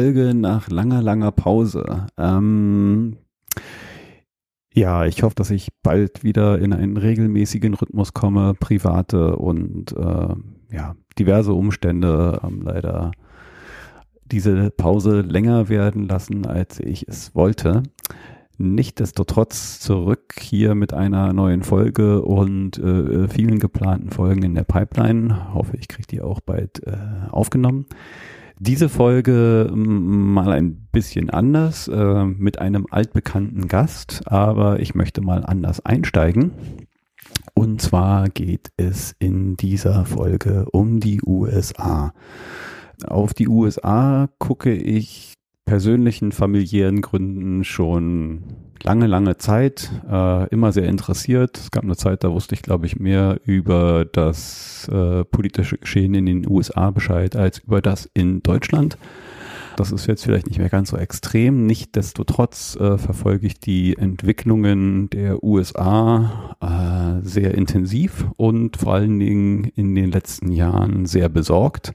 Folge nach langer, langer Pause. Ähm, ja, ich hoffe, dass ich bald wieder in einen regelmäßigen Rhythmus komme. Private und äh, ja, diverse Umstände haben leider diese Pause länger werden lassen, als ich es wollte. Nichtsdestotrotz zurück hier mit einer neuen Folge und äh, vielen geplanten Folgen in der Pipeline. Hoffe, ich kriege die auch bald äh, aufgenommen. Diese Folge mal ein bisschen anders äh, mit einem altbekannten Gast, aber ich möchte mal anders einsteigen. Und zwar geht es in dieser Folge um die USA. Auf die USA gucke ich persönlichen, familiären Gründen schon lange, lange Zeit äh, immer sehr interessiert. Es gab eine Zeit, da wusste ich, glaube ich, mehr über das äh, politische Geschehen in den USA Bescheid als über das in Deutschland. Das ist jetzt vielleicht nicht mehr ganz so extrem. Nichtsdestotrotz äh, verfolge ich die Entwicklungen der USA äh, sehr intensiv und vor allen Dingen in den letzten Jahren sehr besorgt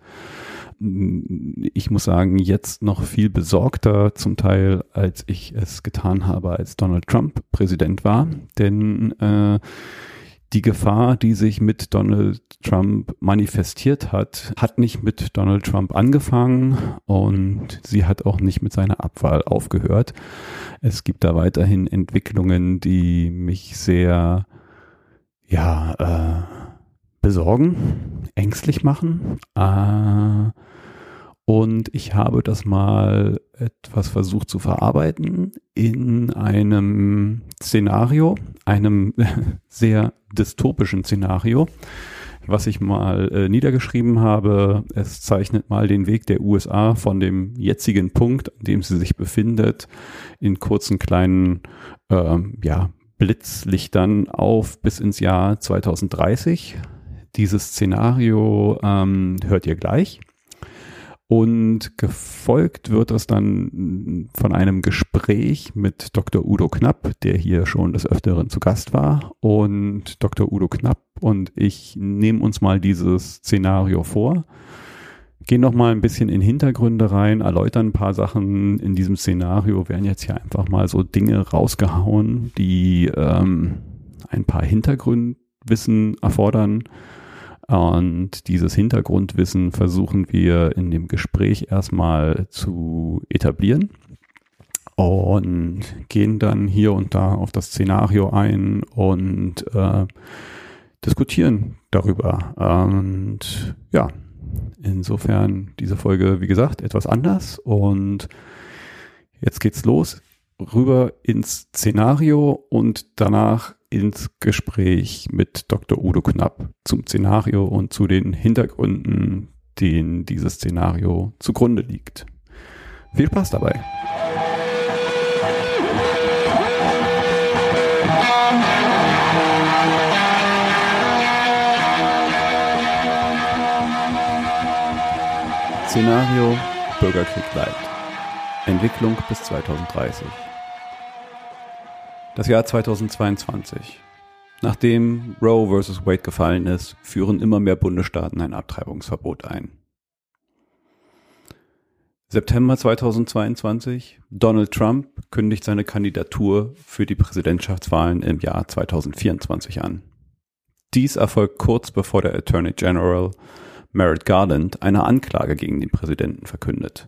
ich muss sagen, jetzt noch viel besorgter zum Teil, als ich es getan habe, als Donald Trump Präsident war. Denn äh, die Gefahr, die sich mit Donald Trump manifestiert hat, hat nicht mit Donald Trump angefangen und sie hat auch nicht mit seiner Abwahl aufgehört. Es gibt da weiterhin Entwicklungen, die mich sehr, ja, äh, besorgen, ängstlich machen. Äh, und ich habe das mal etwas versucht zu verarbeiten in einem Szenario, einem sehr dystopischen Szenario, was ich mal äh, niedergeschrieben habe. Es zeichnet mal den Weg der USA von dem jetzigen Punkt, an dem sie sich befindet, in kurzen kleinen ähm, ja, Blitzlichtern auf bis ins Jahr 2030. Dieses Szenario ähm, hört ihr gleich. Und gefolgt wird das dann von einem Gespräch mit Dr. Udo Knapp, der hier schon des Öfteren zu Gast war. Und Dr. Udo Knapp und ich nehmen uns mal dieses Szenario vor, gehen noch mal ein bisschen in Hintergründe rein, erläutern ein paar Sachen in diesem Szenario, werden jetzt hier einfach mal so Dinge rausgehauen, die ähm, ein paar Hintergrundwissen erfordern und dieses Hintergrundwissen versuchen wir in dem Gespräch erstmal zu etablieren und gehen dann hier und da auf das Szenario ein und äh, diskutieren darüber. Und ja, insofern diese Folge, wie gesagt, etwas anders. Und jetzt geht's los rüber ins Szenario und danach ins Gespräch mit Dr. Udo Knapp zum Szenario und zu den Hintergründen, denen dieses Szenario zugrunde liegt. Viel Spaß dabei! Szenario Bürgerkrieg Light. Entwicklung bis 2030. Das Jahr 2022. Nachdem Roe vs. Wade gefallen ist, führen immer mehr Bundesstaaten ein Abtreibungsverbot ein. September 2022. Donald Trump kündigt seine Kandidatur für die Präsidentschaftswahlen im Jahr 2024 an. Dies erfolgt kurz bevor der Attorney General Merrick Garland eine Anklage gegen den Präsidenten verkündet.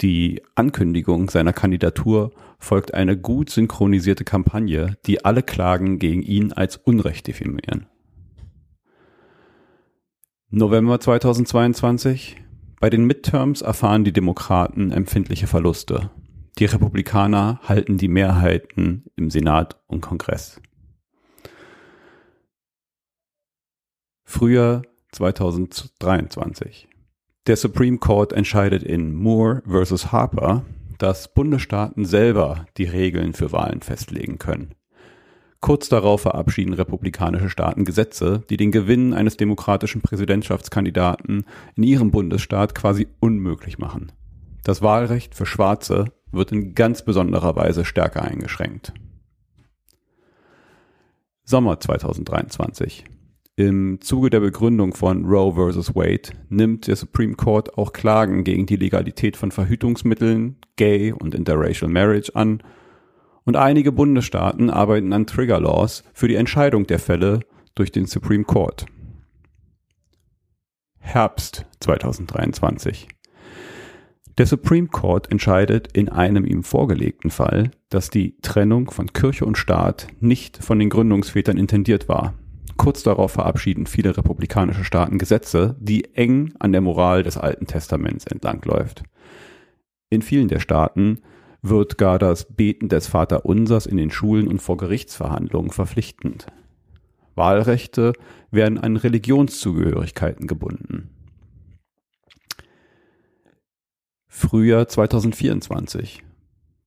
Die Ankündigung seiner Kandidatur folgt eine gut synchronisierte Kampagne, die alle Klagen gegen ihn als Unrecht definieren. November 2022. Bei den Midterms erfahren die Demokraten empfindliche Verluste. Die Republikaner halten die Mehrheiten im Senat und Kongress. Frühjahr 2023. Der Supreme Court entscheidet in Moore versus Harper, dass Bundesstaaten selber die Regeln für Wahlen festlegen können. Kurz darauf verabschieden republikanische Staaten Gesetze, die den Gewinn eines demokratischen Präsidentschaftskandidaten in ihrem Bundesstaat quasi unmöglich machen. Das Wahlrecht für Schwarze wird in ganz besonderer Weise stärker eingeschränkt. Sommer 2023. Im Zuge der Begründung von Roe vs. Wade nimmt der Supreme Court auch Klagen gegen die Legalität von Verhütungsmitteln, Gay und Interracial Marriage an und einige Bundesstaaten arbeiten an Trigger Laws für die Entscheidung der Fälle durch den Supreme Court. Herbst 2023. Der Supreme Court entscheidet in einem ihm vorgelegten Fall, dass die Trennung von Kirche und Staat nicht von den Gründungsvätern intendiert war Kurz darauf verabschieden viele republikanische Staaten Gesetze, die eng an der Moral des Alten Testaments entlangläuft. In vielen der Staaten wird gar das Beten des Vaterunsers in den Schulen und vor Gerichtsverhandlungen verpflichtend. Wahlrechte werden an Religionszugehörigkeiten gebunden. Frühjahr 2024.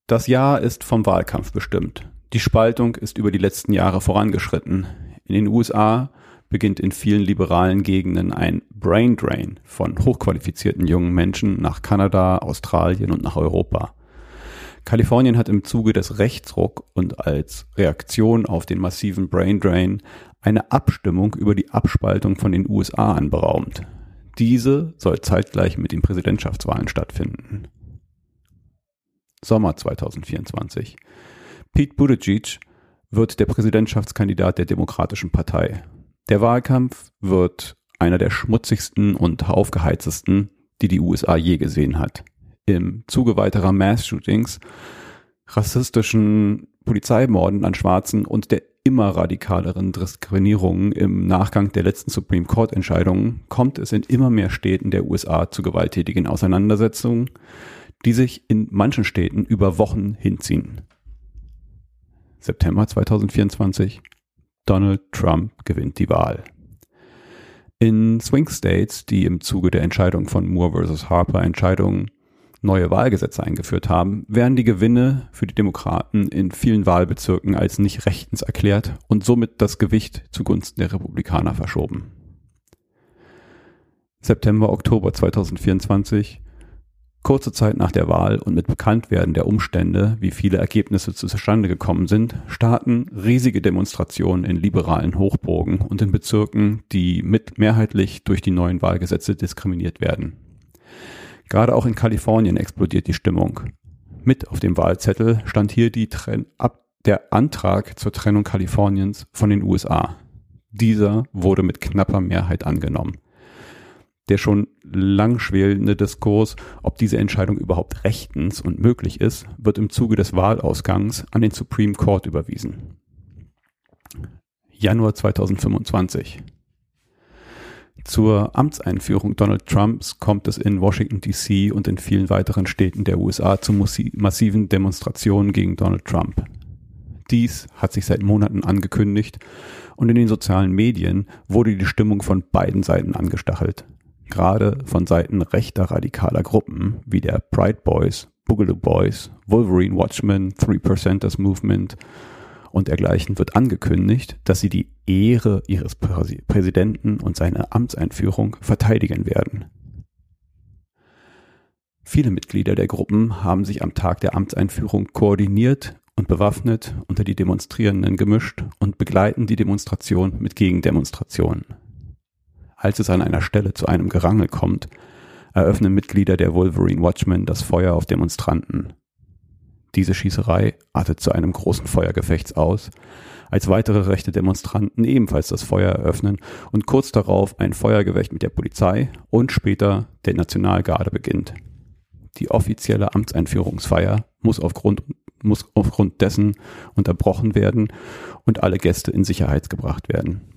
Das Jahr ist vom Wahlkampf bestimmt. Die Spaltung ist über die letzten Jahre vorangeschritten. In den USA beginnt in vielen liberalen Gegenden ein Brain Drain von hochqualifizierten jungen Menschen nach Kanada, Australien und nach Europa. Kalifornien hat im Zuge des Rechtsruck und als Reaktion auf den massiven Brain Drain eine Abstimmung über die Abspaltung von den USA anberaumt. Diese soll zeitgleich mit den Präsidentschaftswahlen stattfinden. Sommer 2024. Pete Buttigieg wird der Präsidentschaftskandidat der Demokratischen Partei. Der Wahlkampf wird einer der schmutzigsten und aufgeheiztesten, die die USA je gesehen hat. Im Zuge weiterer Mass-Shootings, rassistischen Polizeimorden an Schwarzen und der immer radikaleren Diskriminierungen im Nachgang der letzten Supreme Court Entscheidungen kommt es in immer mehr Städten der USA zu gewalttätigen Auseinandersetzungen, die sich in manchen Städten über Wochen hinziehen. September 2024. Donald Trump gewinnt die Wahl. In Swing States, die im Zuge der Entscheidung von Moore vs. Harper Entscheidungen neue Wahlgesetze eingeführt haben, werden die Gewinne für die Demokraten in vielen Wahlbezirken als nicht rechtens erklärt und somit das Gewicht zugunsten der Republikaner verschoben. September, Oktober 2024 Kurze Zeit nach der Wahl und mit Bekanntwerden der Umstände, wie viele Ergebnisse zustande gekommen sind, starten riesige Demonstrationen in liberalen Hochburgen und in Bezirken, die mit mehrheitlich durch die neuen Wahlgesetze diskriminiert werden. Gerade auch in Kalifornien explodiert die Stimmung. Mit auf dem Wahlzettel stand hier der Antrag zur Trennung Kaliforniens von den USA. Dieser wurde mit knapper Mehrheit angenommen der schon lang schwelende Diskurs, ob diese Entscheidung überhaupt rechtens und möglich ist, wird im Zuge des Wahlausgangs an den Supreme Court überwiesen. Januar 2025. Zur Amtseinführung Donald Trumps kommt es in Washington DC und in vielen weiteren Städten der USA zu massiven Demonstrationen gegen Donald Trump. Dies hat sich seit Monaten angekündigt und in den sozialen Medien wurde die Stimmung von beiden Seiten angestachelt gerade von Seiten rechter radikaler Gruppen wie der Pride Boys, Boogaloo Boys, Wolverine Watchmen, Three Percenters Movement und dergleichen wird angekündigt, dass sie die Ehre ihres Präsidenten und seine Amtseinführung verteidigen werden. Viele Mitglieder der Gruppen haben sich am Tag der Amtseinführung koordiniert und bewaffnet unter die Demonstrierenden gemischt und begleiten die Demonstration mit Gegendemonstrationen. Als es an einer Stelle zu einem Gerangel kommt, eröffnen Mitglieder der Wolverine Watchmen das Feuer auf Demonstranten. Diese Schießerei artet zu einem großen Feuergefechts aus, als weitere rechte Demonstranten ebenfalls das Feuer eröffnen und kurz darauf ein Feuergefecht mit der Polizei und später der Nationalgarde beginnt. Die offizielle Amtseinführungsfeier muss aufgrund, muss aufgrund dessen unterbrochen werden und alle Gäste in Sicherheit gebracht werden.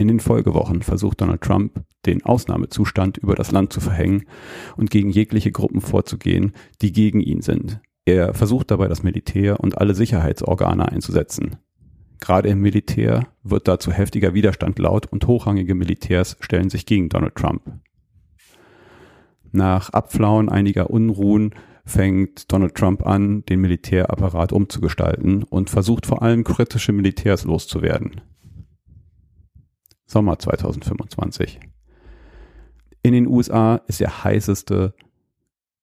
In den Folgewochen versucht Donald Trump, den Ausnahmezustand über das Land zu verhängen und gegen jegliche Gruppen vorzugehen, die gegen ihn sind. Er versucht dabei, das Militär und alle Sicherheitsorgane einzusetzen. Gerade im Militär wird dazu heftiger Widerstand laut und hochrangige Militärs stellen sich gegen Donald Trump. Nach Abflauen einiger Unruhen fängt Donald Trump an, den Militärapparat umzugestalten und versucht vor allem kritische Militärs loszuwerden. Sommer 2025. In den USA ist der heißeste,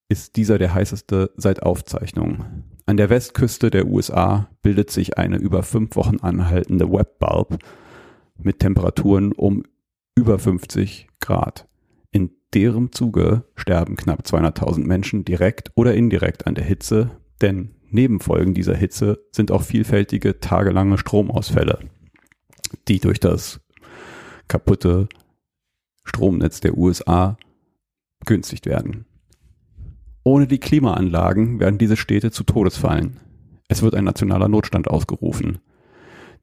ist dieser der heißeste seit Aufzeichnung. An der Westküste der USA bildet sich eine über fünf Wochen anhaltende Webbulb mit Temperaturen um über 50 Grad. In deren Zuge sterben knapp 200.000 Menschen direkt oder indirekt an der Hitze, denn Nebenfolgen dieser Hitze sind auch vielfältige tagelange Stromausfälle, die durch das kaputte Stromnetz der USA günstigt werden. Ohne die Klimaanlagen werden diese Städte zu Todesfallen. Es wird ein nationaler Notstand ausgerufen.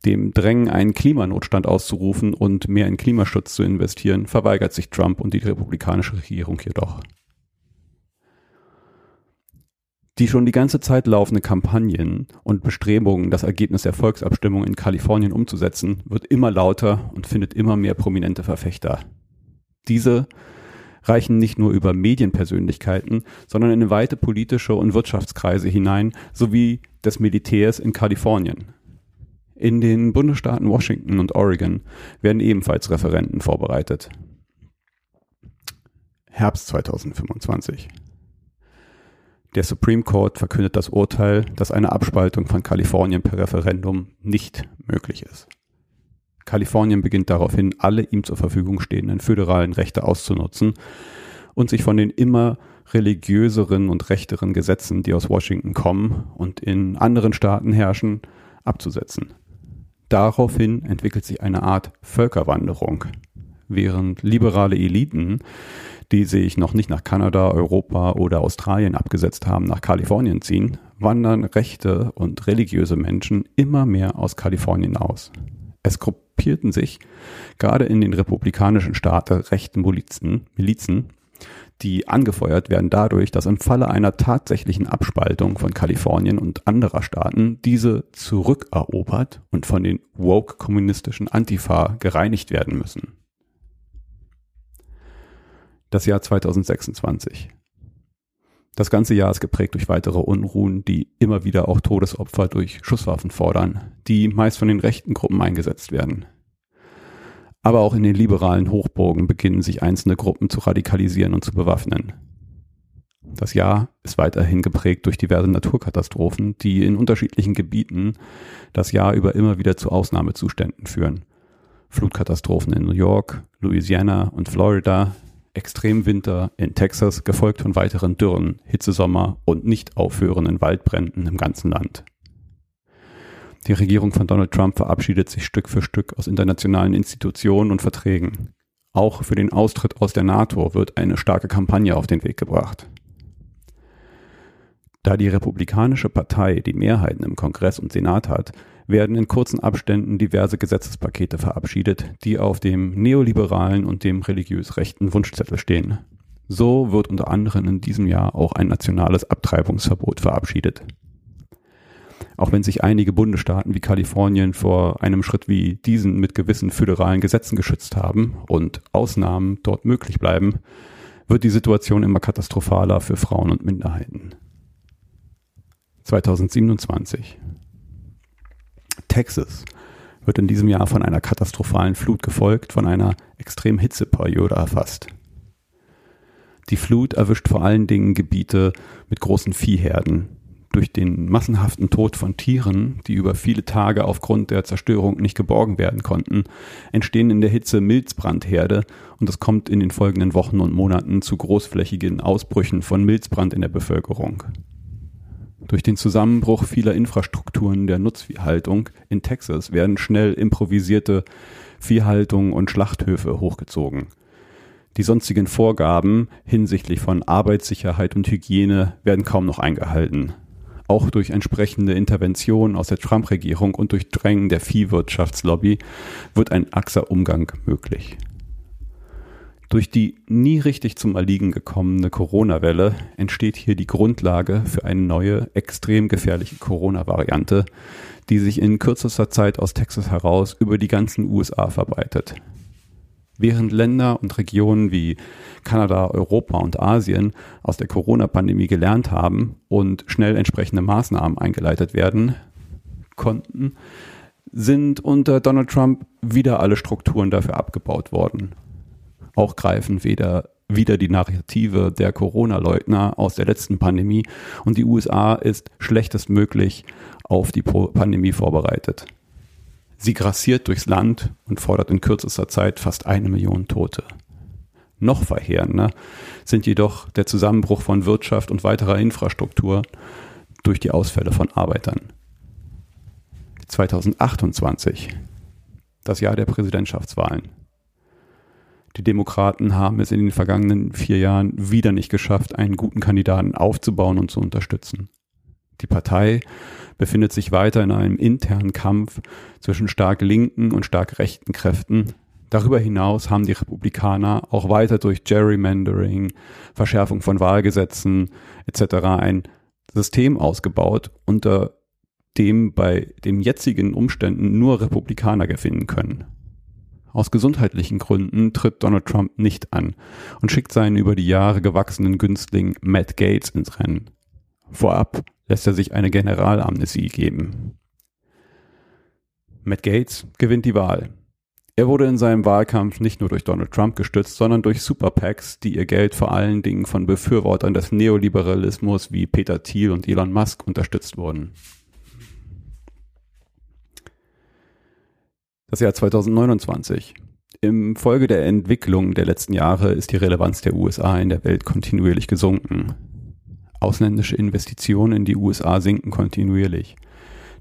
Dem Drängen, einen Klimanotstand auszurufen und mehr in Klimaschutz zu investieren, verweigert sich Trump und die republikanische Regierung jedoch. Die schon die ganze Zeit laufende Kampagnen und Bestrebungen, das Ergebnis der Volksabstimmung in Kalifornien umzusetzen, wird immer lauter und findet immer mehr prominente Verfechter. Diese reichen nicht nur über Medienpersönlichkeiten, sondern in weite politische und Wirtschaftskreise hinein, sowie des Militärs in Kalifornien. In den Bundesstaaten Washington und Oregon werden ebenfalls Referenten vorbereitet. Herbst 2025. Der Supreme Court verkündet das Urteil, dass eine Abspaltung von Kalifornien per Referendum nicht möglich ist. Kalifornien beginnt daraufhin, alle ihm zur Verfügung stehenden föderalen Rechte auszunutzen und sich von den immer religiöseren und rechteren Gesetzen, die aus Washington kommen und in anderen Staaten herrschen, abzusetzen. Daraufhin entwickelt sich eine Art Völkerwanderung, während liberale Eliten die sich noch nicht nach Kanada, Europa oder Australien abgesetzt haben, nach Kalifornien ziehen, wandern rechte und religiöse Menschen immer mehr aus Kalifornien aus. Es gruppierten sich gerade in den republikanischen Staaten rechten Milizen, Milizen, die angefeuert werden dadurch, dass im Falle einer tatsächlichen Abspaltung von Kalifornien und anderer Staaten diese zurückerobert und von den woke kommunistischen Antifa gereinigt werden müssen das Jahr 2026. Das ganze Jahr ist geprägt durch weitere Unruhen, die immer wieder auch Todesopfer durch Schusswaffen fordern, die meist von den rechten Gruppen eingesetzt werden. Aber auch in den liberalen Hochburgen beginnen sich einzelne Gruppen zu radikalisieren und zu bewaffnen. Das Jahr ist weiterhin geprägt durch diverse Naturkatastrophen, die in unterschiedlichen Gebieten das Jahr über immer wieder zu Ausnahmezuständen führen. Flutkatastrophen in New York, Louisiana und Florida, Extremwinter in Texas, gefolgt von weiteren Dürren, Hitzesommer und nicht aufhörenden Waldbränden im ganzen Land. Die Regierung von Donald Trump verabschiedet sich Stück für Stück aus internationalen Institutionen und Verträgen. Auch für den Austritt aus der NATO wird eine starke Kampagne auf den Weg gebracht. Da die Republikanische Partei die Mehrheiten im Kongress und Senat hat, werden in kurzen Abständen diverse Gesetzespakete verabschiedet, die auf dem neoliberalen und dem religiös rechten Wunschzettel stehen. So wird unter anderem in diesem Jahr auch ein nationales Abtreibungsverbot verabschiedet. Auch wenn sich einige Bundesstaaten wie Kalifornien vor einem Schritt wie diesen mit gewissen föderalen Gesetzen geschützt haben und Ausnahmen dort möglich bleiben, wird die Situation immer katastrophaler für Frauen und Minderheiten. 2027 Texas wird in diesem Jahr von einer katastrophalen Flut gefolgt, von einer extremen Hitzeperiode erfasst. Die Flut erwischt vor allen Dingen Gebiete mit großen Viehherden. Durch den massenhaften Tod von Tieren, die über viele Tage aufgrund der Zerstörung nicht geborgen werden konnten, entstehen in der Hitze Milzbrandherde und es kommt in den folgenden Wochen und Monaten zu großflächigen Ausbrüchen von Milzbrand in der Bevölkerung. Durch den Zusammenbruch vieler Infrastrukturen der Nutzviehhaltung in Texas werden schnell improvisierte Viehhaltung und Schlachthöfe hochgezogen. Die sonstigen Vorgaben hinsichtlich von Arbeitssicherheit und Hygiene werden kaum noch eingehalten. auch durch entsprechende Interventionen aus der Trump-Regierung und durch Drängen der Viehwirtschaftslobby wird ein axer Umgang möglich. Durch die nie richtig zum Erliegen gekommene Corona-Welle entsteht hier die Grundlage für eine neue, extrem gefährliche Corona-Variante, die sich in kürzester Zeit aus Texas heraus über die ganzen USA verbreitet. Während Länder und Regionen wie Kanada, Europa und Asien aus der Corona-Pandemie gelernt haben und schnell entsprechende Maßnahmen eingeleitet werden konnten, sind unter Donald Trump wieder alle Strukturen dafür abgebaut worden. Auch greifen weder wieder die Narrative der Corona-Leugner aus der letzten Pandemie und die USA ist schlechtestmöglich auf die Pandemie vorbereitet. Sie grassiert durchs Land und fordert in kürzester Zeit fast eine Million Tote. Noch verheerender sind jedoch der Zusammenbruch von Wirtschaft und weiterer Infrastruktur durch die Ausfälle von Arbeitern. 2028, das Jahr der Präsidentschaftswahlen. Die Demokraten haben es in den vergangenen vier Jahren wieder nicht geschafft, einen guten Kandidaten aufzubauen und zu unterstützen. Die Partei befindet sich weiter in einem internen Kampf zwischen stark linken und stark rechten Kräften. Darüber hinaus haben die Republikaner auch weiter durch Gerrymandering, Verschärfung von Wahlgesetzen etc. ein System ausgebaut, unter dem bei den jetzigen Umständen nur Republikaner gewinnen können. Aus gesundheitlichen Gründen tritt Donald Trump nicht an und schickt seinen über die Jahre gewachsenen Günstling Matt Gates ins Rennen. Vorab lässt er sich eine Generalamnesie geben. Matt Gates gewinnt die Wahl. Er wurde in seinem Wahlkampf nicht nur durch Donald Trump gestützt, sondern durch Superpacks, die ihr Geld vor allen Dingen von Befürwortern des Neoliberalismus wie Peter Thiel und Elon Musk unterstützt wurden. Das Jahr 2029. Im Folge der Entwicklung der letzten Jahre ist die Relevanz der USA in der Welt kontinuierlich gesunken. Ausländische Investitionen in die USA sinken kontinuierlich.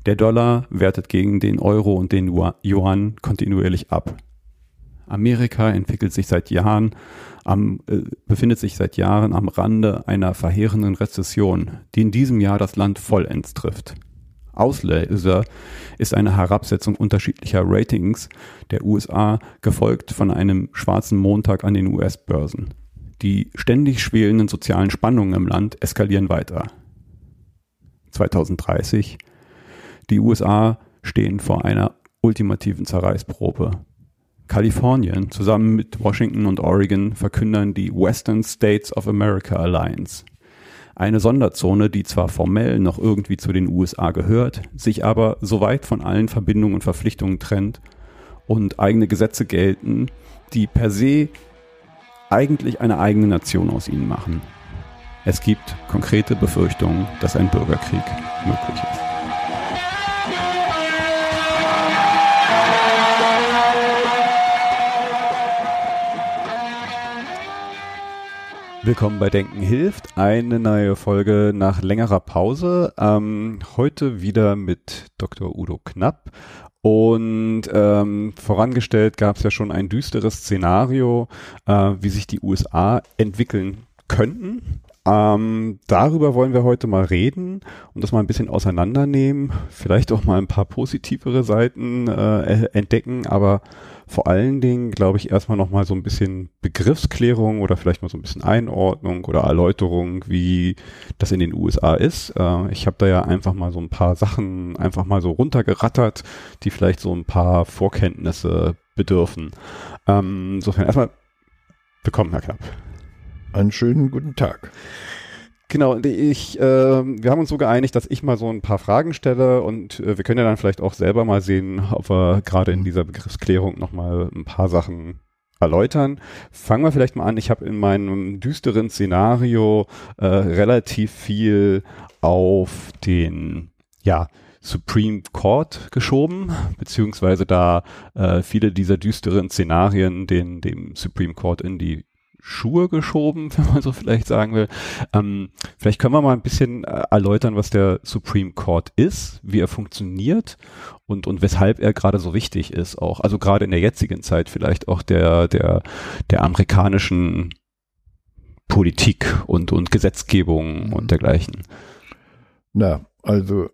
Der Dollar wertet gegen den Euro und den Yuan kontinuierlich ab. Amerika entwickelt sich seit Jahren am, äh, befindet sich seit Jahren am Rande einer verheerenden Rezession, die in diesem Jahr das Land vollends trifft. Auslöser ist eine Herabsetzung unterschiedlicher Ratings der USA, gefolgt von einem schwarzen Montag an den US-Börsen. Die ständig schwelenden sozialen Spannungen im Land eskalieren weiter. 2030. Die USA stehen vor einer ultimativen Zerreißprobe. Kalifornien zusammen mit Washington und Oregon verkündern die Western States of America Alliance eine Sonderzone, die zwar formell noch irgendwie zu den USA gehört, sich aber so weit von allen Verbindungen und Verpflichtungen trennt und eigene Gesetze gelten, die per se eigentlich eine eigene Nation aus ihnen machen. Es gibt konkrete Befürchtungen, dass ein Bürgerkrieg möglich ist. Willkommen bei Denken hilft. Eine neue Folge nach längerer Pause. Ähm, heute wieder mit Dr. Udo Knapp. Und ähm, vorangestellt gab es ja schon ein düsteres Szenario, äh, wie sich die USA entwickeln könnten. Ähm, darüber wollen wir heute mal reden und das mal ein bisschen auseinandernehmen, vielleicht auch mal ein paar positivere Seiten äh, entdecken, aber vor allen Dingen, glaube ich, erstmal nochmal so ein bisschen Begriffsklärung oder vielleicht mal so ein bisschen Einordnung oder Erläuterung, wie das in den USA ist. Äh, ich habe da ja einfach mal so ein paar Sachen einfach mal so runtergerattert, die vielleicht so ein paar Vorkenntnisse bedürfen. Ähm, insofern erstmal willkommen, Herr Knapp. Einen schönen guten Tag. Genau, ich, äh, wir haben uns so geeinigt, dass ich mal so ein paar Fragen stelle und äh, wir können ja dann vielleicht auch selber mal sehen, ob wir gerade in dieser Begriffsklärung nochmal ein paar Sachen erläutern. Fangen wir vielleicht mal an. Ich habe in meinem düsteren Szenario äh, relativ viel auf den, ja, Supreme Court geschoben, beziehungsweise da äh, viele dieser düsteren Szenarien den dem Supreme Court in die Schuhe geschoben, wenn man so vielleicht sagen will. Ähm, vielleicht können wir mal ein bisschen äh, erläutern, was der Supreme Court ist, wie er funktioniert und, und weshalb er gerade so wichtig ist auch. Also gerade in der jetzigen Zeit vielleicht auch der, der, der amerikanischen Politik und, und Gesetzgebung und dergleichen. Na, Also,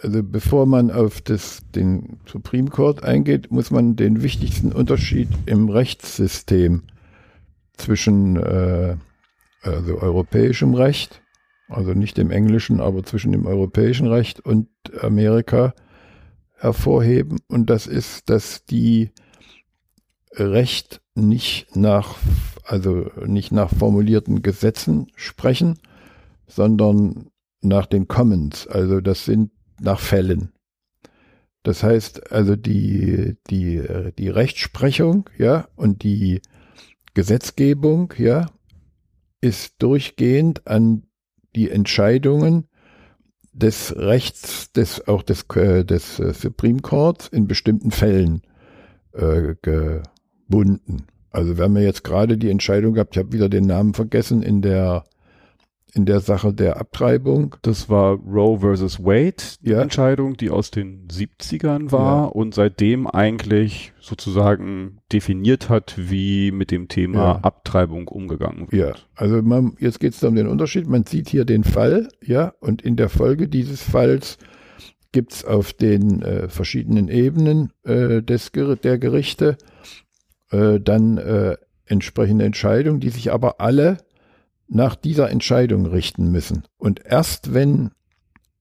also bevor man auf das, den Supreme Court eingeht, muss man den wichtigsten Unterschied im Rechtssystem zwischen äh, also europäischem Recht, also nicht dem englischen, aber zwischen dem europäischen Recht und Amerika hervorheben. Und das ist, dass die Recht nicht nach, also nicht nach formulierten Gesetzen sprechen, sondern nach den Commons. Also das sind nach Fällen. Das heißt also die, die, die Rechtsprechung, ja, und die Gesetzgebung, ja, ist durchgehend an die Entscheidungen des Rechts, des, auch des, äh, des äh, Supreme Courts in bestimmten Fällen äh, gebunden. Also wir haben ja jetzt gerade die Entscheidung gehabt, ich habe wieder den Namen vergessen, in der in der Sache der Abtreibung. Das war Roe versus Wade, die ja. Entscheidung, die aus den 70ern war ja. und seitdem eigentlich sozusagen definiert hat, wie mit dem Thema ja. Abtreibung umgegangen wird. Ja, also man, jetzt geht es um den Unterschied. Man sieht hier den Fall, ja, und in der Folge dieses Falls gibt es auf den äh, verschiedenen Ebenen äh, des, der Gerichte äh, dann äh, entsprechende Entscheidungen, die sich aber alle nach dieser Entscheidung richten müssen. Und erst wenn,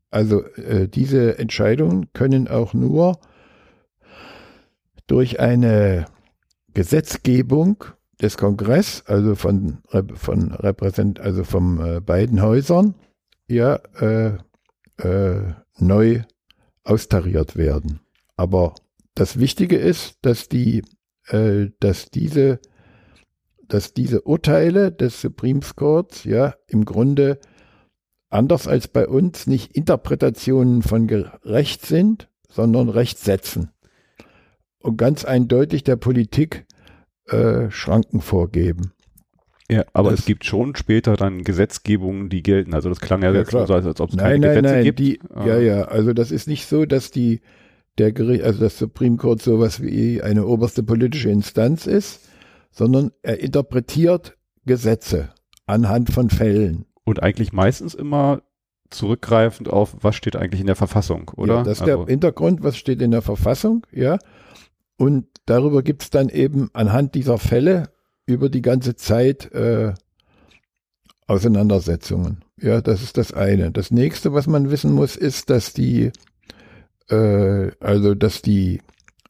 also äh, diese Entscheidungen können auch nur durch eine Gesetzgebung des Kongress, also von, von Repräsent, also von äh, beiden Häusern, ja, äh, äh, neu austariert werden. Aber das Wichtige ist, dass die, äh, dass diese dass diese Urteile des Supreme Courts ja im Grunde anders als bei uns nicht Interpretationen von Recht sind, sondern Recht setzen. Und ganz eindeutig der Politik äh, Schranken vorgeben. Ja, aber das, es gibt schon später dann Gesetzgebungen, die gelten. Also das klang ja, jetzt so, als, als ob es keine nein, Gesetze nein, gibt. Die, ah. Ja, ja, also das ist nicht so, dass die der Gericht, also das Supreme Court sowas wie eine oberste politische Instanz ist, sondern er interpretiert Gesetze anhand von Fällen. Und eigentlich meistens immer zurückgreifend auf, was steht eigentlich in der Verfassung, oder? Ja, das ist also. der Hintergrund, was steht in der Verfassung, ja. Und darüber gibt es dann eben anhand dieser Fälle über die ganze Zeit äh, Auseinandersetzungen. Ja, das ist das eine. Das nächste, was man wissen muss, ist, dass die, äh, also dass die,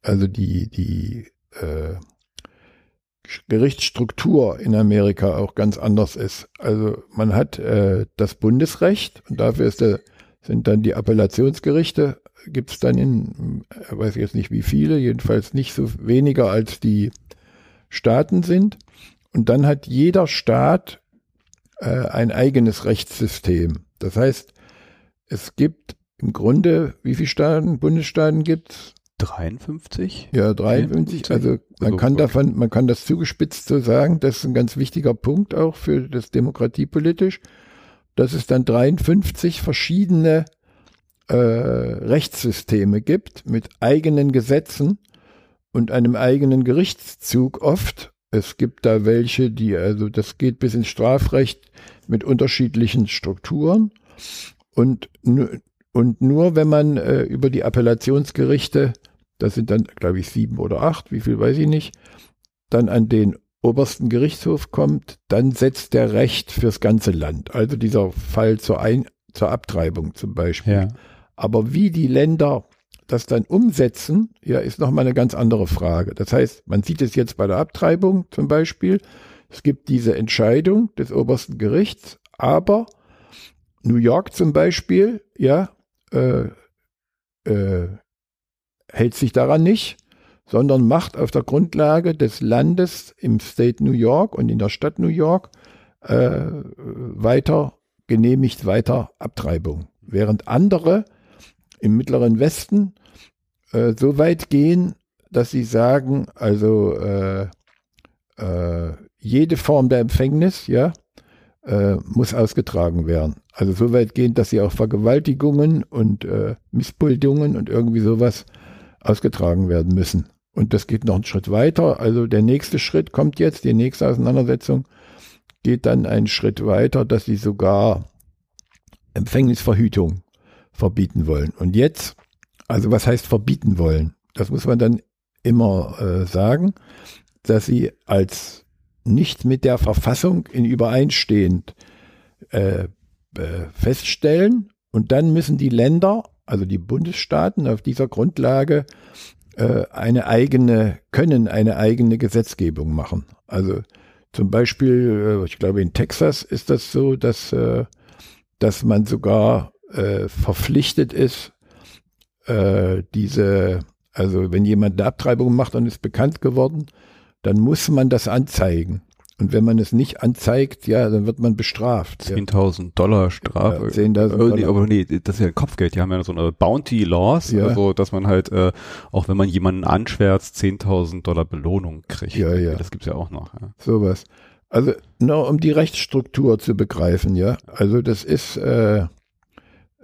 also die, die äh, Gerichtsstruktur in Amerika auch ganz anders ist. Also man hat äh, das Bundesrecht und dafür ist der, sind dann die Appellationsgerichte, gibt es dann in, äh, weiß ich jetzt nicht wie viele, jedenfalls nicht so weniger als die Staaten sind. Und dann hat jeder Staat äh, ein eigenes Rechtssystem. Das heißt, es gibt im Grunde, wie viele Staaten, Bundesstaaten gibt es? 53? Ja, 53. Also man kann davon, man kann das zugespitzt so sagen. Das ist ein ganz wichtiger Punkt auch für das Demokratiepolitisch, dass es dann 53 verschiedene äh, Rechtssysteme gibt mit eigenen Gesetzen und einem eigenen Gerichtszug oft. Es gibt da welche, die, also das geht bis ins Strafrecht mit unterschiedlichen Strukturen. Und, und nur wenn man äh, über die Appellationsgerichte das sind dann, glaube ich, sieben oder acht, wie viel weiß ich nicht, dann an den obersten Gerichtshof kommt, dann setzt der Recht fürs ganze Land. Also dieser Fall zur, Ein zur Abtreibung zum Beispiel. Ja. Aber wie die Länder das dann umsetzen, ja, ist nochmal eine ganz andere Frage. Das heißt, man sieht es jetzt bei der Abtreibung zum Beispiel. Es gibt diese Entscheidung des obersten Gerichts, aber New York zum Beispiel, ja, äh, äh, hält sich daran nicht, sondern macht auf der Grundlage des Landes im State New York und in der Stadt New York äh, weiter, genehmigt weiter Abtreibung. Während andere im Mittleren Westen äh, so weit gehen, dass sie sagen, also äh, äh, jede Form der Empfängnis, ja, äh, muss ausgetragen werden. Also so weit gehen, dass sie auch Vergewaltigungen und äh, Missbildungen und irgendwie sowas ausgetragen werden müssen. Und das geht noch einen Schritt weiter. Also der nächste Schritt kommt jetzt, die nächste Auseinandersetzung geht dann einen Schritt weiter, dass sie sogar Empfängnisverhütung verbieten wollen. Und jetzt, also was heißt verbieten wollen? Das muss man dann immer äh, sagen, dass sie als nicht mit der Verfassung in übereinstehend äh, äh, feststellen und dann müssen die Länder, also die Bundesstaaten auf dieser Grundlage äh, eine eigene, können eine eigene Gesetzgebung machen. Also zum Beispiel, äh, ich glaube in Texas ist das so, dass, äh, dass man sogar äh, verpflichtet ist, äh, diese, also wenn jemand eine Abtreibung macht und ist bekannt geworden, dann muss man das anzeigen. Und wenn man es nicht anzeigt, ja, dann wird man bestraft. 10.000 ja. Dollar Strafe. Ja, 10.000 Dollar. Nee, aber nee, das ist ja Kopfgeld. Die haben ja so eine Bounty Laws, ja. also dass man halt, äh, auch wenn man jemanden anschwärzt, 10.000 Dollar Belohnung kriegt. Ja, ja. Das gibt's ja auch noch. Ja. Sowas. Also nur um die Rechtsstruktur zu begreifen, ja. Also das ist, äh,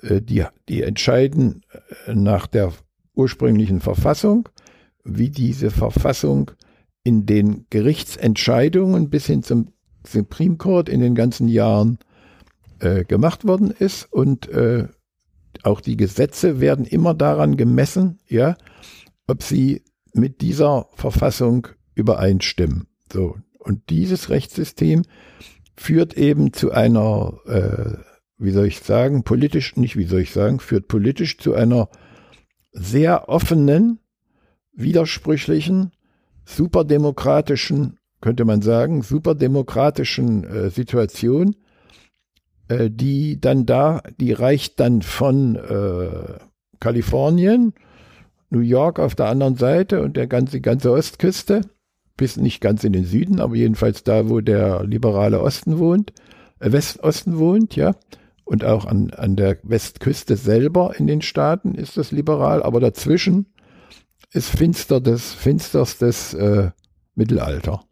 äh die, die entscheiden äh, nach der ursprünglichen Verfassung, wie diese Verfassung in den Gerichtsentscheidungen bis hin zum Supreme Court in den ganzen Jahren äh, gemacht worden ist und äh, auch die Gesetze werden immer daran gemessen, ja, ob sie mit dieser Verfassung übereinstimmen. So und dieses Rechtssystem führt eben zu einer, äh, wie soll ich sagen, politisch, nicht wie soll ich sagen, führt politisch zu einer sehr offenen, widersprüchlichen superdemokratischen, könnte man sagen, superdemokratischen äh, Situation, äh, die dann da, die reicht dann von äh, Kalifornien, New York auf der anderen Seite und der ganze, ganze Ostküste, bis nicht ganz in den Süden, aber jedenfalls da, wo der liberale Osten wohnt, äh, Westosten wohnt, ja. Und auch an, an der Westküste selber in den Staaten ist das liberal, aber dazwischen ist finster des, finsterstes äh, Mittelalter.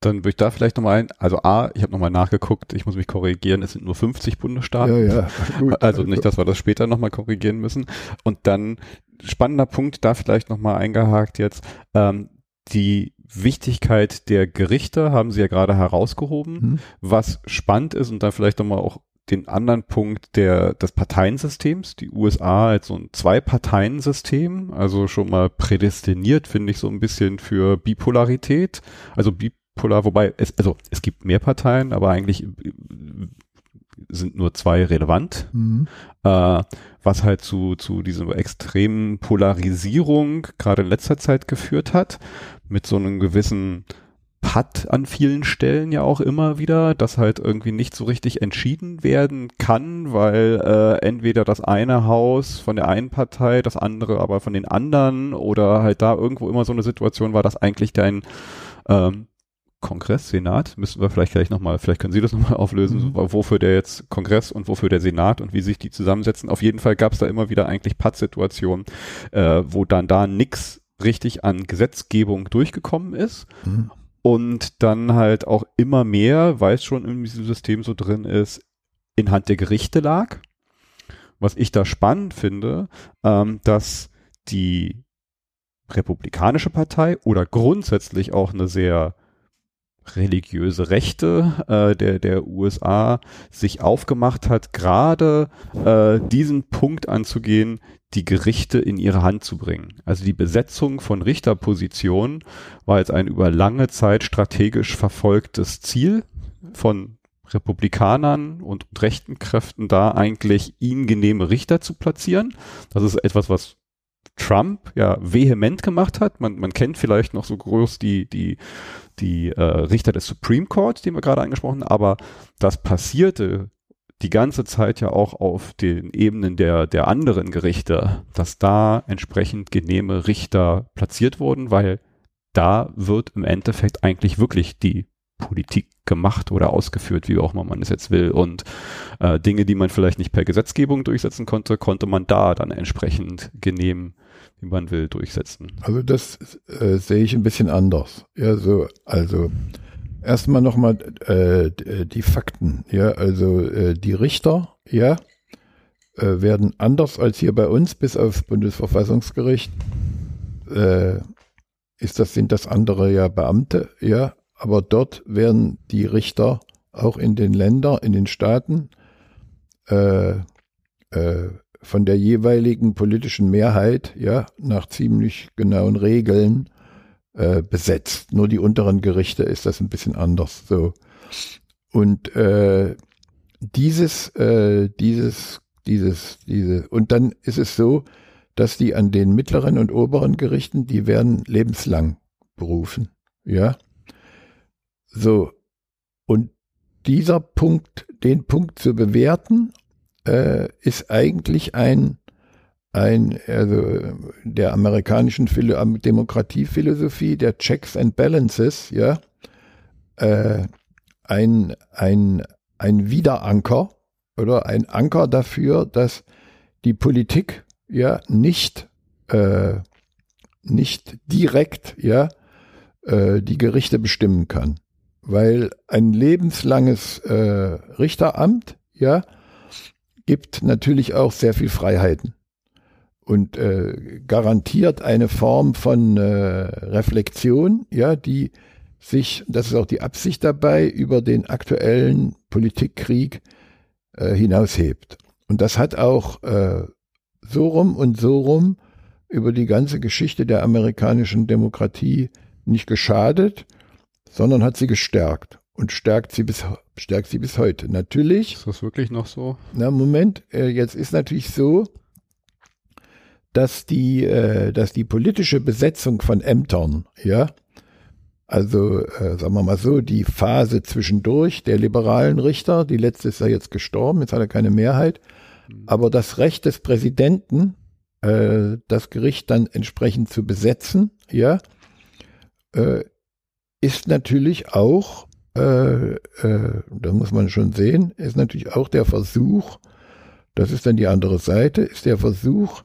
Dann würde ich da vielleicht nochmal ein, also A, ich habe nochmal nachgeguckt, ich muss mich korrigieren, es sind nur 50 Bundesstaaten. Ja, ja, gut, also nicht, dass wir das später nochmal korrigieren müssen. Und dann, spannender Punkt, da vielleicht nochmal eingehakt jetzt, ähm, die Wichtigkeit der Gerichte haben Sie ja gerade herausgehoben. Mhm. Was spannend ist und dann vielleicht nochmal auch den anderen Punkt der, des Parteiensystems. Die USA als so ein Zwei-Parteien-System, also schon mal prädestiniert, finde ich so ein bisschen für Bipolarität. Also bipolar, wobei es, also es gibt mehr Parteien, aber eigentlich äh, sind nur zwei relevant, mhm. äh, was halt zu, zu dieser extremen Polarisierung gerade in letzter Zeit geführt hat, mit so einem gewissen hat an vielen Stellen ja auch immer wieder, dass halt irgendwie nicht so richtig entschieden werden kann, weil äh, entweder das eine Haus von der einen Partei, das andere aber von den anderen oder halt da irgendwo immer so eine Situation war, dass eigentlich dein ähm, Kongress, Senat, müssen wir vielleicht gleich nochmal, vielleicht können Sie das nochmal auflösen, mhm. wofür der jetzt Kongress und wofür der Senat und wie sich die zusammensetzen. Auf jeden Fall gab es da immer wieder eigentlich Pattsituationen, äh, wo dann da nix richtig an Gesetzgebung durchgekommen ist. Mhm und dann halt auch immer mehr, weil es schon in diesem System so drin ist, in Hand der Gerichte lag. Was ich da spannend finde, ähm, dass die Republikanische Partei oder grundsätzlich auch eine sehr religiöse Rechte äh, der, der USA sich aufgemacht hat, gerade äh, diesen Punkt anzugehen, die Gerichte in ihre Hand zu bringen. Also die Besetzung von Richterpositionen war jetzt ein über lange Zeit strategisch verfolgtes Ziel von Republikanern und rechten Kräften da eigentlich ihnen genehme Richter zu platzieren. Das ist etwas, was Trump ja vehement gemacht hat. Man, man kennt vielleicht noch so groß die, die, die äh, Richter des Supreme Court, den wir gerade angesprochen haben, aber das passierte die ganze Zeit ja auch auf den Ebenen der, der anderen Gerichte, dass da entsprechend genehme Richter platziert wurden, weil da wird im Endeffekt eigentlich wirklich die Politik gemacht oder ausgeführt, wie auch immer man es jetzt will. Und äh, Dinge, die man vielleicht nicht per Gesetzgebung durchsetzen konnte, konnte man da dann entsprechend genehm, wie man will, durchsetzen. Also das äh, sehe ich ein bisschen anders. Ja, so, also erstmal nochmal äh, die Fakten. Ja, also äh, die Richter, ja, äh, werden anders als hier bei uns, bis aufs Bundesverfassungsgericht, äh, ist das, sind das andere ja Beamte, ja, aber dort werden die Richter auch in den Ländern, in den Staaten äh, äh, von der jeweiligen politischen Mehrheit, ja, nach ziemlich genauen Regeln äh, besetzt. Nur die unteren Gerichte ist das ein bisschen anders. So. Und äh, dieses, äh, dieses, dieses, diese, und dann ist es so, dass die an den mittleren und oberen Gerichten, die werden lebenslang berufen. Ja. So. Und dieser Punkt, den Punkt zu bewerten, äh, ist eigentlich ein, ein, also der amerikanischen Philo Demokratiephilosophie, der Checks and Balances, ja, äh, ein, ein, ein Wiederanker oder ein Anker dafür, dass die Politik ja nicht, äh, nicht direkt ja äh, die Gerichte bestimmen kann. Weil ein lebenslanges äh, Richteramt ja gibt natürlich auch sehr viel Freiheiten und äh, garantiert eine Form von äh, Reflexion, ja, die sich, das ist auch die Absicht dabei, über den aktuellen Politikkrieg äh, hinaushebt. Und das hat auch äh, so rum und so rum über die ganze Geschichte der amerikanischen Demokratie nicht geschadet, sondern hat sie gestärkt und stärkt sie bis, stärkt sie bis heute. Natürlich. Ist das wirklich noch so? Na, Moment, äh, jetzt ist natürlich so, dass die, äh, dass die politische Besetzung von Ämtern, ja, also äh, sagen wir mal so, die Phase zwischendurch der liberalen Richter, die letzte ist ja jetzt gestorben, jetzt hat er keine Mehrheit, mhm. aber das Recht des Präsidenten, äh, das Gericht dann entsprechend zu besetzen, ja, äh, ist natürlich auch, äh, äh, da muss man schon sehen, ist natürlich auch der Versuch, das ist dann die andere Seite, ist der Versuch,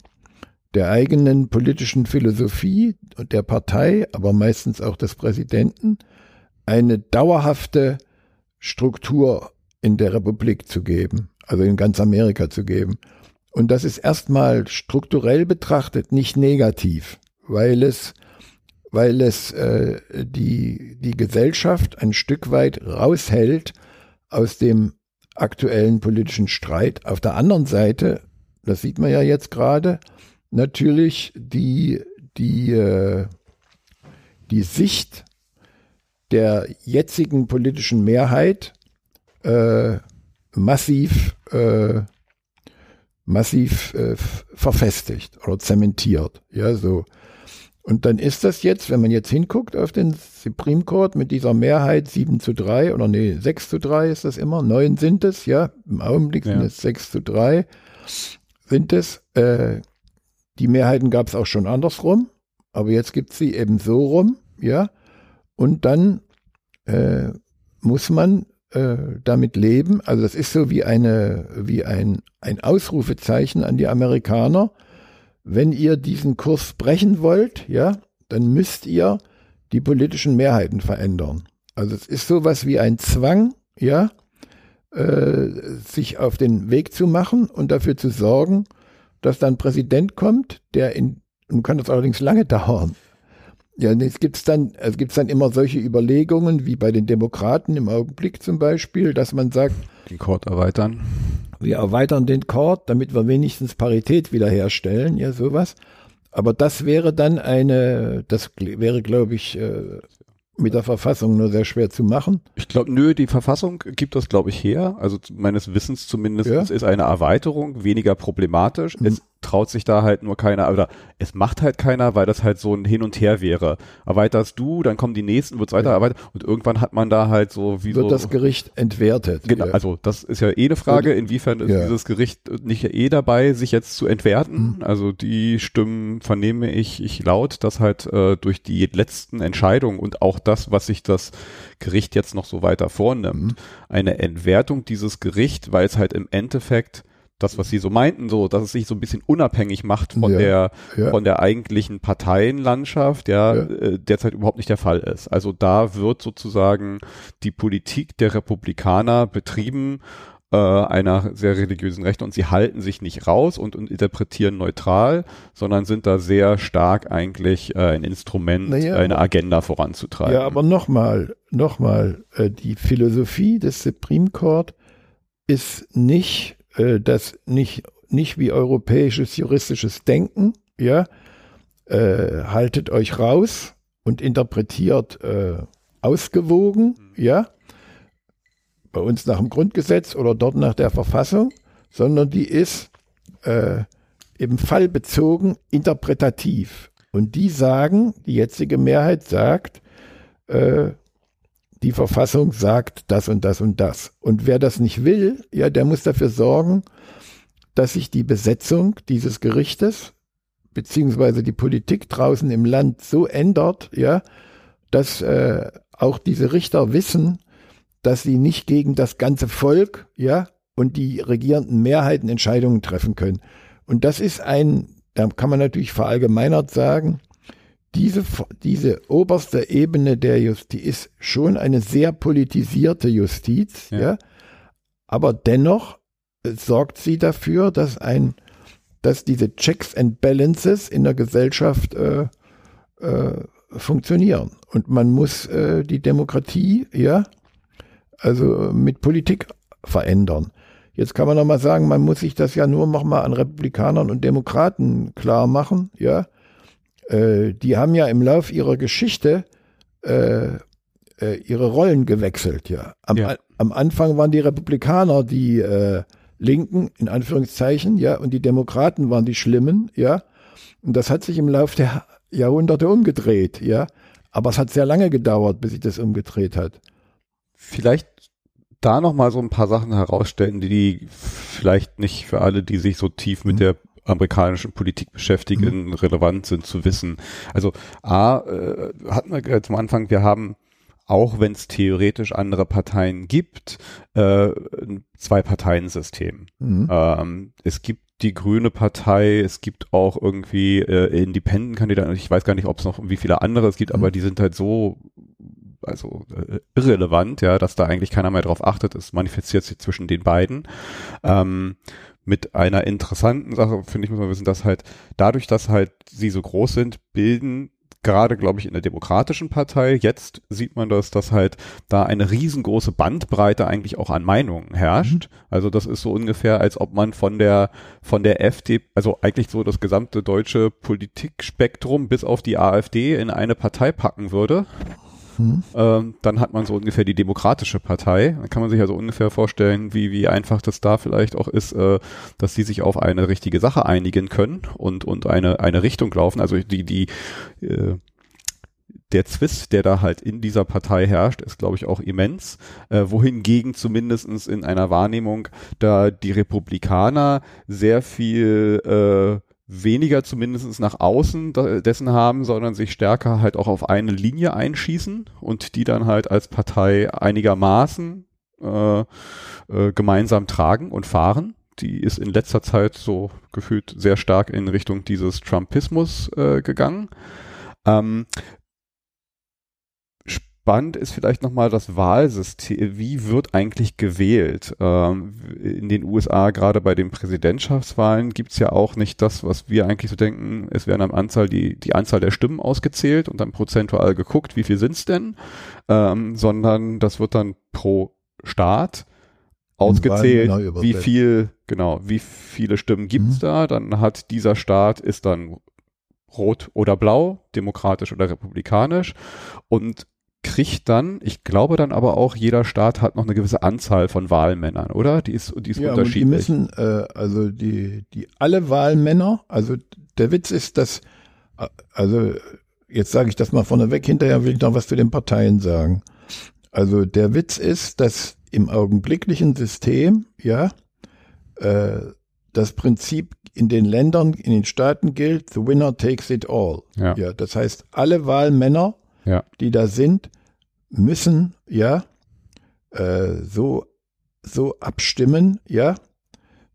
der eigenen politischen Philosophie und der Partei, aber meistens auch des Präsidenten, eine dauerhafte Struktur in der Republik zu geben, also in ganz Amerika zu geben. Und das ist erstmal strukturell betrachtet nicht negativ, weil es, weil es äh, die, die Gesellschaft ein Stück weit raushält aus dem aktuellen politischen Streit. Auf der anderen Seite, das sieht man ja jetzt gerade, natürlich die, die, äh, die Sicht der jetzigen politischen Mehrheit äh, massiv, äh, massiv äh, verfestigt oder zementiert. Ja, so. Und dann ist das jetzt, wenn man jetzt hinguckt auf den Supreme Court mit dieser Mehrheit 7 zu 3 oder nee, 6 zu 3 ist das immer, 9 sind es, ja, im Augenblick ja. sind es 6 zu 3, sind es, äh, die Mehrheiten gab es auch schon andersrum, aber jetzt gibt es sie eben so rum, ja. Und dann äh, muss man äh, damit leben. Also das ist so wie eine, wie ein, ein Ausrufezeichen an die Amerikaner. Wenn ihr diesen Kurs brechen wollt, ja, dann müsst ihr die politischen Mehrheiten verändern. Also es ist sowas wie ein Zwang, ja, äh, sich auf den Weg zu machen und dafür zu sorgen, dass dann Präsident kommt, der in, nun kann das allerdings lange dauern. Ja, es gibt dann, es gibt dann immer solche Überlegungen, wie bei den Demokraten im Augenblick zum Beispiel, dass man sagt, den Court erweitern. Wir erweitern den Court, damit wir wenigstens Parität wiederherstellen, ja, sowas. Aber das wäre dann eine, das wäre, glaube ich, äh, mit der Verfassung nur sehr schwer zu machen. Ich glaube, nö, die Verfassung gibt das, glaube ich, her. Also meines Wissens zumindest ja. ist eine Erweiterung weniger problematisch. Mhm. Es traut sich da halt nur keiner, oder es macht halt keiner, weil das halt so ein Hin und Her wäre. Erweiterst du, dann kommen die nächsten, wird's weiter erweitert und irgendwann hat man da halt so wie Wird so. das Gericht entwertet. Genau, ja. also das ist ja eh eine Frage, inwiefern ist ja. dieses Gericht nicht eh dabei, sich jetzt zu entwerten. Mhm. Also die Stimmen vernehme ich, ich laut, dass halt äh, durch die letzten Entscheidungen und auch das, was sich das Gericht jetzt noch so weiter vornimmt, mhm. eine Entwertung dieses Gericht, weil es halt im Endeffekt das, was Sie so meinten, so, dass es sich so ein bisschen unabhängig macht von ja, der, ja. von der eigentlichen Parteienlandschaft, ja, ja. Äh, derzeit überhaupt nicht der Fall ist. Also da wird sozusagen die Politik der Republikaner betrieben äh, einer sehr religiösen Rechte und sie halten sich nicht raus und, und interpretieren neutral, sondern sind da sehr stark eigentlich äh, ein Instrument, naja, eine Agenda voranzutreiben. Ja, aber nochmal, nochmal, äh, die Philosophie des Supreme Court ist nicht äh, das nicht, nicht wie europäisches juristisches Denken, ja, äh, haltet euch raus und interpretiert äh, ausgewogen, mhm. ja, bei uns nach dem Grundgesetz oder dort nach der Verfassung, sondern die ist äh, eben fallbezogen interpretativ. Und die sagen, die jetzige Mehrheit sagt, äh, die Verfassung sagt das und das und das. Und wer das nicht will, ja, der muss dafür sorgen, dass sich die Besetzung dieses Gerichtes beziehungsweise die Politik draußen im Land so ändert, ja, dass äh, auch diese Richter wissen, dass sie nicht gegen das ganze Volk, ja, und die regierenden Mehrheiten Entscheidungen treffen können. Und das ist ein, da kann man natürlich verallgemeinert sagen, diese, diese oberste Ebene der Justiz ist schon eine sehr politisierte Justiz, ja. ja aber dennoch sorgt sie dafür, dass ein, dass diese Checks and Balances in der Gesellschaft äh, äh, funktionieren. Und man muss äh, die Demokratie, ja, also mit Politik verändern. Jetzt kann man noch mal sagen, man muss sich das ja nur noch mal an Republikanern und Demokraten klar machen, ja. Äh, die haben ja im Lauf ihrer Geschichte äh, äh, ihre Rollen gewechselt, ja. Am, ja. am Anfang waren die Republikaner die äh, Linken, in Anführungszeichen, ja, und die Demokraten waren die Schlimmen, ja. Und das hat sich im Lauf der Jahrhunderte umgedreht, ja. Aber es hat sehr lange gedauert, bis sich das umgedreht hat. Vielleicht da noch mal so ein paar Sachen herausstellen, die vielleicht nicht für alle, die sich so tief mit mhm. der amerikanischen Politik beschäftigen, mhm. relevant sind zu wissen. Also A, äh, hatten wir zum Anfang, wir haben auch wenn es theoretisch andere Parteien gibt, äh, zwei Parteiensystem. Mhm. Ähm, es gibt die Grüne Partei, es gibt auch irgendwie äh, Independent-Kandidaten, ich weiß gar nicht, ob es noch wie viele andere es gibt, mhm. aber die sind halt so also äh, irrelevant, ja, dass da eigentlich keiner mehr drauf achtet. Es manifestiert sich zwischen den beiden. Ähm, mit einer interessanten Sache, finde ich, muss man wissen, dass halt dadurch, dass halt sie so groß sind, bilden gerade, glaube ich, in der Demokratischen Partei, jetzt sieht man das, dass halt da eine riesengroße Bandbreite eigentlich auch an Meinungen herrscht. Mhm. Also das ist so ungefähr, als ob man von der, von der FDP, also eigentlich so das gesamte deutsche Politikspektrum bis auf die AfD in eine Partei packen würde. Ähm, dann hat man so ungefähr die Demokratische Partei. Dann kann man sich also ungefähr vorstellen, wie, wie einfach das da vielleicht auch ist, äh, dass die sich auf eine richtige Sache einigen können und, und eine, eine Richtung laufen. Also die, die, äh, der Zwist, der da halt in dieser Partei herrscht, ist, glaube ich, auch immens. Äh, wohingegen zumindestens in einer Wahrnehmung da die Republikaner sehr viel äh, weniger zumindest nach außen dessen haben, sondern sich stärker halt auch auf eine Linie einschießen und die dann halt als Partei einigermaßen äh, äh, gemeinsam tragen und fahren. Die ist in letzter Zeit so gefühlt sehr stark in Richtung dieses Trumpismus äh, gegangen. Ähm, spannend ist vielleicht nochmal das Wahlsystem. Wie wird eigentlich gewählt? Ähm, in den USA, gerade bei den Präsidentschaftswahlen, gibt's ja auch nicht das, was wir eigentlich so denken, es werden am Anzahl die, die Anzahl der Stimmen ausgezählt und dann prozentual geguckt, wie viel sind's denn, ähm, sondern das wird dann pro Staat ausgezählt, wie viel, genau, wie viele Stimmen gibt's mhm. da, dann hat dieser Staat, ist dann rot oder blau, demokratisch oder republikanisch und kriegt dann, ich glaube dann aber auch, jeder Staat hat noch eine gewisse Anzahl von Wahlmännern, oder? Die ist, die ist ja, unterschiedlich. Die müssen, äh, also die, die alle Wahlmänner, also der Witz ist, dass, äh, also jetzt sage ich das mal vorneweg, hinterher will ich noch was zu den Parteien sagen. Also der Witz ist, dass im augenblicklichen System, ja, äh, das Prinzip in den Ländern, in den Staaten gilt, the winner takes it all. Ja. ja das heißt, alle Wahlmänner ja. die da sind, müssen ja äh, so, so abstimmen, ja,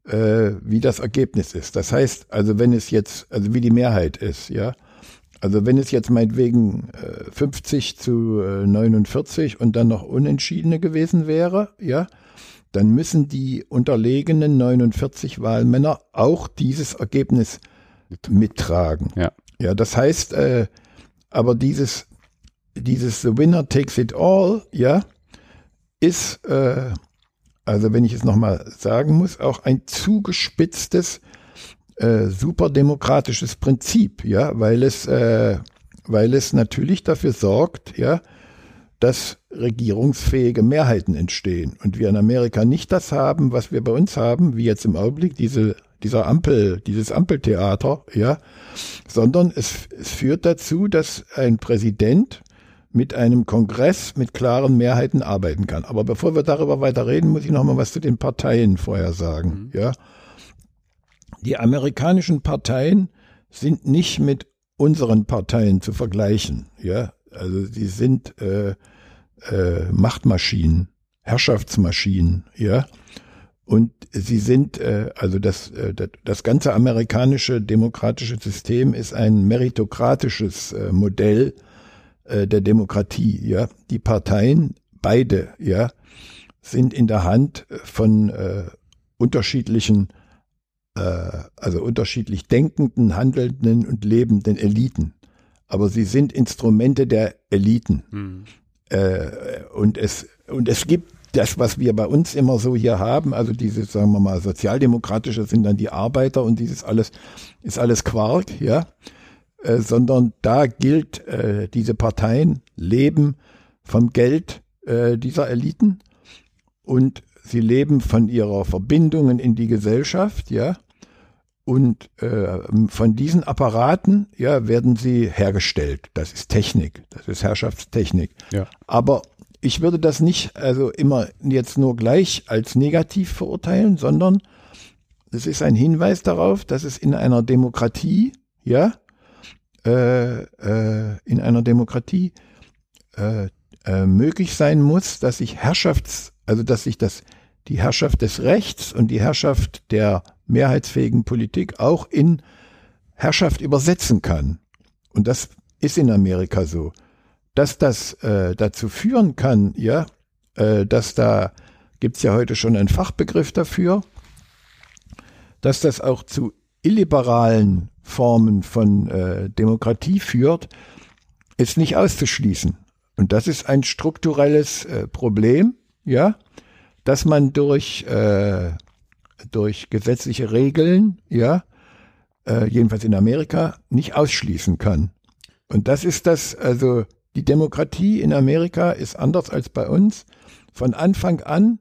äh, wie das Ergebnis ist. Das heißt, also wenn es jetzt, also wie die Mehrheit ist, ja, also wenn es jetzt meinetwegen äh, 50 zu äh, 49 und dann noch Unentschiedene gewesen wäre, ja, dann müssen die unterlegenen 49 Wahlmänner auch dieses Ergebnis mittragen. Ja, ja das heißt, äh, aber dieses dieses The Winner Takes It All, ja, ist äh, also wenn ich es nochmal sagen muss, auch ein zugespitztes, äh, superdemokratisches Prinzip, ja, weil es, äh, weil es natürlich dafür sorgt, ja, dass regierungsfähige Mehrheiten entstehen. Und wir in Amerika nicht das haben, was wir bei uns haben, wie jetzt im Augenblick diese, dieser Ampel, dieses Ampeltheater, ja, sondern es, es führt dazu, dass ein Präsident mit einem Kongress mit klaren Mehrheiten arbeiten kann. Aber bevor wir darüber weiter reden, muss ich noch mal was zu den Parteien vorher sagen, mhm. ja. Die amerikanischen Parteien sind nicht mit unseren Parteien zu vergleichen, ja. Also sie sind äh, äh, Machtmaschinen, Herrschaftsmaschinen, ja. Und sie sind, äh, also das, äh, das ganze amerikanische demokratische System ist ein meritokratisches äh, Modell äh, der Demokratie, ja. Die Parteien, beide, ja, sind in der Hand von äh, unterschiedlichen, äh, also unterschiedlich denkenden, handelnden und lebenden Eliten aber sie sind Instrumente der Eliten. Mhm. Äh, und, es, und es gibt das, was wir bei uns immer so hier haben, also diese, sagen wir mal, sozialdemokratische sind dann die Arbeiter und dieses alles ist alles Quark, ja. Äh, sondern da gilt, äh, diese Parteien leben vom Geld äh, dieser Eliten und sie leben von ihrer Verbindungen in die Gesellschaft, ja. Und äh, von diesen Apparaten ja, werden sie hergestellt. Das ist Technik, das ist Herrschaftstechnik. Ja. Aber ich würde das nicht also immer jetzt nur gleich als negativ verurteilen, sondern es ist ein Hinweis darauf, dass es in einer Demokratie, ja, äh, äh, in einer Demokratie äh, äh, möglich sein muss, dass sich Herrschafts, also dass sich das die Herrschaft des Rechts und die Herrschaft der mehrheitsfähigen Politik auch in Herrschaft übersetzen kann. Und das ist in Amerika so. Dass das äh, dazu führen kann, ja, äh, dass da gibt's ja heute schon einen Fachbegriff dafür, dass das auch zu illiberalen Formen von äh, Demokratie führt, ist nicht auszuschließen. Und das ist ein strukturelles äh, Problem, ja, dass man durch äh, durch gesetzliche Regeln, ja, äh, jedenfalls in Amerika, nicht ausschließen kann. Und das ist das, also die Demokratie in Amerika ist anders als bei uns von Anfang an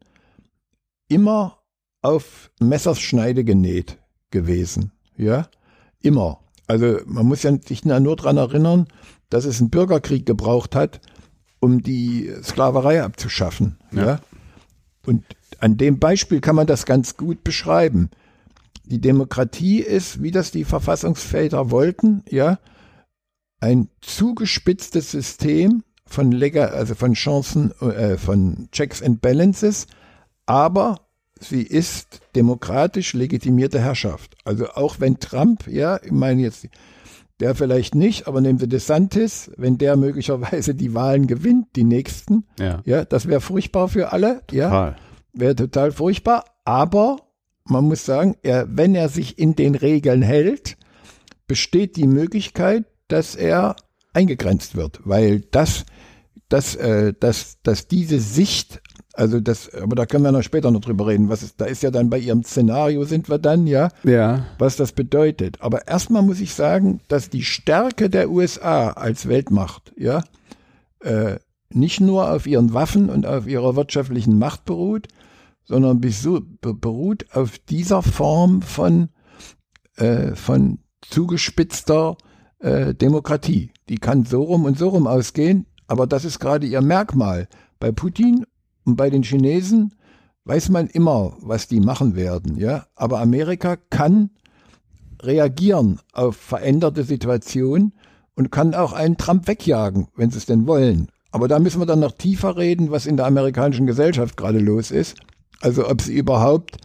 immer auf Messerschneide genäht gewesen, ja, immer. Also man muss ja sich nur daran erinnern, dass es einen Bürgerkrieg gebraucht hat, um die Sklaverei abzuschaffen, ja. ja? Und an dem Beispiel kann man das ganz gut beschreiben. Die Demokratie ist, wie das die Verfassungsväter wollten, ja, ein zugespitztes System von Lega, also von Chancen, äh, von Checks and Balances, aber sie ist demokratisch legitimierte Herrschaft. Also auch wenn Trump, ja, ich meine jetzt, der vielleicht nicht, aber nehmen Sie DeSantis, wenn der möglicherweise die Wahlen gewinnt, die nächsten, ja, ja das wäre furchtbar für alle, Total. ja wäre total furchtbar. Aber man muss sagen, er, wenn er sich in den Regeln hält, besteht die Möglichkeit, dass er eingegrenzt wird, weil das, das, äh, das, dass diese Sicht, also das, aber da können wir noch später noch drüber reden, was ist, da ist ja dann bei ihrem Szenario sind wir dann, ja, ja, was das bedeutet. Aber erstmal muss ich sagen, dass die Stärke der USA als Weltmacht, ja, äh, nicht nur auf ihren Waffen und auf ihrer wirtschaftlichen Macht beruht, sondern beruht auf dieser Form von, äh, von zugespitzter äh, Demokratie. Die kann so rum und so rum ausgehen, aber das ist gerade ihr Merkmal. Bei Putin und bei den Chinesen weiß man immer, was die machen werden, ja. Aber Amerika kann reagieren auf veränderte Situationen und kann auch einen Trump wegjagen, wenn sie es denn wollen. Aber da müssen wir dann noch tiefer reden, was in der amerikanischen Gesellschaft gerade los ist. Also ob sie überhaupt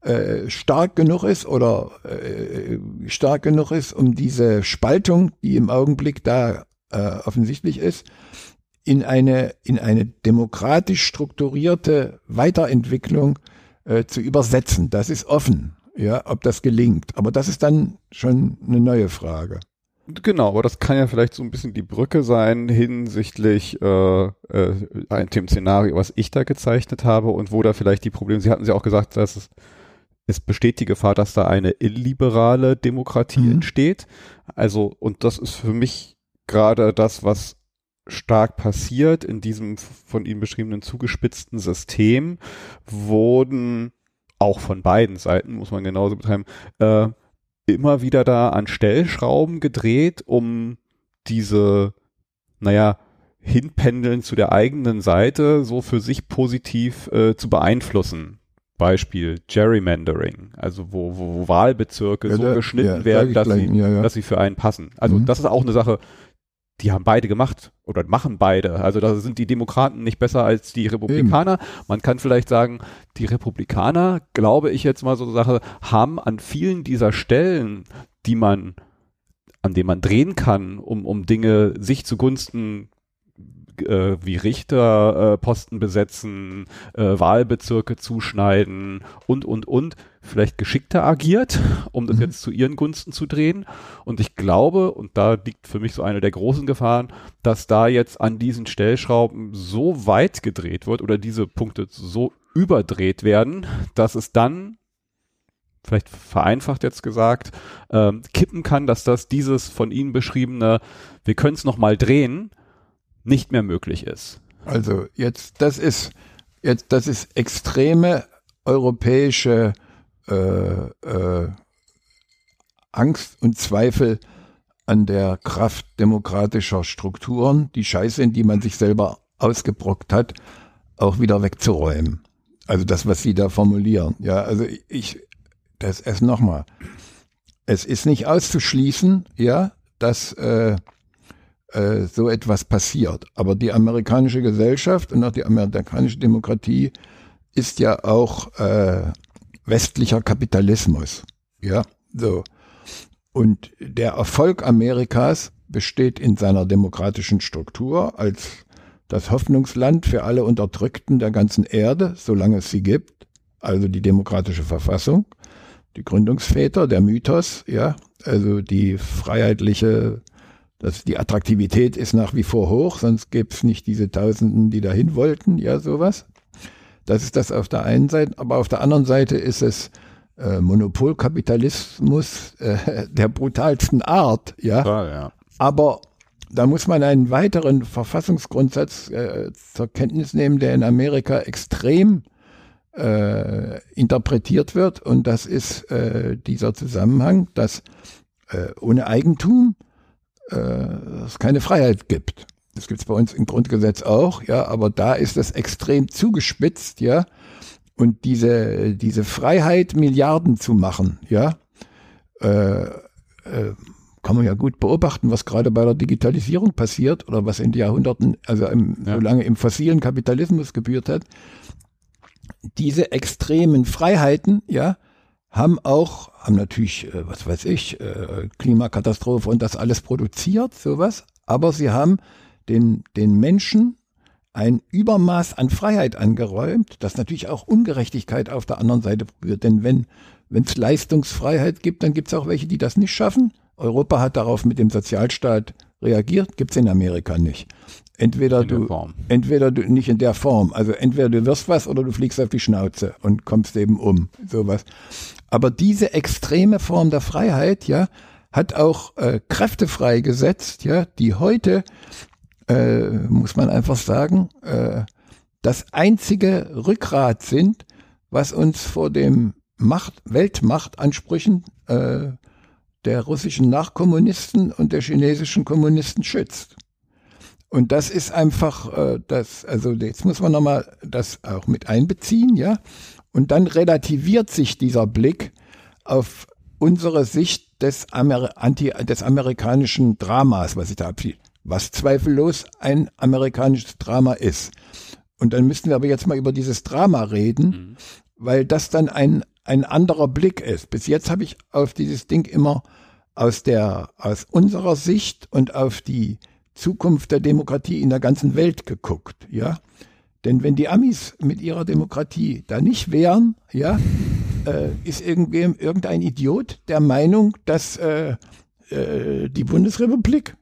äh, stark genug ist oder äh, stark genug ist, um diese Spaltung, die im Augenblick da äh, offensichtlich ist, in eine, in eine demokratisch strukturierte Weiterentwicklung äh, zu übersetzen. Das ist offen, ja, ob das gelingt. Aber das ist dann schon eine neue Frage. Genau, aber das kann ja vielleicht so ein bisschen die Brücke sein hinsichtlich äh, äh, dem Szenario, was ich da gezeichnet habe und wo da vielleicht die Probleme. Sie hatten ja auch gesagt, dass es, es besteht die Gefahr, dass da eine illiberale Demokratie mhm. entsteht. Also und das ist für mich gerade das, was stark passiert in diesem von Ihnen beschriebenen zugespitzten System, wurden auch von beiden Seiten, muss man genauso betreiben, äh, immer wieder da an Stellschrauben gedreht, um diese, naja, hinpendeln zu der eigenen Seite so für sich positiv äh, zu beeinflussen. Beispiel Gerrymandering, also wo, wo, Wahlbezirke ja, so geschnitten ja, werden, dass sie, ja, dass sie für einen passen. Also mhm. das ist auch eine Sache, die haben beide gemacht oder machen beide. Also da sind die Demokraten nicht besser als die Republikaner. Eben. Man kann vielleicht sagen, die Republikaner, glaube ich jetzt mal so eine Sache, haben an vielen dieser Stellen, die man, an denen man drehen kann, um, um Dinge sich zugunsten äh, wie Richter äh, Posten besetzen, äh, Wahlbezirke zuschneiden und, und, und, vielleicht geschickter agiert, um das mhm. jetzt zu ihren Gunsten zu drehen. Und ich glaube, und da liegt für mich so eine der großen Gefahren, dass da jetzt an diesen Stellschrauben so weit gedreht wird oder diese Punkte so überdreht werden, dass es dann vielleicht vereinfacht jetzt gesagt, ähm, kippen kann, dass das dieses von Ihnen beschriebene, wir können es nochmal drehen, nicht mehr möglich ist. Also jetzt, das ist jetzt, das ist extreme europäische äh, äh, Angst und Zweifel an der Kraft demokratischer Strukturen, die Scheiße, in die man sich selber ausgebrockt hat, auch wieder wegzuräumen. Also das, was Sie da formulieren. Ja, also ich, das ist nochmal. Es ist nicht auszuschließen, ja, dass äh, äh, so etwas passiert. Aber die amerikanische Gesellschaft und auch die amerikanische Demokratie ist ja auch äh, westlicher Kapitalismus. Ja, so. Und der Erfolg Amerikas besteht in seiner demokratischen Struktur als das Hoffnungsland für alle Unterdrückten der ganzen Erde, solange es sie gibt. Also die demokratische Verfassung, die Gründungsväter, der Mythos, ja, also die freiheitliche das, die Attraktivität ist nach wie vor hoch, sonst gäbe es nicht diese Tausenden, die dahin wollten, ja, sowas. Das ist das auf der einen Seite, aber auf der anderen Seite ist es äh, Monopolkapitalismus äh, der brutalsten Art, ja. Klar, ja. Aber da muss man einen weiteren Verfassungsgrundsatz äh, zur Kenntnis nehmen, der in Amerika extrem äh, interpretiert wird. Und das ist äh, dieser Zusammenhang, dass äh, ohne Eigentum äh, es keine Freiheit gibt. Das gibt es bei uns im Grundgesetz auch, ja, aber da ist es extrem zugespitzt, ja. Und diese, diese Freiheit, Milliarden zu machen, ja, äh, äh, kann man ja gut beobachten, was gerade bei der Digitalisierung passiert oder was in den Jahrhunderten, also im, ja. so lange im fossilen Kapitalismus gebührt hat. Diese extremen Freiheiten, ja, haben auch, haben natürlich, äh, was weiß ich, äh, Klimakatastrophe und das alles produziert, sowas, aber sie haben den, den Menschen ein Übermaß an Freiheit angeräumt, das natürlich auch Ungerechtigkeit auf der anderen Seite berührt. Denn wenn wenn es Leistungsfreiheit gibt, dann gibt es auch welche, die das nicht schaffen. Europa hat darauf mit dem Sozialstaat reagiert, gibt es in Amerika nicht. Entweder du, entweder du nicht in der Form, also entweder du wirst was oder du fliegst auf die Schnauze und kommst eben um, sowas. Aber diese extreme Form der Freiheit, ja, hat auch äh, Kräfte freigesetzt, ja, die heute, äh, muss man einfach sagen, äh, das einzige Rückgrat sind, was uns vor dem Macht, Weltmachtansprüchen äh, der russischen Nachkommunisten und der chinesischen Kommunisten schützt. Und das ist einfach, äh, das, also jetzt muss man nochmal das auch mit einbeziehen, ja. Und dann relativiert sich dieser Blick auf unsere Sicht des, Amer Anti des amerikanischen Dramas, was ich da abschied, was zweifellos ein amerikanisches Drama ist. Und dann müssten wir aber jetzt mal über dieses Drama reden, mhm. weil das dann ein, ein anderer Blick ist. Bis jetzt habe ich auf dieses Ding immer aus der, aus unserer Sicht und auf die Zukunft der Demokratie in der ganzen Welt geguckt, ja. Denn wenn die Amis mit ihrer Demokratie da nicht wären, ja, äh, ist irgendwem, irgendein Idiot der Meinung, dass äh, äh, die Bundesrepublik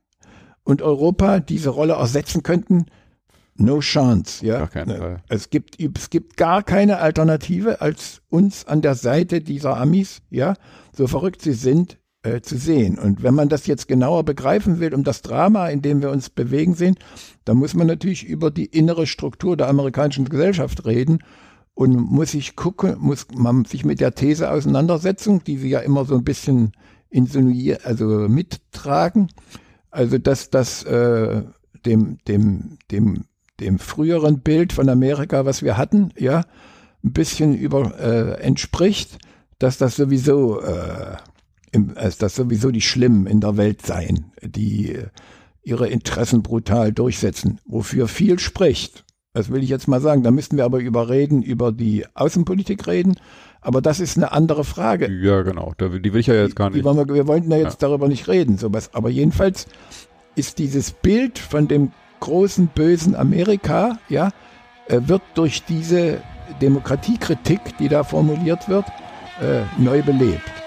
und Europa diese Rolle ersetzen könnten, no chance. Ja, es gibt es gibt gar keine Alternative als uns an der Seite dieser Amis, ja, so verrückt sie sind, äh, zu sehen. Und wenn man das jetzt genauer begreifen will, um das Drama, in dem wir uns bewegen sehen, dann muss man natürlich über die innere Struktur der amerikanischen Gesellschaft reden und muss sich gucken, muss man sich mit der These auseinandersetzen, die sie ja immer so ein bisschen insinuieren, also mittragen, also dass das äh, dem, dem, dem, dem früheren Bild von Amerika, was wir hatten, ja, ein bisschen über äh, entspricht, dass das sowieso äh, im, als dass sowieso die Schlimmen in der Welt seien, die äh, ihre Interessen brutal durchsetzen, wofür viel spricht. Das will ich jetzt mal sagen. Da müssten wir aber überreden, über die Außenpolitik reden. Aber das ist eine andere Frage. Ja, genau. Die will ich ja jetzt gar nicht. Wir, wir, wollten ja jetzt ja. darüber nicht reden, sowas. Aber jedenfalls ist dieses Bild von dem großen, bösen Amerika, ja, äh, wird durch diese Demokratiekritik, die da formuliert wird, äh, neu belebt.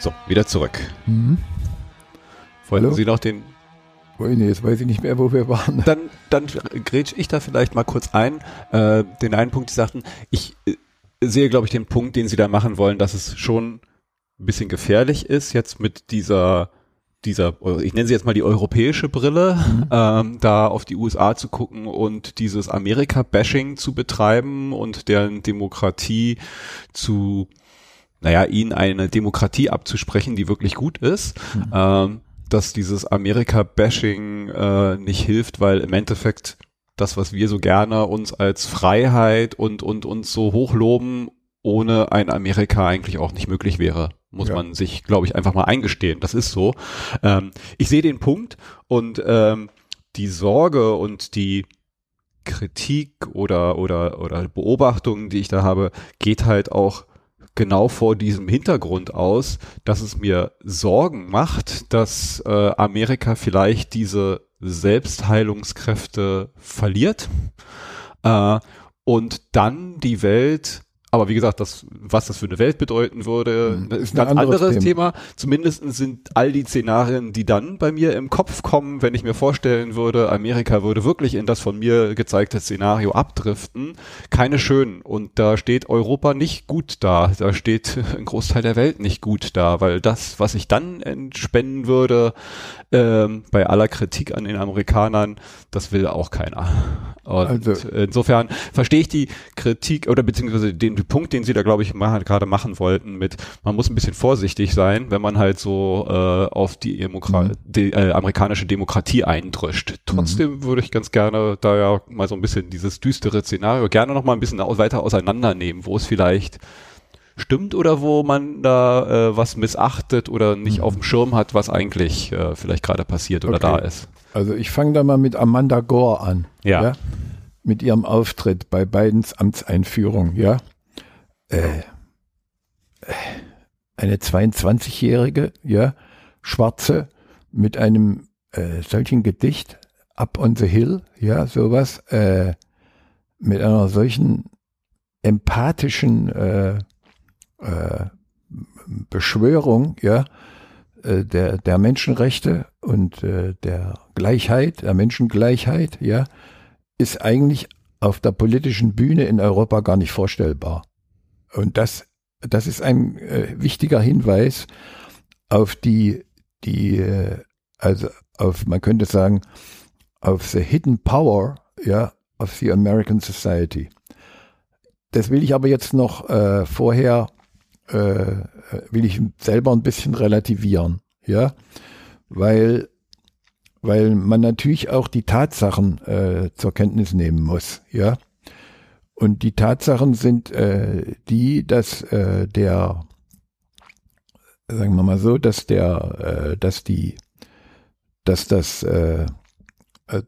So, wieder zurück. Mhm. Wollten Hallo? Sie noch den. Oh, nee, jetzt weiß ich nicht mehr, wo wir waren. Dann, dann grätsch ich da vielleicht mal kurz ein. Äh, den einen Punkt, die sagten, ich äh, sehe, glaube ich, den Punkt, den Sie da machen wollen, dass es schon ein bisschen gefährlich ist, jetzt mit dieser dieser, ich nenne sie jetzt mal die europäische Brille, mhm. ähm, da auf die USA zu gucken und dieses Amerika-Bashing zu betreiben und deren Demokratie zu naja, ihnen eine Demokratie abzusprechen, die wirklich gut ist, mhm. ähm, dass dieses Amerika-Bashing äh, nicht hilft, weil im Endeffekt das, was wir so gerne uns als Freiheit und, und uns so hochloben, ohne ein Amerika eigentlich auch nicht möglich wäre. Muss ja. man sich, glaube ich, einfach mal eingestehen. Das ist so. Ähm, ich sehe den Punkt und ähm, die Sorge und die Kritik oder, oder, oder Beobachtungen, die ich da habe, geht halt auch genau vor diesem Hintergrund aus, dass es mir Sorgen macht, dass äh, Amerika vielleicht diese Selbstheilungskräfte verliert äh, und dann die Welt aber wie gesagt, das, was das für eine Welt bedeuten würde, hm, ist ein ganz anderes, anderes Thema. Thema. Zumindest sind all die Szenarien, die dann bei mir im Kopf kommen, wenn ich mir vorstellen würde, Amerika würde wirklich in das von mir gezeigte Szenario abdriften, keine schönen. Und da steht Europa nicht gut da. Da steht ein Großteil der Welt nicht gut da, weil das, was ich dann entspenden würde, ähm, bei aller Kritik an den Amerikanern, das will auch keiner. Und also, insofern verstehe ich die Kritik oder beziehungsweise den Punkt, den Sie da, glaube ich, machen, gerade machen wollten, mit man muss ein bisschen vorsichtig sein, wenn man halt so äh, auf die, Demokra mhm. die äh, amerikanische Demokratie eindrischt. Trotzdem mhm. würde ich ganz gerne da ja mal so ein bisschen dieses düstere Szenario gerne noch mal ein bisschen weiter auseinandernehmen, wo es vielleicht stimmt oder wo man da äh, was missachtet oder nicht mhm. auf dem Schirm hat, was eigentlich äh, vielleicht gerade passiert oder okay. da ist. Also ich fange da mal mit Amanda Gore an. Ja. ja. Mit ihrem Auftritt bei Bidens Amtseinführung, ja. Äh, eine 22-jährige, ja, Schwarze mit einem äh, solchen Gedicht, Up on the Hill, ja, sowas, äh, mit einer solchen empathischen äh, äh, Beschwörung ja, äh, der, der Menschenrechte und äh, der Gleichheit, der Menschengleichheit, ja, ist eigentlich auf der politischen Bühne in Europa gar nicht vorstellbar. Und das, das ist ein äh, wichtiger Hinweis auf die, die, äh, also auf, man könnte sagen, auf the hidden power, ja, of the American Society. Das will ich aber jetzt noch äh, vorher äh, will ich selber ein bisschen relativieren, ja, weil weil man natürlich auch die Tatsachen äh, zur Kenntnis nehmen muss, ja. Und die Tatsachen sind äh, die, dass äh, der, sagen wir mal so, dass der, äh, dass die, dass das, äh,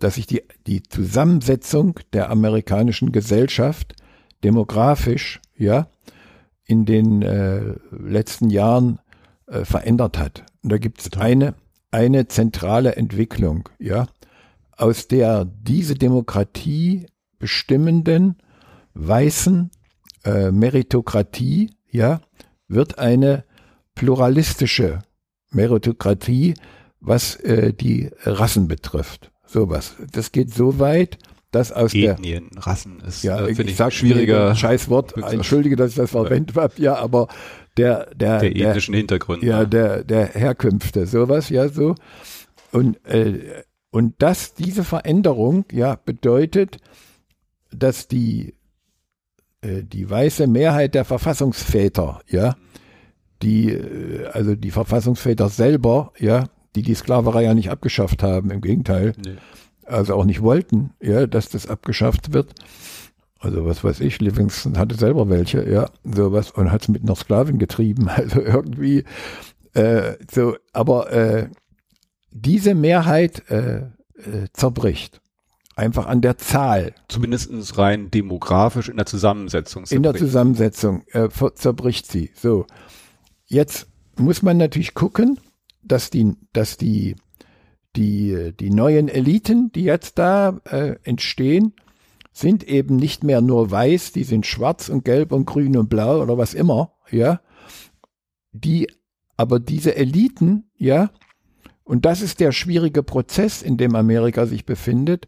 dass sich die die Zusammensetzung der amerikanischen Gesellschaft demografisch, ja, in den äh, letzten Jahren äh, verändert hat. Und da gibt es eine, eine zentrale Entwicklung, ja, aus der diese Demokratie bestimmenden weißen äh, Meritokratie, ja, wird eine pluralistische Meritokratie, was äh, die Rassen betrifft. Sowas. Das geht so weit, dass aus Ethnien, der Rassen ist, ja, äh, ich, ich sag schwieriger Scheißwort. Entschuldige, dass ich das verwendet habe. Ja, aber der der der ethnischen Hintergründe. Ja, der der Herkünfte, sowas, ja so. Und äh, und das diese Veränderung ja bedeutet, dass die die weiße Mehrheit der Verfassungsväter, ja, die äh, also die Verfassungsväter selber, ja, die die Sklaverei ja nicht abgeschafft haben, im Gegenteil, nee. also auch nicht wollten, ja, dass das abgeschafft wird. Also was weiß ich, Livingston hatte selber welche, ja, sowas und hat es mit einer Sklavin getrieben, also irgendwie äh, so, aber äh, diese Mehrheit äh, äh, zerbricht. Einfach an der Zahl. Zumindest rein demografisch in der Zusammensetzung. Zerbricht. In der Zusammensetzung äh, zerbricht sie. So. Jetzt muss man natürlich gucken, dass die, dass die, die, die neuen Eliten, die jetzt da äh, entstehen, sind eben nicht mehr nur weiß, die sind schwarz und gelb und grün und blau oder was immer, ja. Die, aber diese Eliten, ja, und das ist der schwierige Prozess, in dem Amerika sich befindet,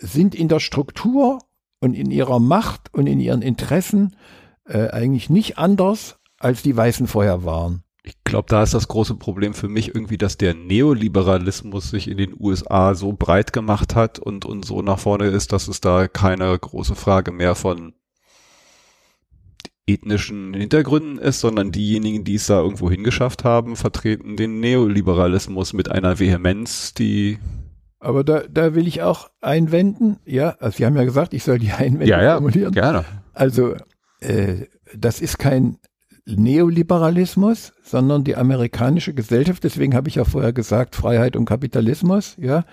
sind in der Struktur und in ihrer Macht und in ihren Interessen äh, eigentlich nicht anders, als die Weißen vorher waren. Ich glaube, da ist das große Problem für mich irgendwie, dass der Neoliberalismus sich in den USA so breit gemacht hat und, und so nach vorne ist, dass es da keine große Frage mehr von ethnischen Hintergründen ist, sondern diejenigen, die es da irgendwo hingeschafft haben, vertreten den Neoliberalismus mit einer Vehemenz, die aber da, da will ich auch einwenden, ja, also Sie haben ja gesagt, ich soll die Einwände ja, ja, formulieren. Gerne. Also äh, das ist kein Neoliberalismus, sondern die amerikanische Gesellschaft, deswegen habe ich ja vorher gesagt, Freiheit und Kapitalismus, ja,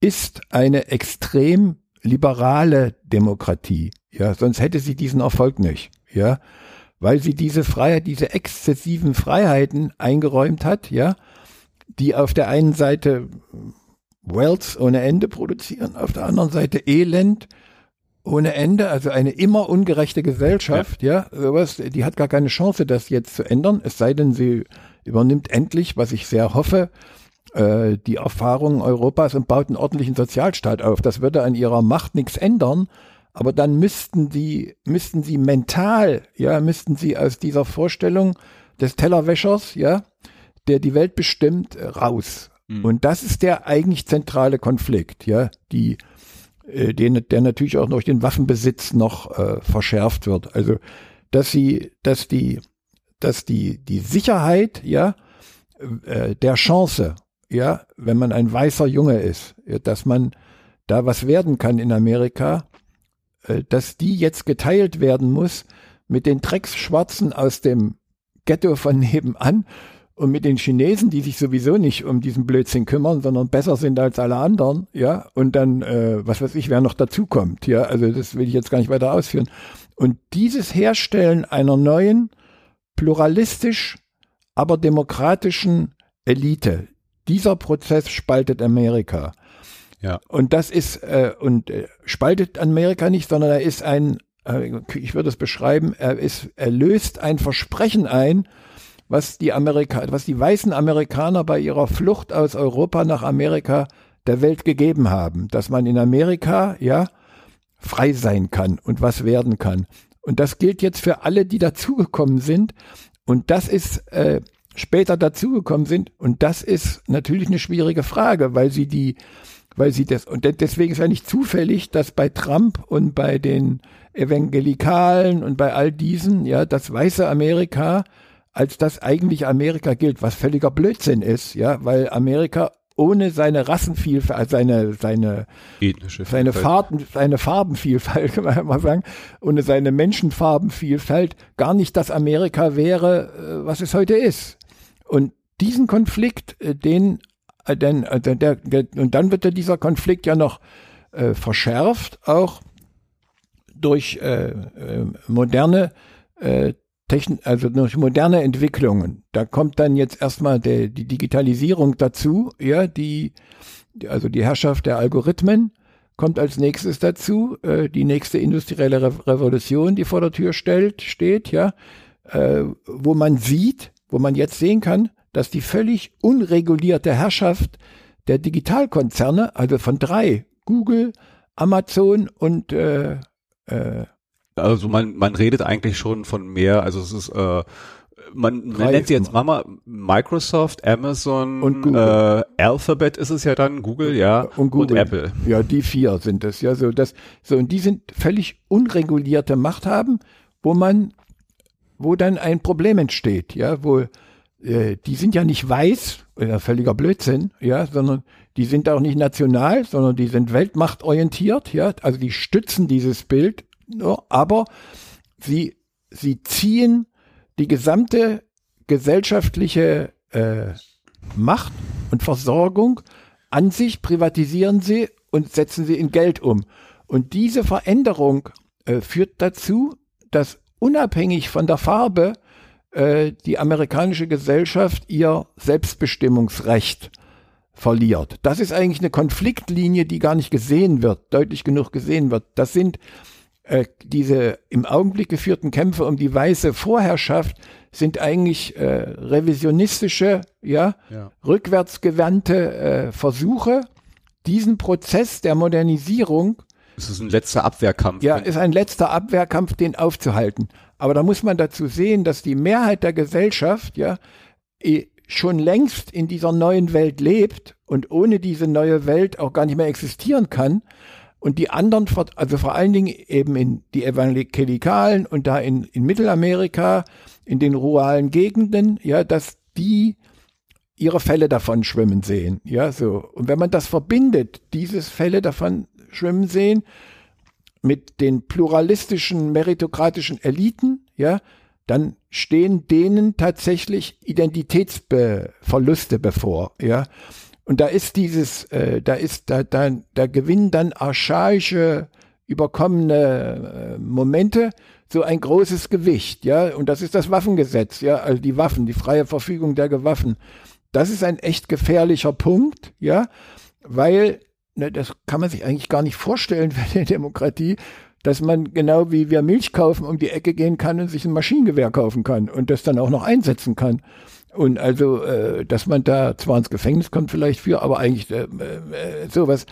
ist eine extrem liberale Demokratie. Ja, sonst hätte sie diesen Erfolg nicht. Ja, weil sie diese Freiheit, diese exzessiven Freiheiten eingeräumt hat, ja, die auf der einen Seite Wealth ohne Ende produzieren, auf der anderen Seite Elend ohne Ende, also eine immer ungerechte Gesellschaft, ja. ja, sowas, die hat gar keine Chance, das jetzt zu ändern, es sei denn, sie übernimmt endlich, was ich sehr hoffe, äh, die Erfahrungen Europas und baut einen ordentlichen Sozialstaat auf. Das würde an ihrer Macht nichts ändern, aber dann müssten die, müssten sie mental, ja, müssten sie aus dieser Vorstellung des Tellerwäschers, ja, der die Welt bestimmt, raus. Mhm. Und das ist der eigentlich zentrale Konflikt, ja, die äh, den, der natürlich auch durch den Waffenbesitz noch äh, verschärft wird. Also, dass sie, dass die, dass die, die Sicherheit, ja, äh, der Chance, ja, wenn man ein weißer Junge ist, ja, dass man da was werden kann in Amerika, äh, dass die jetzt geteilt werden muss mit den Drecksschwarzen aus dem Ghetto von nebenan, und mit den Chinesen, die sich sowieso nicht um diesen Blödsinn kümmern, sondern besser sind als alle anderen, ja, und dann, äh, was weiß ich, wer noch dazukommt, ja, also das will ich jetzt gar nicht weiter ausführen. Und dieses Herstellen einer neuen, pluralistisch, aber demokratischen Elite, dieser Prozess spaltet Amerika. Ja. Und das ist, äh, und äh, spaltet Amerika nicht, sondern er ist ein, äh, ich würde es beschreiben, er ist, er löst ein Versprechen ein, was die Amerika, was die weißen Amerikaner bei ihrer Flucht aus Europa nach Amerika der Welt gegeben haben, dass man in Amerika, ja, frei sein kann und was werden kann. Und das gilt jetzt für alle, die dazugekommen sind. Und das ist äh, später dazugekommen sind. Und das ist natürlich eine schwierige Frage, weil sie die, weil sie das, und deswegen ist ja nicht zufällig, dass bei Trump und bei den Evangelikalen und bei all diesen, ja, das weiße Amerika als das eigentlich Amerika gilt, was völliger Blödsinn ist, ja, weil Amerika ohne seine Rassenvielfalt, also seine, seine, seine, Farben, seine Farbenvielfalt, kann man mal sagen, ohne seine Menschenfarbenvielfalt gar nicht das Amerika wäre, äh, was es heute ist. Und diesen Konflikt, äh, den, äh, denn, der, und dann wird ja dieser Konflikt ja noch äh, verschärft, auch durch äh, äh, moderne äh, Techn also durch moderne Entwicklungen. Da kommt dann jetzt erstmal der, die Digitalisierung dazu, ja, die, also die Herrschaft der Algorithmen kommt als nächstes dazu, äh, die nächste industrielle Re Revolution, die vor der Tür stellt, steht, ja, äh, wo man sieht, wo man jetzt sehen kann, dass die völlig unregulierte Herrschaft der Digitalkonzerne, also von drei, Google, Amazon und äh, äh, also man, man redet eigentlich schon von mehr, also es ist, äh, man, man nennt sie jetzt Mama Microsoft, Amazon und Google. Äh, Alphabet ist es ja dann, Google, ja, und, Google. und Apple. Ja, die vier sind es, ja, so das, so und die sind völlig unregulierte Macht haben, wo man, wo dann ein Problem entsteht, ja, wo äh, die sind ja nicht weiß, äh, völliger Blödsinn, ja, sondern die sind auch nicht national, sondern die sind weltmachtorientiert, ja, also die stützen dieses Bild no, aber sie, sie ziehen die gesamte gesellschaftliche äh, Macht und Versorgung an sich, privatisieren sie und setzen sie in Geld um. Und diese Veränderung äh, führt dazu, dass unabhängig von der Farbe äh, die amerikanische Gesellschaft ihr Selbstbestimmungsrecht verliert. Das ist eigentlich eine Konfliktlinie, die gar nicht gesehen wird, deutlich genug gesehen wird. Das sind äh, diese im Augenblick geführten Kämpfe um die weiße Vorherrschaft sind eigentlich äh, revisionistische, ja, ja. rückwärtsgewandte äh, Versuche, diesen Prozess der Modernisierung es ist ein letzter Abwehrkampf. Ja, ist ein letzter Abwehrkampf, den aufzuhalten. Aber da muss man dazu sehen, dass die Mehrheit der Gesellschaft ja eh schon längst in dieser neuen Welt lebt und ohne diese neue Welt auch gar nicht mehr existieren kann. Und die anderen, also vor allen Dingen eben in die Evangelikalen und da in, in Mittelamerika, in den ruralen Gegenden, ja, dass die ihre Fälle davon schwimmen sehen. Ja, so. Und wenn man das verbindet, dieses Fälle davon schwimmen sehen, mit den pluralistischen, meritokratischen Eliten, ja, dann stehen denen tatsächlich Identitätsverluste bevor, ja. Und da ist dieses, äh, da ist, da, da, da gewinnen dann archaische, überkommene äh, Momente so ein großes Gewicht, ja. Und das ist das Waffengesetz, ja, also die Waffen, die freie Verfügung der Waffen. Das ist ein echt gefährlicher Punkt, ja, weil, ne, das kann man sich eigentlich gar nicht vorstellen für eine Demokratie, dass man genau wie wir Milch kaufen um die Ecke gehen kann und sich ein Maschinengewehr kaufen kann und das dann auch noch einsetzen kann. Und also, äh, dass man da zwar ins Gefängnis kommt vielleicht für, aber eigentlich äh, äh, sowas.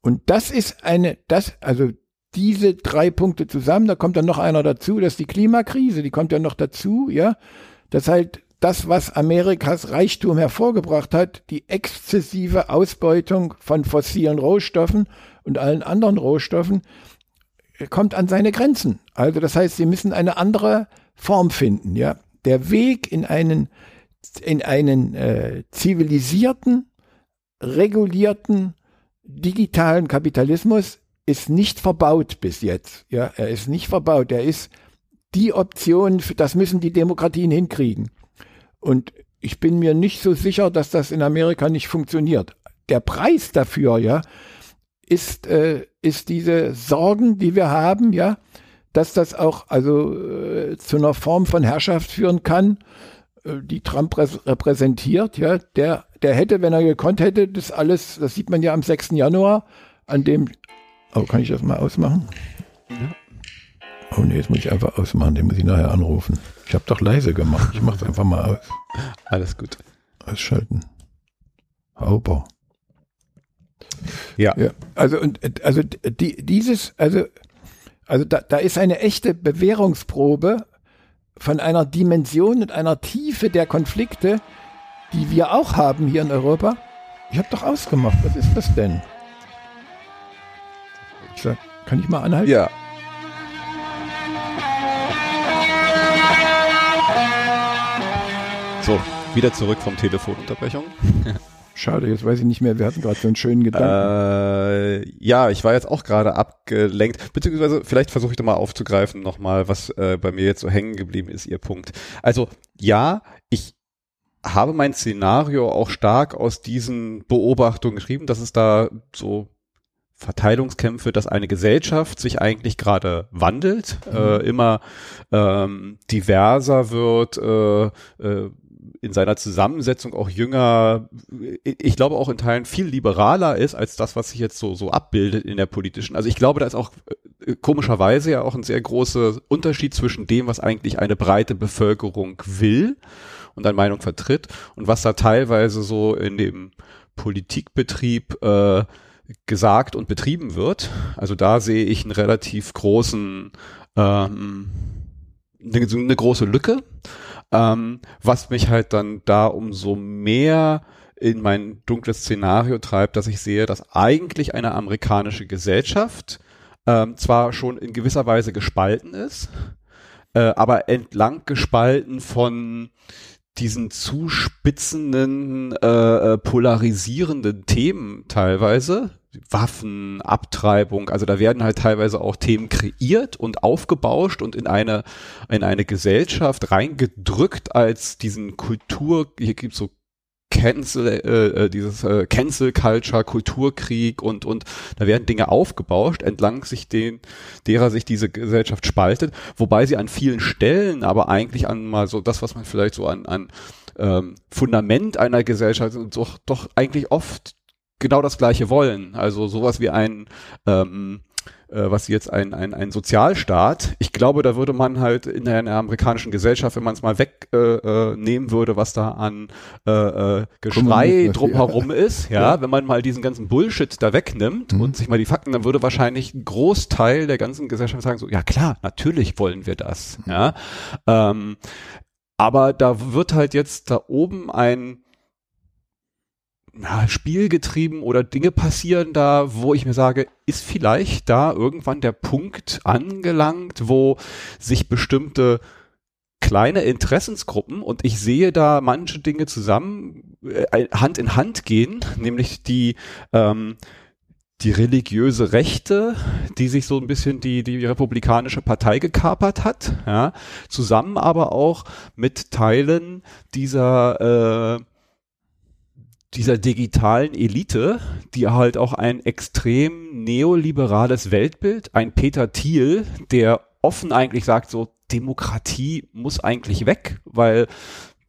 Und das ist eine, das, also diese drei Punkte zusammen, da kommt dann noch einer dazu, das ist die Klimakrise, die kommt ja noch dazu, ja. Das halt das, was Amerikas Reichtum hervorgebracht hat, die exzessive Ausbeutung von fossilen Rohstoffen und allen anderen Rohstoffen, kommt an seine Grenzen. Also das heißt, sie müssen eine andere Form finden, ja. Der Weg in einen in einen äh, zivilisierten, regulierten, digitalen Kapitalismus ist nicht verbaut bis jetzt. Ja, er ist nicht verbaut. Er ist die Option, das müssen die Demokratien hinkriegen. Und ich bin mir nicht so sicher, dass das in Amerika nicht funktioniert. Der Preis dafür, ja, ist, äh, ist diese Sorgen, die wir haben, ja, dass das auch also äh, zu einer Form von Herrschaft führen kann, die Trump repräsentiert, ja, der, der hätte, wenn er gekonnt hätte, das alles, das sieht man ja am 6. Januar, an dem, oh, kann ich das mal ausmachen? Ja. Oh nee, jetzt muss ich einfach ausmachen, den muss ich nachher anrufen. Ich habe doch leise gemacht, ich mache es einfach mal aus. Alles gut. Ausschalten. Hauber. Ja. ja. Also, und, also, die, dieses, also, also da, da ist eine echte Bewährungsprobe von einer Dimension und einer Tiefe der Konflikte, die wir auch haben hier in Europa. Ich habe doch ausgemacht. Was ist das denn? Ich sag, kann ich mal anhalten? Ja. So, wieder zurück vom Telefonunterbrechung. Schade, jetzt weiß ich nicht mehr, wir hatten gerade so einen schönen Gedanken. Äh, ja, ich war jetzt auch gerade abgelenkt, beziehungsweise vielleicht versuche ich da mal aufzugreifen nochmal, was äh, bei mir jetzt so hängen geblieben ist, Ihr Punkt. Also ja, ich habe mein Szenario auch stark aus diesen Beobachtungen geschrieben, dass es da so Verteilungskämpfe, dass eine Gesellschaft sich eigentlich gerade wandelt, mhm. äh, immer ähm, diverser wird, äh, äh, in seiner Zusammensetzung auch jünger, ich glaube auch in Teilen viel liberaler ist als das, was sich jetzt so, so abbildet in der politischen. Also ich glaube, da ist auch äh, komischerweise ja auch ein sehr großer Unterschied zwischen dem, was eigentlich eine breite Bevölkerung will und eine Meinung vertritt und was da teilweise so in dem Politikbetrieb äh, gesagt und betrieben wird. Also da sehe ich einen relativ großen, ähm, eine, eine große Lücke, ähm, was mich halt dann da umso mehr in mein dunkles Szenario treibt, dass ich sehe, dass eigentlich eine amerikanische Gesellschaft ähm, zwar schon in gewisser Weise gespalten ist, äh, aber entlang gespalten von diesen zuspitzenden, äh, äh, polarisierenden Themen teilweise, Waffen, Abtreibung, also da werden halt teilweise auch Themen kreiert und aufgebauscht und in eine, in eine Gesellschaft reingedrückt als diesen Kultur, hier gibt's so Cancel, äh, äh, dieses äh, Cancel Culture, Kulturkrieg und und da werden Dinge aufgebauscht, entlang sich den, derer sich diese Gesellschaft spaltet, wobei sie an vielen Stellen aber eigentlich an mal so das, was man vielleicht so an, an ähm, Fundament einer Gesellschaft doch, doch eigentlich oft genau das Gleiche wollen. Also sowas wie ein ähm, äh, was jetzt ein, ein, ein Sozialstaat. Ich glaube, da würde man halt in einer amerikanischen Gesellschaft, wenn man es mal wegnehmen äh, äh, würde, was da an äh, äh, Geschrei drumherum ist, ja, ja, wenn man mal diesen ganzen Bullshit da wegnimmt mhm. und sich mal die Fakten, dann würde wahrscheinlich ein Großteil der ganzen Gesellschaft sagen so, ja klar, natürlich wollen wir das, mhm. ja. Ähm, aber da wird halt jetzt da oben ein ja, spielgetrieben oder Dinge passieren da, wo ich mir sage, ist vielleicht da irgendwann der Punkt angelangt, wo sich bestimmte kleine Interessensgruppen und ich sehe da manche Dinge zusammen äh, Hand in Hand gehen, nämlich die ähm, die religiöse Rechte, die sich so ein bisschen die, die republikanische Partei gekapert hat, ja, zusammen aber auch mit Teilen dieser äh, dieser digitalen Elite, die halt auch ein extrem neoliberales Weltbild, ein Peter Thiel, der offen eigentlich sagt, so Demokratie muss eigentlich weg, weil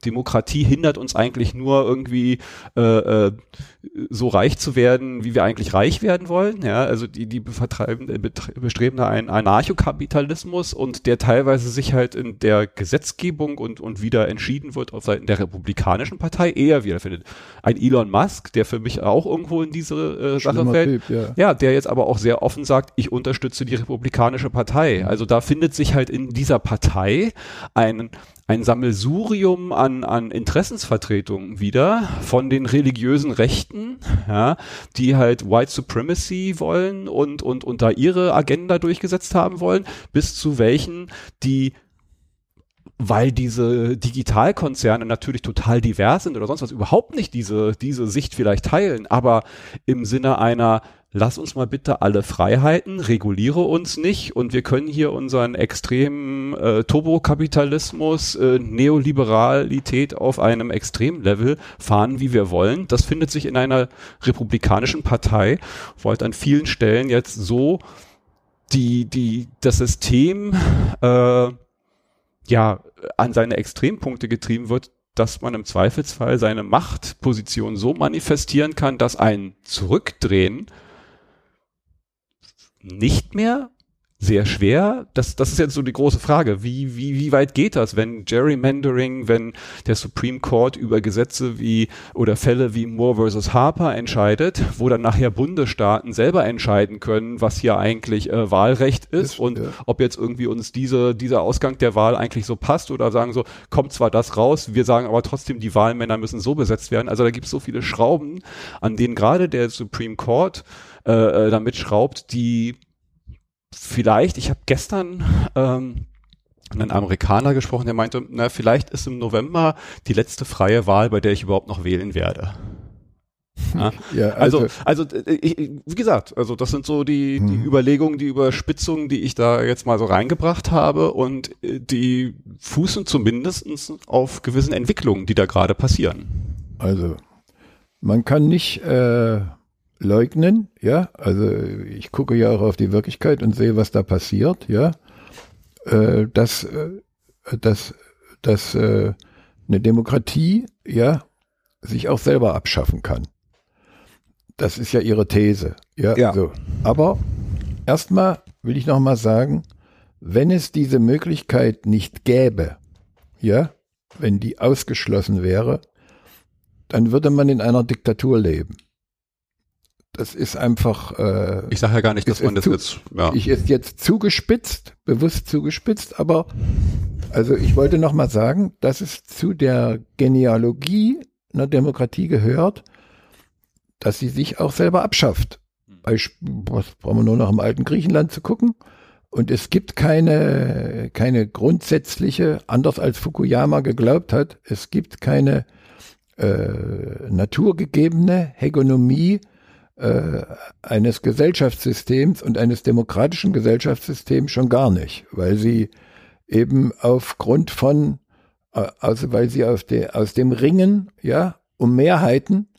Demokratie hindert uns eigentlich nur irgendwie äh, äh, so reich zu werden, wie wir eigentlich reich werden wollen. Ja, also die, die vertreiben, äh, bestreben da einen Anarchokapitalismus und der teilweise sich halt in der Gesetzgebung und, und wieder entschieden wird auf Seiten der Republikanischen Partei eher wiederfindet. Ein Elon Musk, der für mich auch irgendwo in diese äh, Sache fällt. Typ, ja. ja, der jetzt aber auch sehr offen sagt, ich unterstütze die Republikanische Partei. Also da findet sich halt in dieser Partei ein, ein Sammelsurium an, an Interessensvertretungen wieder von den religiösen Rechten, ja, die halt White Supremacy wollen und, und, und da ihre Agenda durchgesetzt haben wollen, bis zu welchen, die weil diese Digitalkonzerne natürlich total divers sind oder sonst was überhaupt nicht diese, diese Sicht vielleicht teilen, aber im Sinne einer lass uns mal bitte alle Freiheiten, reguliere uns nicht und wir können hier unseren extremen äh, Turbokapitalismus, äh, Neoliberalität auf einem Extremlevel fahren, wie wir wollen. Das findet sich in einer republikanischen Partei, wo halt an vielen Stellen jetzt so die, die, das System äh, ja an seine Extrempunkte getrieben wird, dass man im Zweifelsfall seine Machtposition so manifestieren kann, dass ein Zurückdrehen nicht mehr sehr schwer. Das, das ist jetzt so die große Frage. Wie, wie, wie weit geht das, wenn Gerrymandering, wenn der Supreme Court über Gesetze wie oder Fälle wie Moore versus Harper entscheidet, wo dann nachher Bundesstaaten selber entscheiden können, was hier eigentlich äh, Wahlrecht ist das, und ja. ob jetzt irgendwie uns diese, dieser Ausgang der Wahl eigentlich so passt oder sagen so, kommt zwar das raus, wir sagen aber trotzdem, die Wahlmänner müssen so besetzt werden. Also da gibt es so viele Schrauben, an denen gerade der Supreme Court äh, äh damit schraubt, die vielleicht, ich habe gestern ähm, einen Amerikaner gesprochen, der meinte, na, vielleicht ist im November die letzte freie Wahl, bei der ich überhaupt noch wählen werde. Ja, ja also, also, also äh, ich, wie gesagt, also das sind so die, die hm. Überlegungen, die Überspitzungen, die ich da jetzt mal so reingebracht habe und äh, die fußen zumindest auf gewissen Entwicklungen, die da gerade passieren. Also man kann nicht äh, leugnen, ja, also ich gucke ja auch auf die Wirklichkeit und sehe, was da passiert, ja, äh, dass, äh, dass, dass äh, eine Demokratie, ja, sich auch selber abschaffen kann. Das ist ja ihre These, ja. ja. So. Aber erstmal will ich noch mal sagen, wenn es diese Möglichkeit nicht gäbe, ja, wenn die ausgeschlossen wäre, dann würde man in einer Diktatur leben. Das ist einfach. Äh, ich sage ja gar nicht, dass man das zu, jetzt. Ja. Ich ist jetzt zugespitzt, bewusst zugespitzt, aber also ich wollte noch mal sagen, dass es zu der Genealogie einer Demokratie gehört, dass sie sich auch selber abschafft. Beispiel, was brauchen wir nur noch im alten Griechenland zu gucken? Und es gibt keine, keine grundsätzliche, anders als Fukuyama geglaubt hat, es gibt keine äh, naturgegebene Hegemonie äh, eines Gesellschaftssystems und eines demokratischen Gesellschaftssystems schon gar nicht, weil sie eben aufgrund von, äh, also weil sie auf de, aus dem Ringen, ja, um Mehrheiten,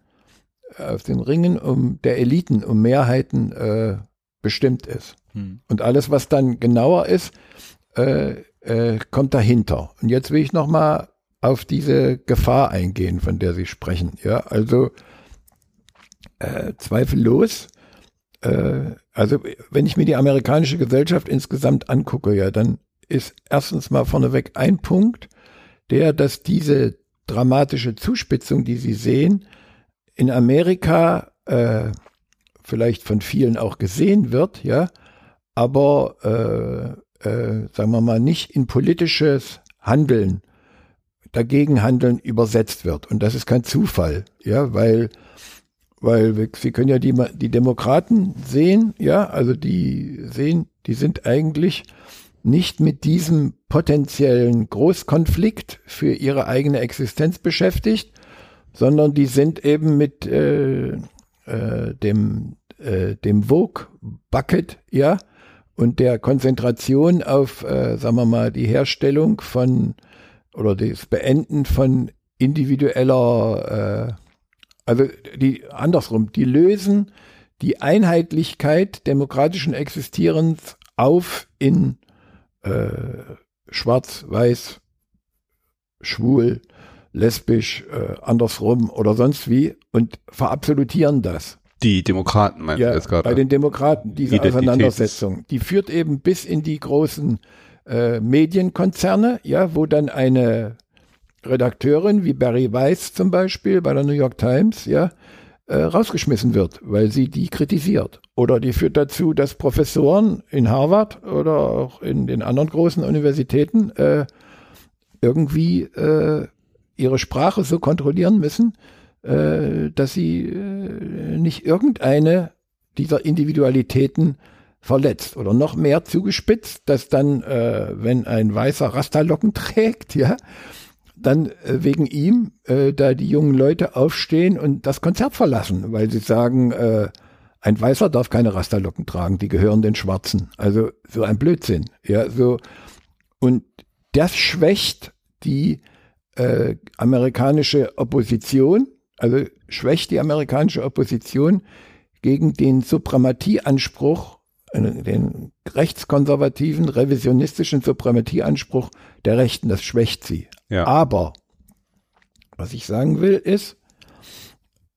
aus dem Ringen um der Eliten, um Mehrheiten äh, bestimmt ist. Hm. Und alles, was dann genauer ist, äh, äh, kommt dahinter. Und jetzt will ich noch mal auf diese Gefahr eingehen, von der Sie sprechen. Ja, also äh, zweifellos. Äh, also wenn ich mir die amerikanische Gesellschaft insgesamt angucke, ja, dann ist erstens mal vorneweg ein Punkt, der, dass diese dramatische Zuspitzung, die Sie sehen, in Amerika äh, vielleicht von vielen auch gesehen wird, ja, aber äh, äh, sagen wir mal nicht in politisches Handeln dagegen handeln übersetzt wird. Und das ist kein Zufall, ja, weil, weil wir, Sie können ja die, die Demokraten sehen, ja, also die sehen, die sind eigentlich nicht mit diesem potenziellen Großkonflikt für ihre eigene Existenz beschäftigt, sondern die sind eben mit äh, äh, dem, äh, dem Vogue-Bucket, ja, und der Konzentration auf, äh, sagen wir mal, die Herstellung von oder das Beenden von individueller, äh, also die andersrum, die lösen die Einheitlichkeit demokratischen Existierens auf in äh, schwarz, weiß, schwul, lesbisch, äh, andersrum oder sonst wie und verabsolutieren das. Die Demokraten meinst ja, du jetzt gerade? Bei den Demokraten, diese Identitäts Auseinandersetzung, die führt eben bis in die großen äh, Medienkonzerne, ja, wo dann eine Redakteurin wie Barry Weiss zum Beispiel bei der New York Times, ja, äh, rausgeschmissen wird, weil sie die kritisiert. Oder die führt dazu, dass Professoren in Harvard oder auch in den anderen großen Universitäten äh, irgendwie äh, ihre Sprache so kontrollieren müssen, äh, dass sie äh, nicht irgendeine dieser Individualitäten verletzt oder noch mehr zugespitzt, dass dann, äh, wenn ein weißer Rasterlocken trägt, ja, dann äh, wegen ihm äh, da die jungen Leute aufstehen und das Konzert verlassen, weil sie sagen, äh, ein Weißer darf keine Rasterlocken tragen, die gehören den Schwarzen. Also so ein Blödsinn, ja, so und das schwächt die äh, amerikanische Opposition, also schwächt die amerikanische Opposition gegen den Suprematieanspruch den rechtskonservativen, revisionistischen Suprematieanspruch der Rechten, das schwächt sie. Ja. Aber was ich sagen will, ist,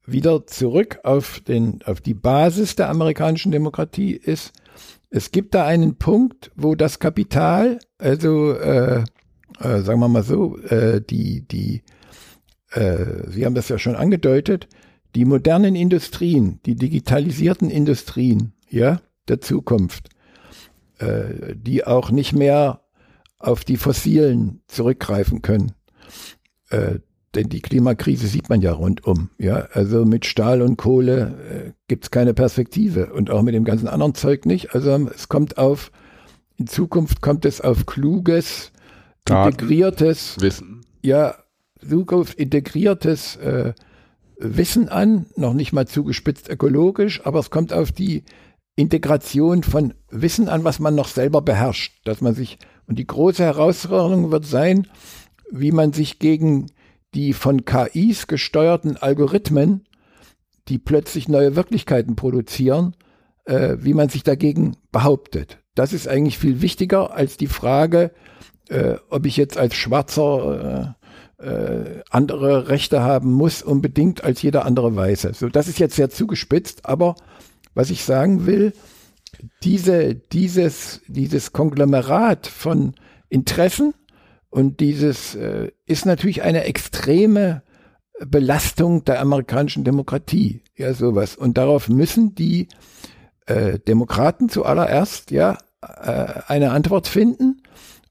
wieder zurück auf, den, auf die Basis der amerikanischen Demokratie ist, es gibt da einen Punkt, wo das Kapital, also äh, äh, sagen wir mal so, äh, die, die, äh, Sie haben das ja schon angedeutet, die modernen Industrien, die digitalisierten Industrien, ja, der Zukunft, äh, die auch nicht mehr auf die fossilen zurückgreifen können. Äh, denn die Klimakrise sieht man ja rundum. Ja, also mit Stahl und Kohle äh, gibt es keine Perspektive und auch mit dem ganzen anderen Zeug nicht. Also es kommt auf, in Zukunft kommt es auf kluges, integriertes Wissen. Ja, Zukunft integriertes äh, Wissen an, noch nicht mal zugespitzt ökologisch, aber es kommt auf die Integration von Wissen an, was man noch selber beherrscht, dass man sich, und die große Herausforderung wird sein, wie man sich gegen die von KIs gesteuerten Algorithmen, die plötzlich neue Wirklichkeiten produzieren, äh, wie man sich dagegen behauptet. Das ist eigentlich viel wichtiger als die Frage, äh, ob ich jetzt als Schwarzer äh, äh, andere Rechte haben muss, unbedingt als jeder andere Weiße. So, das ist jetzt sehr zugespitzt, aber was ich sagen will, diese, dieses, dieses Konglomerat von Interessen und dieses äh, ist natürlich eine extreme Belastung der amerikanischen Demokratie, ja sowas. Und darauf müssen die äh, Demokraten zuallererst ja äh, eine Antwort finden.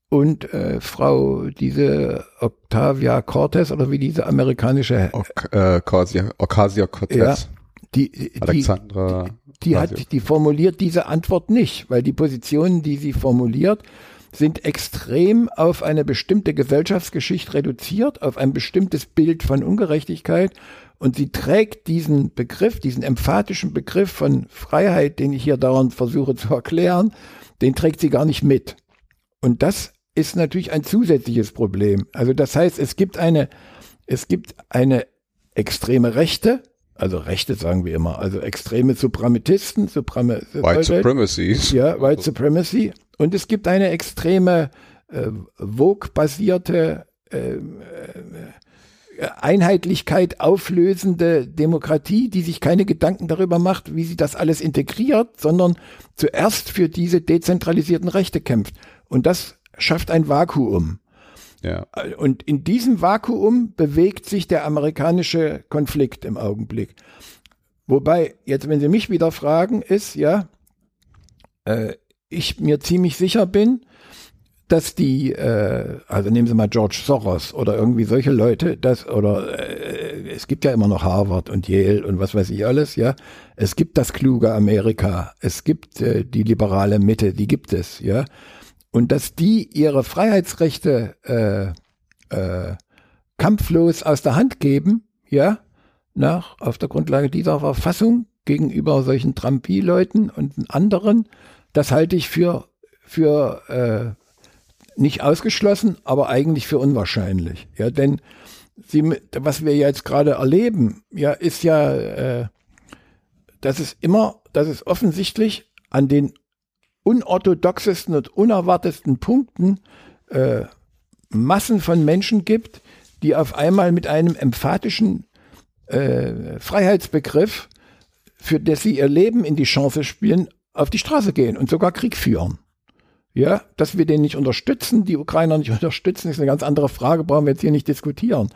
Und äh, Frau, diese Octavia Cortez oder wie diese amerikanische Ocasio Cortez. Ja, die, die, Alexandra. Die, die hat, die formuliert diese Antwort nicht, weil die Positionen, die sie formuliert, sind extrem auf eine bestimmte Gesellschaftsgeschichte reduziert, auf ein bestimmtes Bild von Ungerechtigkeit. Und sie trägt diesen Begriff, diesen emphatischen Begriff von Freiheit, den ich hier dauernd versuche zu erklären, den trägt sie gar nicht mit. Und das ist natürlich ein zusätzliches Problem. Also das heißt, es gibt eine, es gibt eine extreme Rechte, also Rechte sagen wir immer, also extreme Suprematisten, Supreme, White Supremacy. Ja, White Supremacy. Und es gibt eine extreme äh, Vogue-basierte äh, äh, Einheitlichkeit auflösende Demokratie, die sich keine Gedanken darüber macht, wie sie das alles integriert, sondern zuerst für diese dezentralisierten Rechte kämpft. Und das schafft ein Vakuum. Ja. Und in diesem Vakuum bewegt sich der amerikanische Konflikt im Augenblick. Wobei, jetzt, wenn Sie mich wieder fragen, ist, ja, äh, ich mir ziemlich sicher bin, dass die, äh, also nehmen Sie mal George Soros oder irgendwie solche Leute, das oder äh, es gibt ja immer noch Harvard und Yale und was weiß ich alles, ja. Es gibt das kluge Amerika, es gibt äh, die liberale Mitte, die gibt es, ja. Und dass die ihre Freiheitsrechte äh, äh, kampflos aus der Hand geben, ja, nach auf der Grundlage dieser Verfassung gegenüber solchen Trampi-Leuten und anderen, das halte ich für, für äh, nicht ausgeschlossen, aber eigentlich für unwahrscheinlich. Ja, denn sie, was wir jetzt gerade erleben, ja, ist ja, äh, dass es immer, dass es offensichtlich an den unorthodoxesten und unerwartesten Punkten äh, Massen von Menschen gibt, die auf einmal mit einem emphatischen äh, Freiheitsbegriff, für das sie ihr Leben in die Chance spielen, auf die Straße gehen und sogar Krieg führen. Ja, dass wir den nicht unterstützen, die Ukrainer nicht unterstützen, ist eine ganz andere Frage, brauchen wir jetzt hier nicht diskutieren.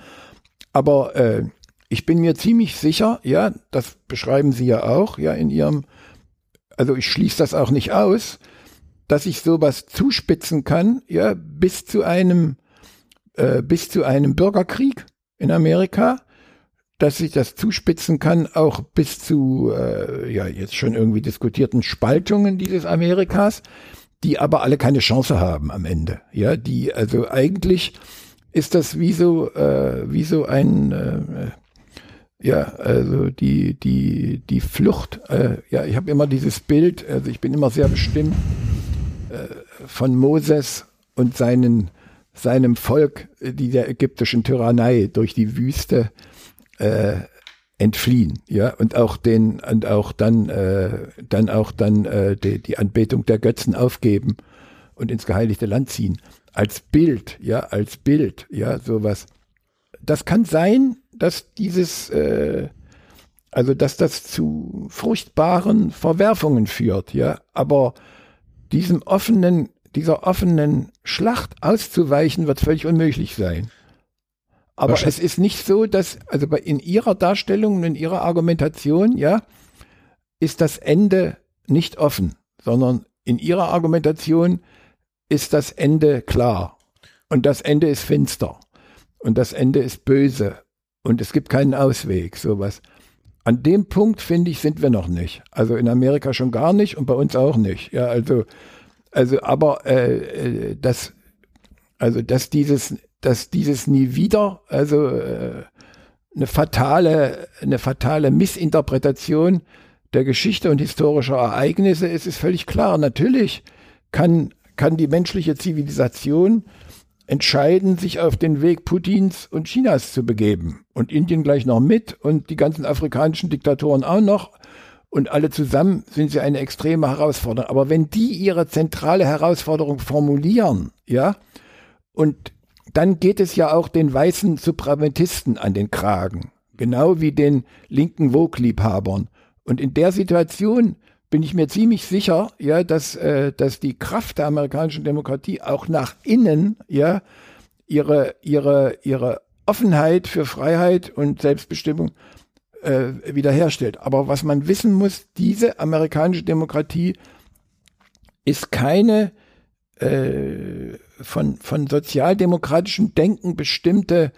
Aber äh, ich bin mir ziemlich sicher, ja, das beschreiben Sie ja auch, ja, in Ihrem, also ich schließe das auch nicht aus, dass ich sowas zuspitzen kann, ja, bis zu einem, äh, bis zu einem Bürgerkrieg in Amerika, dass ich das zuspitzen kann, auch bis zu, äh, ja, jetzt schon irgendwie diskutierten Spaltungen dieses Amerikas die aber alle keine Chance haben am Ende. Ja, die, also eigentlich ist das wie so, äh, wie so ein, äh, ja, also die, die, die Flucht, äh, ja, ich habe immer dieses Bild, also ich bin immer sehr bestimmt äh, von Moses und seinen, seinem Volk, die der ägyptischen Tyrannei durch die Wüste äh, entfliehen, ja, und auch den, und auch dann, äh, dann auch dann äh, die, die Anbetung der Götzen aufgeben und ins geheiligte Land ziehen. Als Bild, ja, als Bild, ja, sowas. Das kann sein, dass dieses, äh, also dass das zu furchtbaren Verwerfungen führt, ja, aber diesem offenen, dieser offenen Schlacht auszuweichen, wird völlig unmöglich sein. Aber es ist nicht so, dass, also bei, in ihrer Darstellung und in ihrer Argumentation, ja, ist das Ende nicht offen, sondern in ihrer Argumentation ist das Ende klar. Und das Ende ist finster. Und das Ende ist böse. Und es gibt keinen Ausweg, sowas. An dem Punkt, finde ich, sind wir noch nicht. Also in Amerika schon gar nicht und bei uns auch nicht. Ja, also, also, aber äh, äh das, also, dass dieses dass dieses nie wieder, also äh, eine fatale, eine fatale Missinterpretation der Geschichte und historischer Ereignisse ist, ist völlig klar. Natürlich kann, kann die menschliche Zivilisation entscheiden, sich auf den Weg Putins und Chinas zu begeben. Und Indien gleich noch mit und die ganzen afrikanischen Diktatoren auch noch. Und alle zusammen sind sie eine extreme Herausforderung. Aber wenn die ihre zentrale Herausforderung formulieren, ja, und dann geht es ja auch den weißen Supremamatisten an den Kragen, genau wie den linken Vogue-Liebhabern. Und in der Situation bin ich mir ziemlich sicher, ja, dass, äh, dass die Kraft der amerikanischen Demokratie auch nach innen, ja, ihre, ihre, ihre Offenheit für Freiheit und Selbstbestimmung äh, wiederherstellt. Aber was man wissen muss, diese amerikanische Demokratie ist keine äh, von, von sozialdemokratischem Denken bestimmte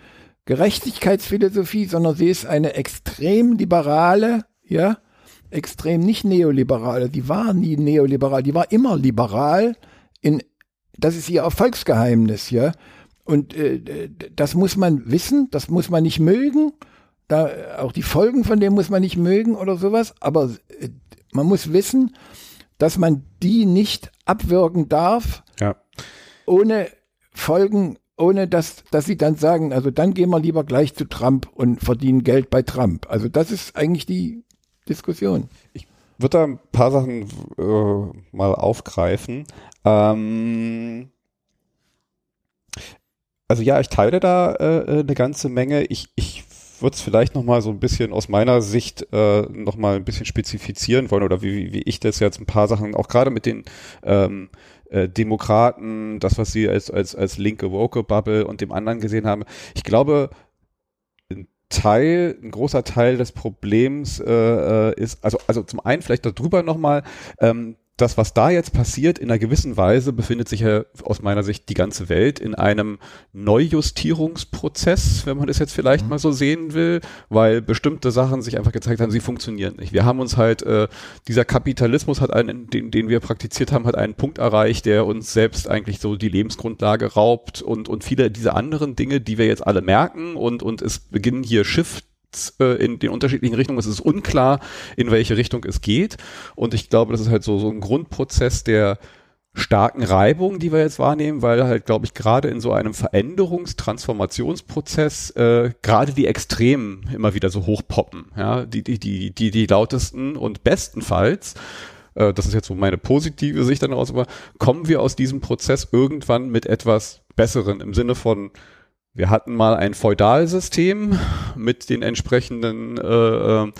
Gerechtigkeitsphilosophie, sondern sie ist eine extrem liberale, ja, extrem nicht neoliberale, die war nie neoliberal, die war immer liberal in, das ist ihr Erfolgsgeheimnis, ja. Und äh, das muss man wissen, das muss man nicht mögen, da auch die Folgen von dem muss man nicht mögen oder sowas, aber äh, man muss wissen, dass man die nicht abwürgen darf, ja. ohne Folgen, ohne dass, dass sie dann sagen, also dann gehen wir lieber gleich zu Trump und verdienen Geld bei Trump. Also das ist eigentlich die Diskussion. Ich würde da ein paar Sachen äh, mal aufgreifen. Ähm, also ja, ich teile da äh, eine ganze Menge. Ich, ich würde es vielleicht noch mal so ein bisschen aus meiner Sicht äh, noch mal ein bisschen spezifizieren wollen oder wie, wie ich das jetzt ein paar Sachen auch gerade mit den ähm, äh, Demokraten, das was sie als als als linke woke Bubble und dem anderen gesehen haben. Ich glaube, Teil, ein großer Teil des Problems äh, äh, ist, also, also zum einen vielleicht darüber nochmal, ähm, das, was da jetzt passiert, in einer gewissen Weise befindet sich ja aus meiner Sicht die ganze Welt in einem Neujustierungsprozess, wenn man das jetzt vielleicht mhm. mal so sehen will, weil bestimmte Sachen sich einfach gezeigt haben, sie funktionieren nicht. Wir haben uns halt, äh, dieser Kapitalismus hat einen, den, den wir praktiziert haben, hat einen Punkt erreicht, der uns selbst eigentlich so die Lebensgrundlage raubt und, und viele dieser anderen Dinge, die wir jetzt alle merken und, und es beginnen hier Shift in den unterschiedlichen Richtungen. Es ist unklar, in welche Richtung es geht. Und ich glaube, das ist halt so, so ein Grundprozess der starken Reibung, die wir jetzt wahrnehmen, weil halt, glaube ich, gerade in so einem Veränderungs-, Transformationsprozess äh, gerade die Extremen immer wieder so hochpoppen. Ja, die, die, die, die, die lautesten und bestenfalls äh, das ist jetzt so meine positive Sicht daraus, aber kommen wir aus diesem Prozess irgendwann mit etwas Besseren im Sinne von wir hatten mal ein Feudalsystem mit den entsprechenden äh, äh,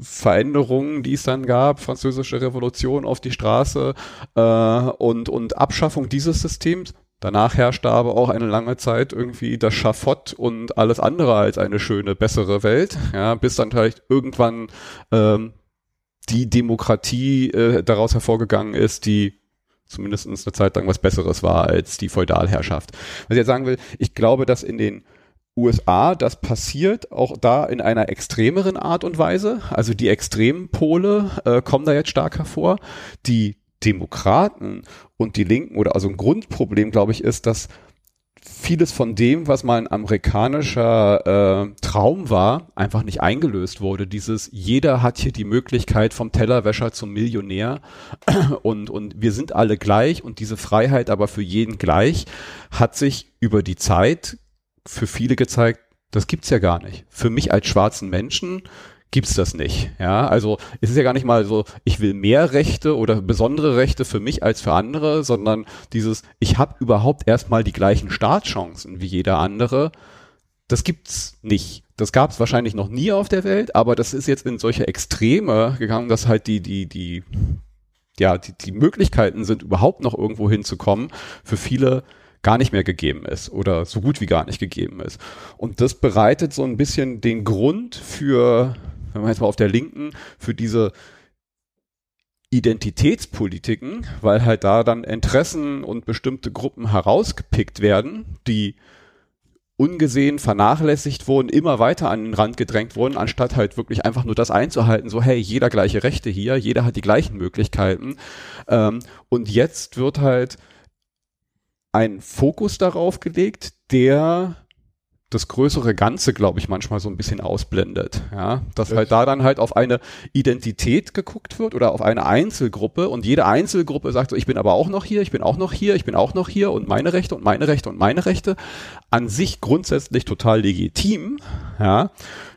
Veränderungen, die es dann gab, französische Revolution auf die Straße äh, und, und Abschaffung dieses Systems. Danach herrschte aber auch eine lange Zeit irgendwie das Schafott und alles andere als eine schöne, bessere Welt, ja, bis dann vielleicht irgendwann ähm, die Demokratie äh, daraus hervorgegangen ist, die zumindest eine Zeit lang was Besseres war als die Feudalherrschaft. Was ich jetzt sagen will, ich glaube, dass in den USA das passiert, auch da in einer extremeren Art und Weise. Also die extremen Pole äh, kommen da jetzt stark hervor. Die Demokraten und die Linken oder also ein Grundproblem, glaube ich, ist, dass vieles von dem, was mal ein amerikanischer äh, Traum war, einfach nicht eingelöst wurde. Dieses jeder hat hier die Möglichkeit vom Tellerwäscher zum Millionär und und wir sind alle gleich und diese Freiheit aber für jeden gleich hat sich über die Zeit für viele gezeigt, das gibt's ja gar nicht. Für mich als schwarzen Menschen gibt's das nicht. Ja, also es ist ja gar nicht mal so, ich will mehr Rechte oder besondere Rechte für mich als für andere, sondern dieses, ich habe überhaupt erstmal die gleichen Startchancen wie jeder andere. Das gibt's nicht. Das gab's wahrscheinlich noch nie auf der Welt, aber das ist jetzt in solche Extreme gegangen, dass halt die, die, die, ja, die, die Möglichkeiten sind, überhaupt noch irgendwo hinzukommen, für viele gar nicht mehr gegeben ist oder so gut wie gar nicht gegeben ist. Und das bereitet so ein bisschen den Grund für wenn man jetzt mal auf der Linken, für diese Identitätspolitiken, weil halt da dann Interessen und bestimmte Gruppen herausgepickt werden, die ungesehen vernachlässigt wurden, immer weiter an den Rand gedrängt wurden, anstatt halt wirklich einfach nur das einzuhalten, so hey, jeder gleiche Rechte hier, jeder hat die gleichen Möglichkeiten. Ähm, und jetzt wird halt ein Fokus darauf gelegt, der das größere Ganze, glaube ich, manchmal so ein bisschen ausblendet. Ja, dass das halt da dann halt auf eine Identität geguckt wird oder auf eine Einzelgruppe und jede Einzelgruppe sagt so, ich bin aber auch noch hier, ich bin auch noch hier, ich bin auch noch hier und meine Rechte und meine Rechte und meine Rechte. An sich grundsätzlich total legitim. Ja,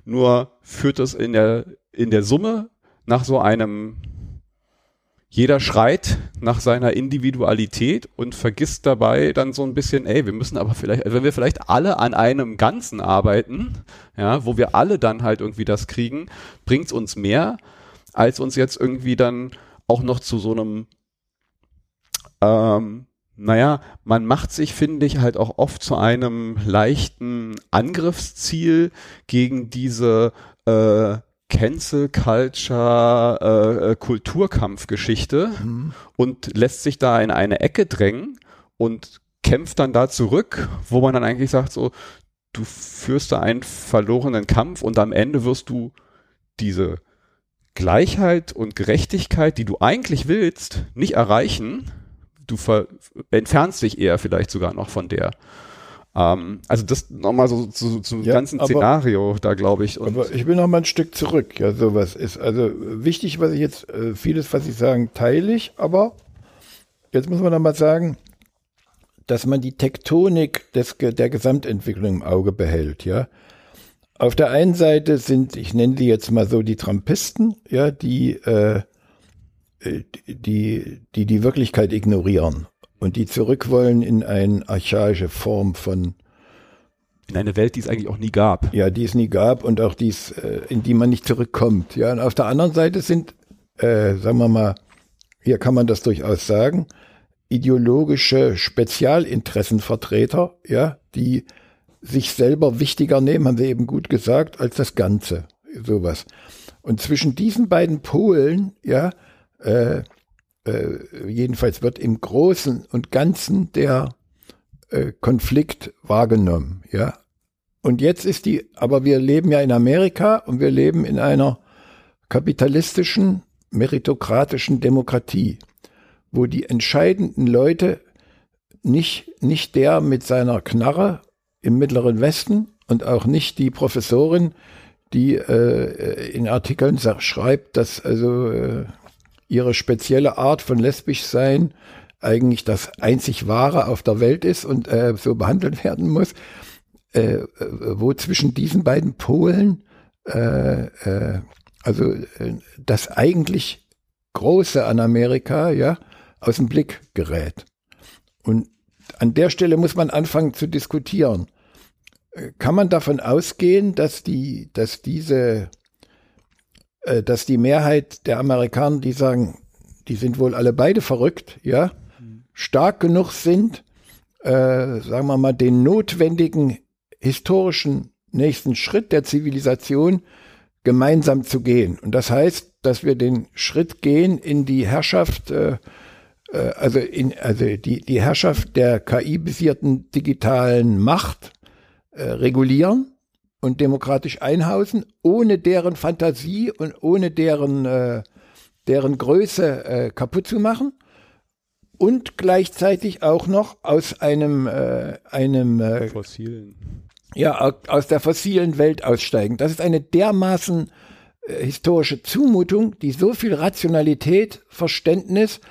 nur führt das in der, in der Summe nach so einem jeder schreit nach seiner Individualität und vergisst dabei dann so ein bisschen, ey, wir müssen aber vielleicht, wenn wir vielleicht alle an einem Ganzen arbeiten, ja, wo wir alle dann halt irgendwie das kriegen, bringt's uns mehr, als uns jetzt irgendwie dann auch noch zu so einem, ähm, naja, man macht sich, finde ich, halt auch oft zu einem leichten Angriffsziel gegen diese äh, Cancel Culture äh, äh, Kulturkampfgeschichte mhm. und lässt sich da in eine Ecke drängen und kämpft dann da zurück, wo man dann eigentlich sagt so, du führst da einen verlorenen Kampf und am Ende wirst du diese Gleichheit und Gerechtigkeit, die du eigentlich willst, nicht erreichen. Du entfernst dich eher vielleicht sogar noch von der. Ähm, also das nochmal so zu, zum ja, ganzen Szenario da, glaube ich. Und aber ich will noch mal ein Stück zurück. Ja, sowas ist also wichtig, was ich jetzt, äh, vieles, was Sie sagen, teile ich, aber jetzt muss man noch mal sagen, dass man die Tektonik des, der Gesamtentwicklung im Auge behält, ja. Auf der einen Seite sind, ich nenne die jetzt mal so die Trumpisten, ja, die, äh, äh die, die die Wirklichkeit ignorieren und die zurück wollen in eine archaische Form von in eine Welt, die es eigentlich auch nie gab. Ja, die es nie gab und auch dies, äh, in die man nicht zurückkommt. Ja, und auf der anderen Seite sind, äh, sagen wir mal, hier kann man das durchaus sagen, ideologische Spezialinteressenvertreter, ja, die sich selber wichtiger nehmen, haben wir eben gut gesagt, als das Ganze, sowas. Und zwischen diesen beiden Polen, ja, äh, äh, jedenfalls wird im Großen und Ganzen der äh, Konflikt wahrgenommen, ja. Und jetzt ist die, aber wir leben ja in Amerika und wir leben in einer kapitalistischen, meritokratischen Demokratie, wo die entscheidenden Leute nicht, nicht der mit seiner Knarre im Mittleren Westen und auch nicht die Professorin, die äh, in Artikeln schreibt, dass also äh, ihre spezielle Art von lesbisch sein eigentlich das einzig wahre auf der Welt ist und äh, so behandelt werden muss, äh, äh wo zwischen diesen beiden Polen äh, äh, also äh, das eigentlich Große an Amerika ja aus dem Blick gerät. Und an der Stelle muss man anfangen zu diskutieren. Äh, kann man davon ausgehen, dass die, dass diese äh, dass die Mehrheit der Amerikaner, die sagen, die sind wohl alle beide verrückt, ja, stark genug sind, äh, sagen wir mal, den notwendigen historischen nächsten Schritt der Zivilisation gemeinsam zu gehen. Und das heißt, dass wir den Schritt gehen in die Herrschaft, äh, äh also in, also die, die Herrschaft der KI-basierten digitalen Macht äh, regulieren und demokratisch einhausen, ohne deren Fantasie und ohne deren, äh, deren Größe äh, kaputt zu machen und gleichzeitig auch noch aus einem, äh, einem äh, fossilen. Ja, aus der fossilen Welt aussteigen. Das ist eine dermaßen äh, historische Zumutung, die so viel Rationalität, Verständnis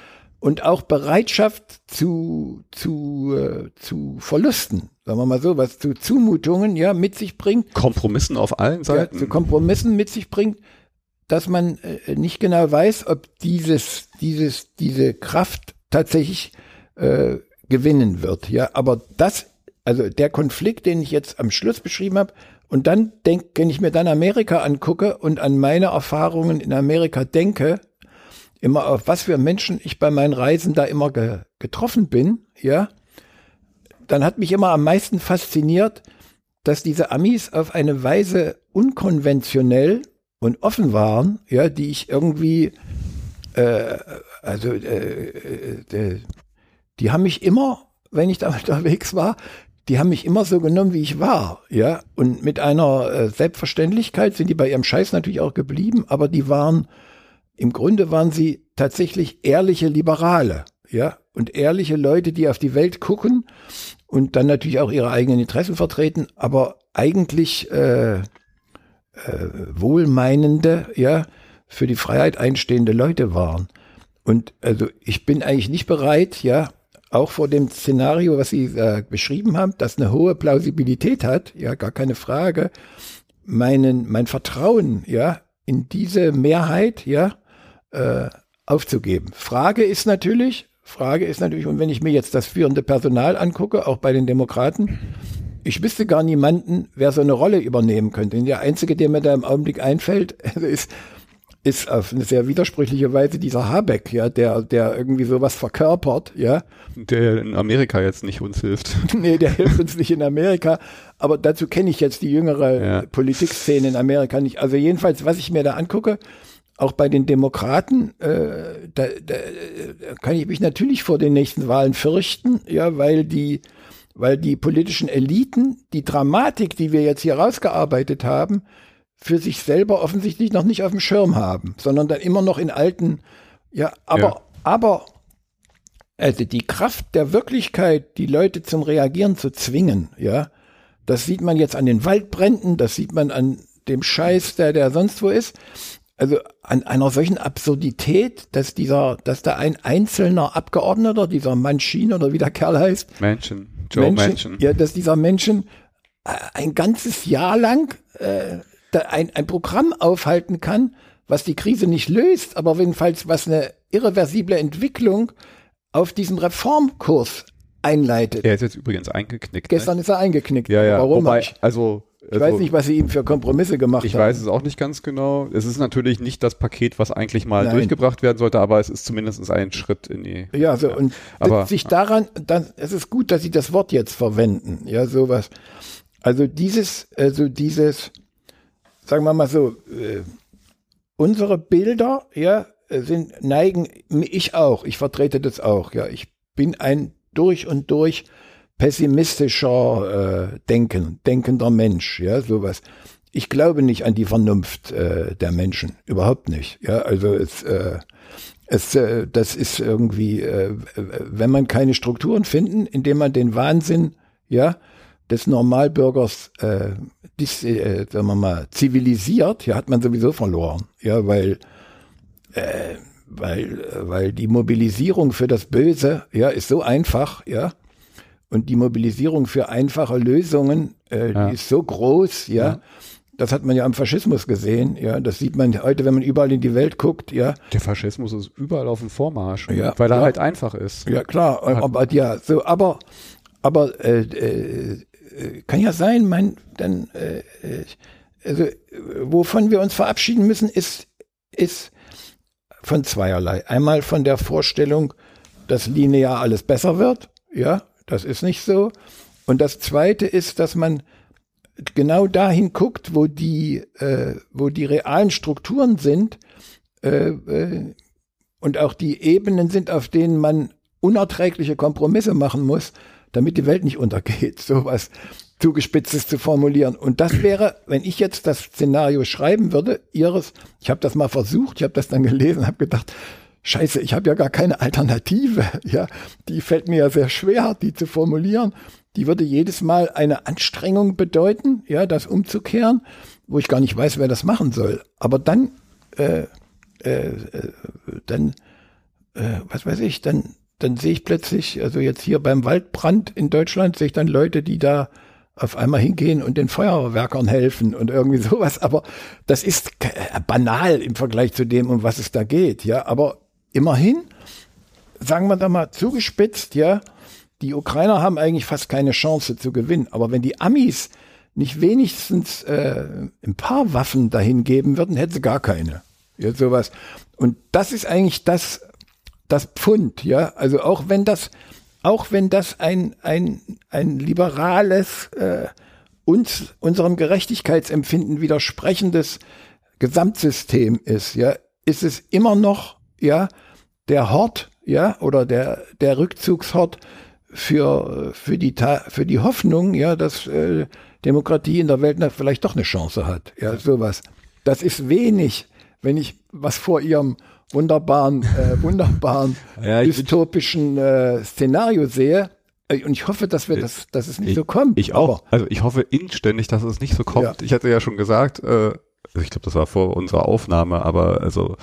und auch Bereitschaft zu, zu, äh, zu Verlusten, sagen wir mal so, was zu Zumutungen ja mit sich bringt. Kompromissen auf allen Seiten. Ja, zu Kompromissen mit sich bringt, dass man äh, nicht genau weiß, ob dieses, dieses, diese Kraft tatsächlich äh, gewinnen wird. Ja, aber das, also der Konflikt, den ich jetzt am Schluss beschrieben habe, und dann denke, wenn ich mir dann Amerika angucke und an meine Erfahrungen in Amerika denke, immer auf was für Menschen ich bei meinen Reisen da immer ge getroffen bin, ja, dann hat mich immer am meisten fasziniert, dass diese Amis auf eine Weise unkonventionell und offen waren, ja, die ich irgendwie, äh, also äh, äh, die haben mich immer, wenn ich da unterwegs war, die haben mich immer so genommen, wie ich war, ja, und mit einer äh, Selbstverständlichkeit sind die bei ihrem Scheiß natürlich auch geblieben, aber die waren im Grunde waren sie tatsächlich ehrliche Liberale, ja, und ehrliche Leute, die auf die Welt gucken und dann natürlich auch ihre eigenen Interessen vertreten, aber eigentlich äh, äh, wohlmeinende, ja, für die Freiheit einstehende Leute waren. Und also ich bin eigentlich nicht bereit, ja, auch vor dem Szenario, was Sie äh, beschrieben haben, das eine hohe Plausibilität hat, ja, gar keine Frage, meinen, mein Vertrauen, ja, in diese Mehrheit, ja, äh, aufzugeben. Frage ist natürlich, Frage ist natürlich, und wenn ich mir jetzt das führende Personal angucke, auch bei den Demokraten, ich wüsste gar niemanden, wer so eine Rolle übernehmen könnte. Und der einzige, der mir da im Augenblick einfällt, ist ist auf eine sehr widersprüchliche Weise dieser Habeck, ja, der, der irgendwie sowas verkörpert, ja. Der in Amerika jetzt nicht uns hilft. nee, der hilft uns nicht in Amerika. Aber dazu kenne ich jetzt die jüngere ja. Politikszene in Amerika nicht. Also jedenfalls, was ich mir da angucke, auch bei den Demokraten, äh, da, da kann ich mich natürlich vor den nächsten Wahlen fürchten, ja, weil die, weil die politischen Eliten die Dramatik, die wir jetzt hier rausgearbeitet haben, für sich selber offensichtlich noch nicht auf dem Schirm haben, sondern dann immer noch in alten, ja, aber, ja. aber, also die Kraft der Wirklichkeit, die Leute zum Reagieren zu zwingen, ja, das sieht man jetzt an den Waldbränden, das sieht man an dem Scheiß, der, der sonst wo ist. Also an einer solchen Absurdität, dass dieser, dass da ein einzelner Abgeordneter, dieser Manchin oder wie der Kerl heißt, Menschen, Joe Manchin. ja, dass dieser Menschen äh, ein ganzes Jahr lang äh, ein, ein Programm aufhalten kann, was die Krise nicht löst, aber jedenfalls was eine irreversible Entwicklung auf diesem Reformkurs einleitet. Er ist jetzt übrigens eingeknickt. Gestern ne? ist er eingeknickt. Ja, ja. Warum? Wobei, also ich also, weiß nicht, was sie ihm für Kompromisse gemacht ich haben. Ich weiß es auch nicht ganz genau. Es ist natürlich nicht das Paket, was eigentlich mal Nein. durchgebracht werden sollte, aber es ist zumindest ein Schritt in die. Ja, so und aber, sich daran, dann, es ist gut, dass sie das Wort jetzt verwenden. Ja, sowas. Also dieses, also dieses, sagen wir mal so, äh, unsere Bilder, ja, sind, neigen, ich auch, ich vertrete das auch, ja, ich bin ein durch und durch pessimistischer äh, Denken, denkender Mensch, ja, sowas. Ich glaube nicht an die Vernunft äh, der Menschen, überhaupt nicht, ja, also es, äh, es, äh, das ist irgendwie, äh, wenn man keine Strukturen finden, indem man den Wahnsinn, ja, des Normalbürgers äh, dis, äh, sagen wir mal, zivilisiert, ja, hat man sowieso verloren. Ja, weil, äh, weil, weil die Mobilisierung für das Böse, ja, ist so einfach, ja. Und die Mobilisierung für einfache Lösungen, äh, ja. die ist so groß, ja. ja. Das hat man ja am Faschismus gesehen, ja. Das sieht man heute, wenn man überall in die Welt guckt, ja. Der Faschismus ist überall auf dem Vormarsch, ja, weil er halt einfach ist. Ja, klar, aber ja, so, aber, aber äh, äh, kann ja sein, mein, dann, äh, äh, also, wovon wir uns verabschieden müssen, ist, ist von zweierlei. Einmal von der Vorstellung, dass linear alles besser wird. Ja, das ist nicht so. Und das zweite ist, dass man genau dahin guckt, wo die, äh, wo die realen Strukturen sind äh, äh, und auch die Ebenen sind, auf denen man unerträgliche Kompromisse machen muss, damit die Welt nicht untergeht, sowas zugespitztes zu formulieren. Und das wäre, wenn ich jetzt das Szenario schreiben würde, ihres, ich habe das mal versucht, ich habe das dann gelesen, habe gedacht, Scheiße, ich habe ja gar keine Alternative. Ja, die fällt mir ja sehr schwer, die zu formulieren. Die würde jedes Mal eine Anstrengung bedeuten, ja, das umzukehren, wo ich gar nicht weiß, wer das machen soll. Aber dann, äh, äh, äh dann, äh, was weiß ich, dann dann sehe ich plötzlich, also jetzt hier beim Waldbrand in Deutschland, sehe ich dann Leute, die da auf einmal hingehen und den Feuerwerkern helfen und irgendwie sowas. Aber das ist banal im Vergleich zu dem, um was es da geht. Ja, aber immerhin, sagen wir da mal zugespitzt, ja, die Ukrainer haben eigentlich fast keine Chance zu gewinnen. Aber wenn die Amis nicht wenigstens äh, ein paar Waffen dahin geben würden, hätten sie gar keine. Ja, sowas. Und das ist eigentlich das, das Pfund, ja. Also auch wenn das, auch wenn das ein, ein, ein liberales, äh, uns, unserem Gerechtigkeitsempfinden widersprechendes Gesamtsystem ist, ja, ist es immer noch, ja, der Hort, ja, oder der, der Rückzugshort für, für die, für die Hoffnung, ja, dass äh, Demokratie in der Welt vielleicht doch eine Chance hat, ja, sowas. Das ist wenig, wenn ich was vor ihrem wunderbaren, äh, wunderbaren ja, dystopischen äh, Szenario sehe. Äh, und ich hoffe, dass wir Ich- das, dass es nicht ich- so kommt. Ich auch. Aber, Also ich hoffe inständig, dass es nicht so kommt. Ja. Ich hatte ja schon gesagt, äh, ich glaube, das war vor unserer Aufnahme, aber also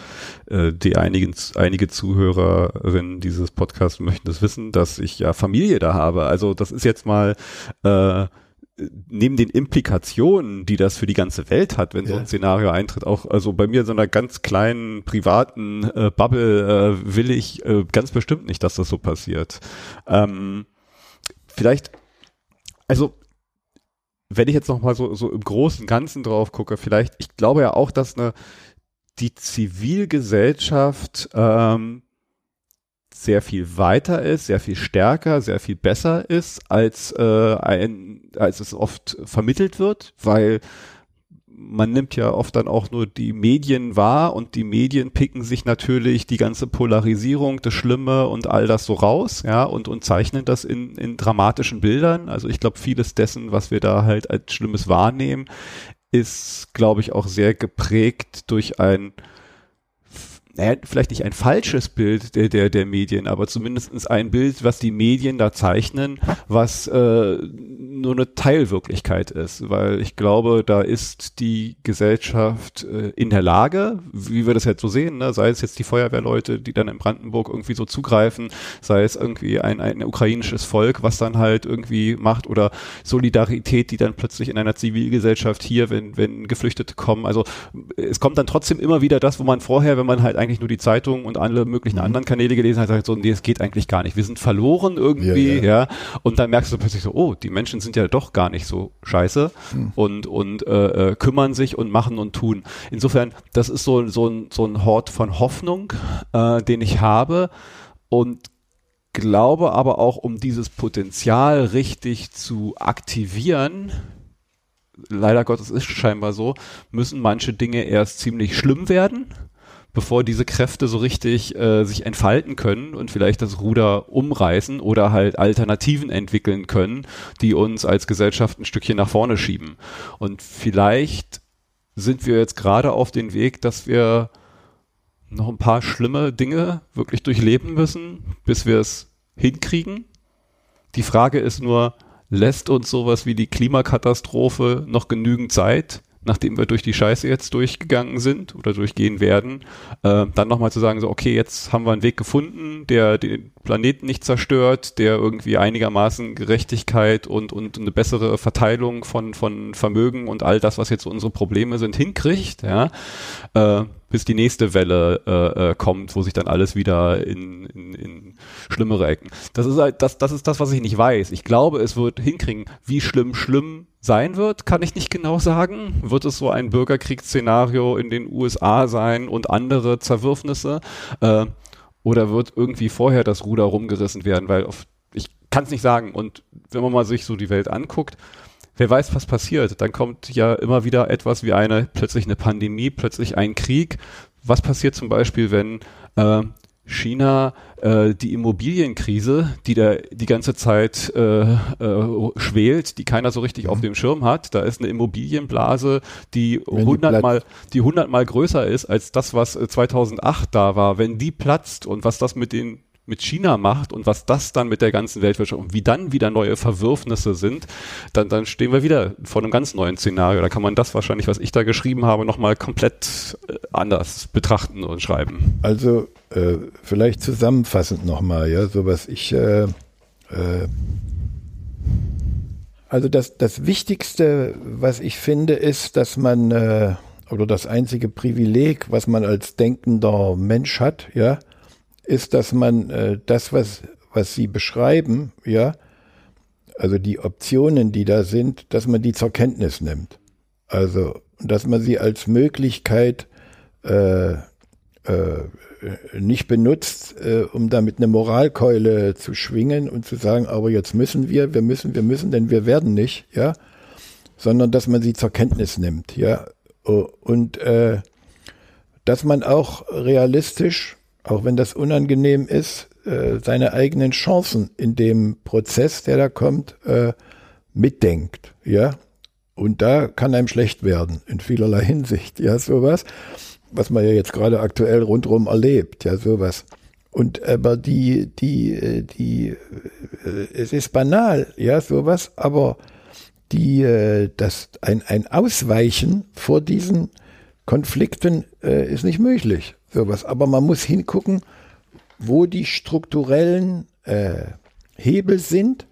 äh, die einigen, einige Zuhörerinnen dieses Podcasts möchten das wissen, dass ich ja Familie da habe. Also das ist jetzt mal äh, neben den Implikationen, die das für die ganze Welt hat, wenn so Ja. ein Szenario eintritt, auch also bei mir in so einer ganz kleinen privaten äh, Bubble äh, will ich äh, ganz bestimmt nicht, dass das so passiert. Ähm, vielleicht, also wenn ich jetzt noch mal so, so im großen Ganzen drauf gucke, vielleicht, ich glaube ja auch, dass eine die Zivilgesellschaft ähm, sehr viel weiter ist, sehr viel stärker, sehr viel besser ist, als, äh, ein, als es oft vermittelt wird, weil man nimmt ja oft dann auch nur die Medien wahr und die Medien picken sich natürlich die ganze Polarisierung, das Schlimme und all das so raus, ja, und, und zeichnen das in, in dramatischen Bildern. Also ich glaube, vieles dessen, was wir da halt als Schlimmes wahrnehmen, ist, glaube ich, auch sehr geprägt durch ein naja, vielleicht nicht ein falsches Bild der, der, der Medien, aber zumindestens ein Bild, was die Medien da zeichnen, was äh, nur eine Teilwirklichkeit ist. Weil ich glaube, da ist die Gesellschaft äh, in der Lage, wie wir das jetzt so sehen, ne? sei es jetzt die Feuerwehrleute, die dann in Brandenburg irgendwie so zugreifen, sei es irgendwie ein, ein ukrainisches Volk, was dann halt irgendwie macht oder Solidarität, die dann plötzlich in einer Zivilgesellschaft hier, wenn, wenn Geflüchtete kommen. Also es kommt dann trotzdem immer wieder das, wo man vorher, wenn man halt eigentlich nur die Zeitung und alle möglichen anderen Kanäle gelesen hat, sagt so, nee, es geht eigentlich gar nicht. Wir sind verloren irgendwie, Ja, ja. ja. Und dann merkst du plötzlich so, oh, die Menschen sind ja doch gar nicht so scheiße und, und äh, äh, kümmern sich und machen und tun. Insofern, das ist so, so, ein, so ein Hort von Hoffnung, äh, den ich habe und glaube aber auch, um dieses Potenzial richtig zu aktivieren, leider Gottes ist scheinbar so, müssen manche Dinge erst ziemlich schlimm werden, bevor diese Kräfte so richtig äh, sich entfalten können und vielleicht das Ruder umreißen oder halt Alternativen entwickeln können, die uns als Gesellschaft ein Stückchen nach vorne schieben. Und vielleicht sind wir jetzt gerade auf den Weg, dass wir noch ein paar schlimme Dinge wirklich durchleben müssen, bis wir es hinkriegen. Die Frage ist nur, lässt uns sowas wie die Klimakatastrophe noch genügend Zeit, nachdem wir durch die Scheiße jetzt durchgegangen sind oder durchgehen werden, äh, dann nochmal zu sagen, so, okay, jetzt haben wir einen Weg gefunden, der den Planeten nicht zerstört, der irgendwie einigermaßen Gerechtigkeit und, und eine bessere Verteilung von, von Vermögen und all das, was jetzt unsere Probleme sind, hinkriegt, ja, äh, bis die nächste Welle äh, äh, kommt, wo sich dann alles wieder in, in, in schlimmere Ecken. Das ist halt, das, das ist das, was ich nicht weiß. Ich glaube, es wird hinkriegen. Wie schlimm schlimm sein wird, kann ich nicht genau sagen. Wird es so ein Bürgerkriegsszenario in den USA sein und andere Zerwürfnisse? Äh, oder wird irgendwie vorher das Ruder rumgerissen werden? Weil auf, ich kann es nicht sagen. Und wenn man mal sich so die Welt anguckt, wer weiß, was passiert. Dann kommt ja immer wieder etwas wie eine, plötzlich eine Pandemie, plötzlich ein Krieg. Was passiert zum Beispiel, wenn äh, China äh, die Immobilienkrise, die da die ganze Zeit äh, äh, schwelt, die keiner so richtig auf dem Schirm hat. Da ist eine Immobilienblase, die hundertmal, die hundertmal größer ist als das, was äh, 2008 da war. Wenn die platzt und was das mit den mit China macht und was das dann mit der ganzen Weltwirtschaft und wie dann wieder neue Verwürfnisse sind, dann, dann stehen wir wieder vor einem ganz neuen Szenario. Da kann man das wahrscheinlich, was ich da geschrieben habe, nochmal komplett äh, anders betrachten und schreiben. Also äh, vielleicht zusammenfassend nochmal, ja, so was ich äh, äh, also das, das Wichtigste, was ich finde, ist, dass man äh, oder das einzige Privileg, was man als denkender Mensch hat, ja, ist, dass man äh, das, was, was Sie beschreiben, ja, also die Optionen, die da sind, dass man die zur Kenntnis nimmt. Also, dass man sie als Möglichkeit äh, äh, nicht benutzt, äh, um damit eine Moralkeule zu schwingen und zu sagen, aber jetzt müssen wir, wir müssen, wir müssen, denn wir werden nicht, ja, sondern dass man sie zur Kenntnis nimmt, ja, Oh, und äh, dass man auch realistisch, auch wenn das unangenehm ist, äh, seine eigenen Chancen in dem Prozess, der da kommt, äh, mitdenkt, ja. Und da kann einem schlecht werden, in vielerlei Hinsicht, ja, sowas, was man ja jetzt gerade aktuell rundherum erlebt, ja, sowas. Und aber die, die, äh, die äh, es ist banal, ja, sowas, aber die, äh, das, ein, ein Ausweichen vor diesen Konflikten äh, ist nicht möglich, sowas. Aber man muss hingucken, wo die strukturellen äh, Hebel sind,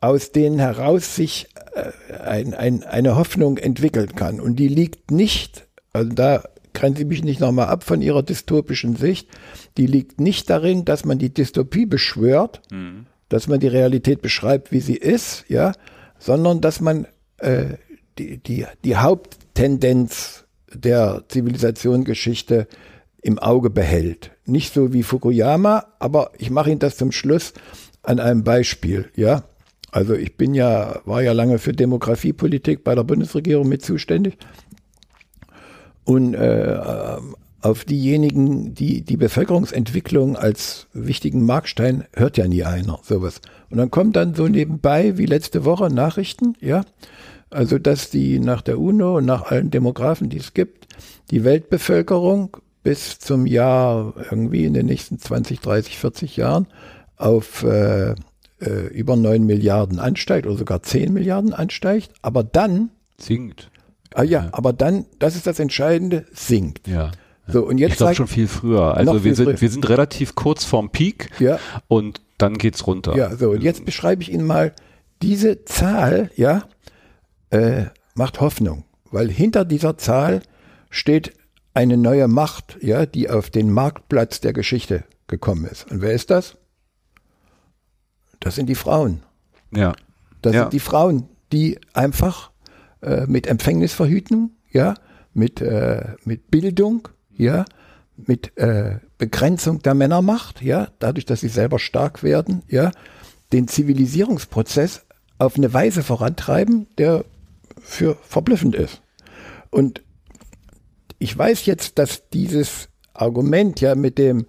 aus denen heraus sich äh, ein, ein, eine Hoffnung entwickeln kann. Und die liegt nicht, also da grenze ich mich nicht nochmal ab von ihrer dystopischen Sicht, die liegt nicht darin, dass man die Dystopie beschwört, mhm. dass man die Realität beschreibt, wie sie ist, ja, sondern dass man äh, die, die, die Haupttendenz der Zivilisationsgeschichte im Auge behält. Nicht so wie Fukuyama, aber ich mache Ihnen das zum Schluss an einem Beispiel, ja. Also ich bin ja, war ja lange für Demografiepolitik bei der Bundesregierung mit zuständig. Und äh, auf diejenigen, die die Bevölkerungsentwicklung als wichtigen Markstein hört ja nie einer, sowas. Und dann kommt dann so nebenbei, wie letzte Woche, Nachrichten, ja. Also, dass die nach der UNO und nach allen Demografen, die es gibt, die Weltbevölkerung bis zum Jahr irgendwie in den nächsten 20, 30, 40 Jahren auf äh, äh, über 9 Milliarden ansteigt oder sogar 10 Milliarden ansteigt, aber dann sinkt. Ah ja, ja, aber dann, das ist das Entscheidende, sinkt. Ja. So, und jetzt ich glaube schon viel früher. Also wir sind, früher. wir sind relativ kurz vorm Peak ja. und dann geht's runter. Ja, so, und jetzt beschreibe ich Ihnen mal, diese Zahl, ja, äh, macht Hoffnung, weil hinter dieser Zahl steht eine neue Macht, ja, die auf den Marktplatz der Geschichte gekommen ist. Und wer ist das? Das sind die Frauen. Ja. Das ja. sind die Frauen, die einfach äh, mit Empfängnisverhütung, ja, mit, äh, mit Bildung, ja, mit äh, Begrenzung der Männermacht, ja, dadurch, dass sie selber stark werden, ja, den Zivilisierungsprozess auf eine Weise vorantreiben, der für verblüffend ist. Und ich weiß jetzt, dass dieses Argument ja mit dem,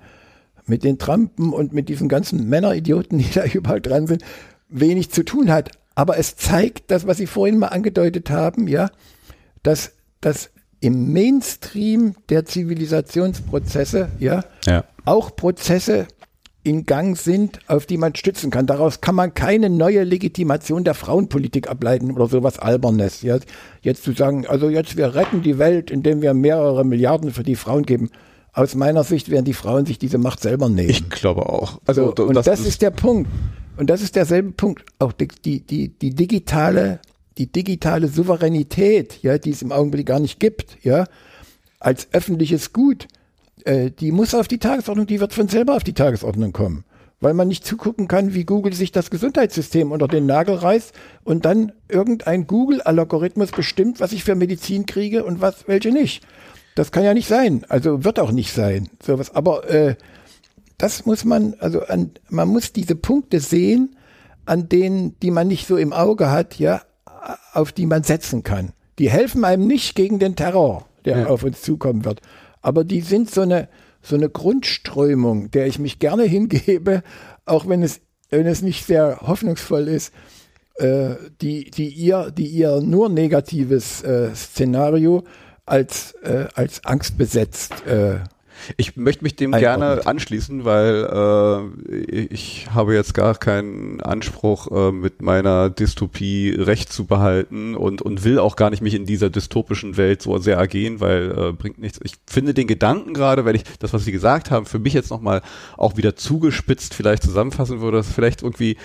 mit den Trampen und mit diesen ganzen Männeridioten, die da überall dran sind, wenig zu tun hat. Aber es zeigt das, was Sie vorhin mal angedeutet haben, ja, dass, dass im Mainstream der Zivilisationsprozesse, ja, ja, auch Prozesse in Gang sind, auf die man stützen kann. Daraus kann man keine neue Legitimation der Frauenpolitik ableiten oder sowas Albernes. Ja, jetzt zu sagen, also jetzt wir retten die Welt, indem wir mehrere Milliarden für die Frauen geben. Aus meiner Sicht werden die Frauen sich diese Macht selber nehmen. Ich glaube auch. Also, so, und das, das ist, ist der Punkt. Und das ist derselbe Punkt. Auch die, die, die, die digitale, die digitale Souveränität, ja, die es im Augenblick gar nicht gibt, ja, als öffentliches Gut äh, die muss auf die Tagesordnung, die wird von selber auf die Tagesordnung kommen. Weil man nicht zugucken kann, wie Google sich das Gesundheitssystem unter den Nagel reißt und dann irgendein Google-Algorithmus bestimmt, was ich für Medizin kriege und was, welche nicht. Das kann ja nicht sein. Also wird auch nicht sein. Sowas. Aber äh, das muss man, also an, man muss diese Punkte sehen, an denen, die man nicht so im Auge hat, ja, auf die man setzen kann. Die helfen einem nicht gegen den Terror, der ja. auf uns zukommen wird aber die sind so eine, so eine Grundströmung, der ich mich gerne hingebe, auch wenn es, wenn es nicht sehr hoffnungsvoll ist, äh, die, die, ihr, die ihr nur negatives äh, Szenario als, äh, als angstbesetzt äh, ich möchte mich dem gerne anschließen, weil äh, ich habe jetzt gar keinen Anspruch, äh, mit meiner Dystopie Recht zu behalten und, und will auch gar nicht mich in dieser dystopischen Welt so sehr ergehen, weil äh, bringt nichts. Ich finde den Gedanken gerade, wenn ich das, was Sie gesagt haben, für mich jetzt nochmal auch wieder zugespitzt vielleicht zusammenfassen würde, dass vielleicht irgendwie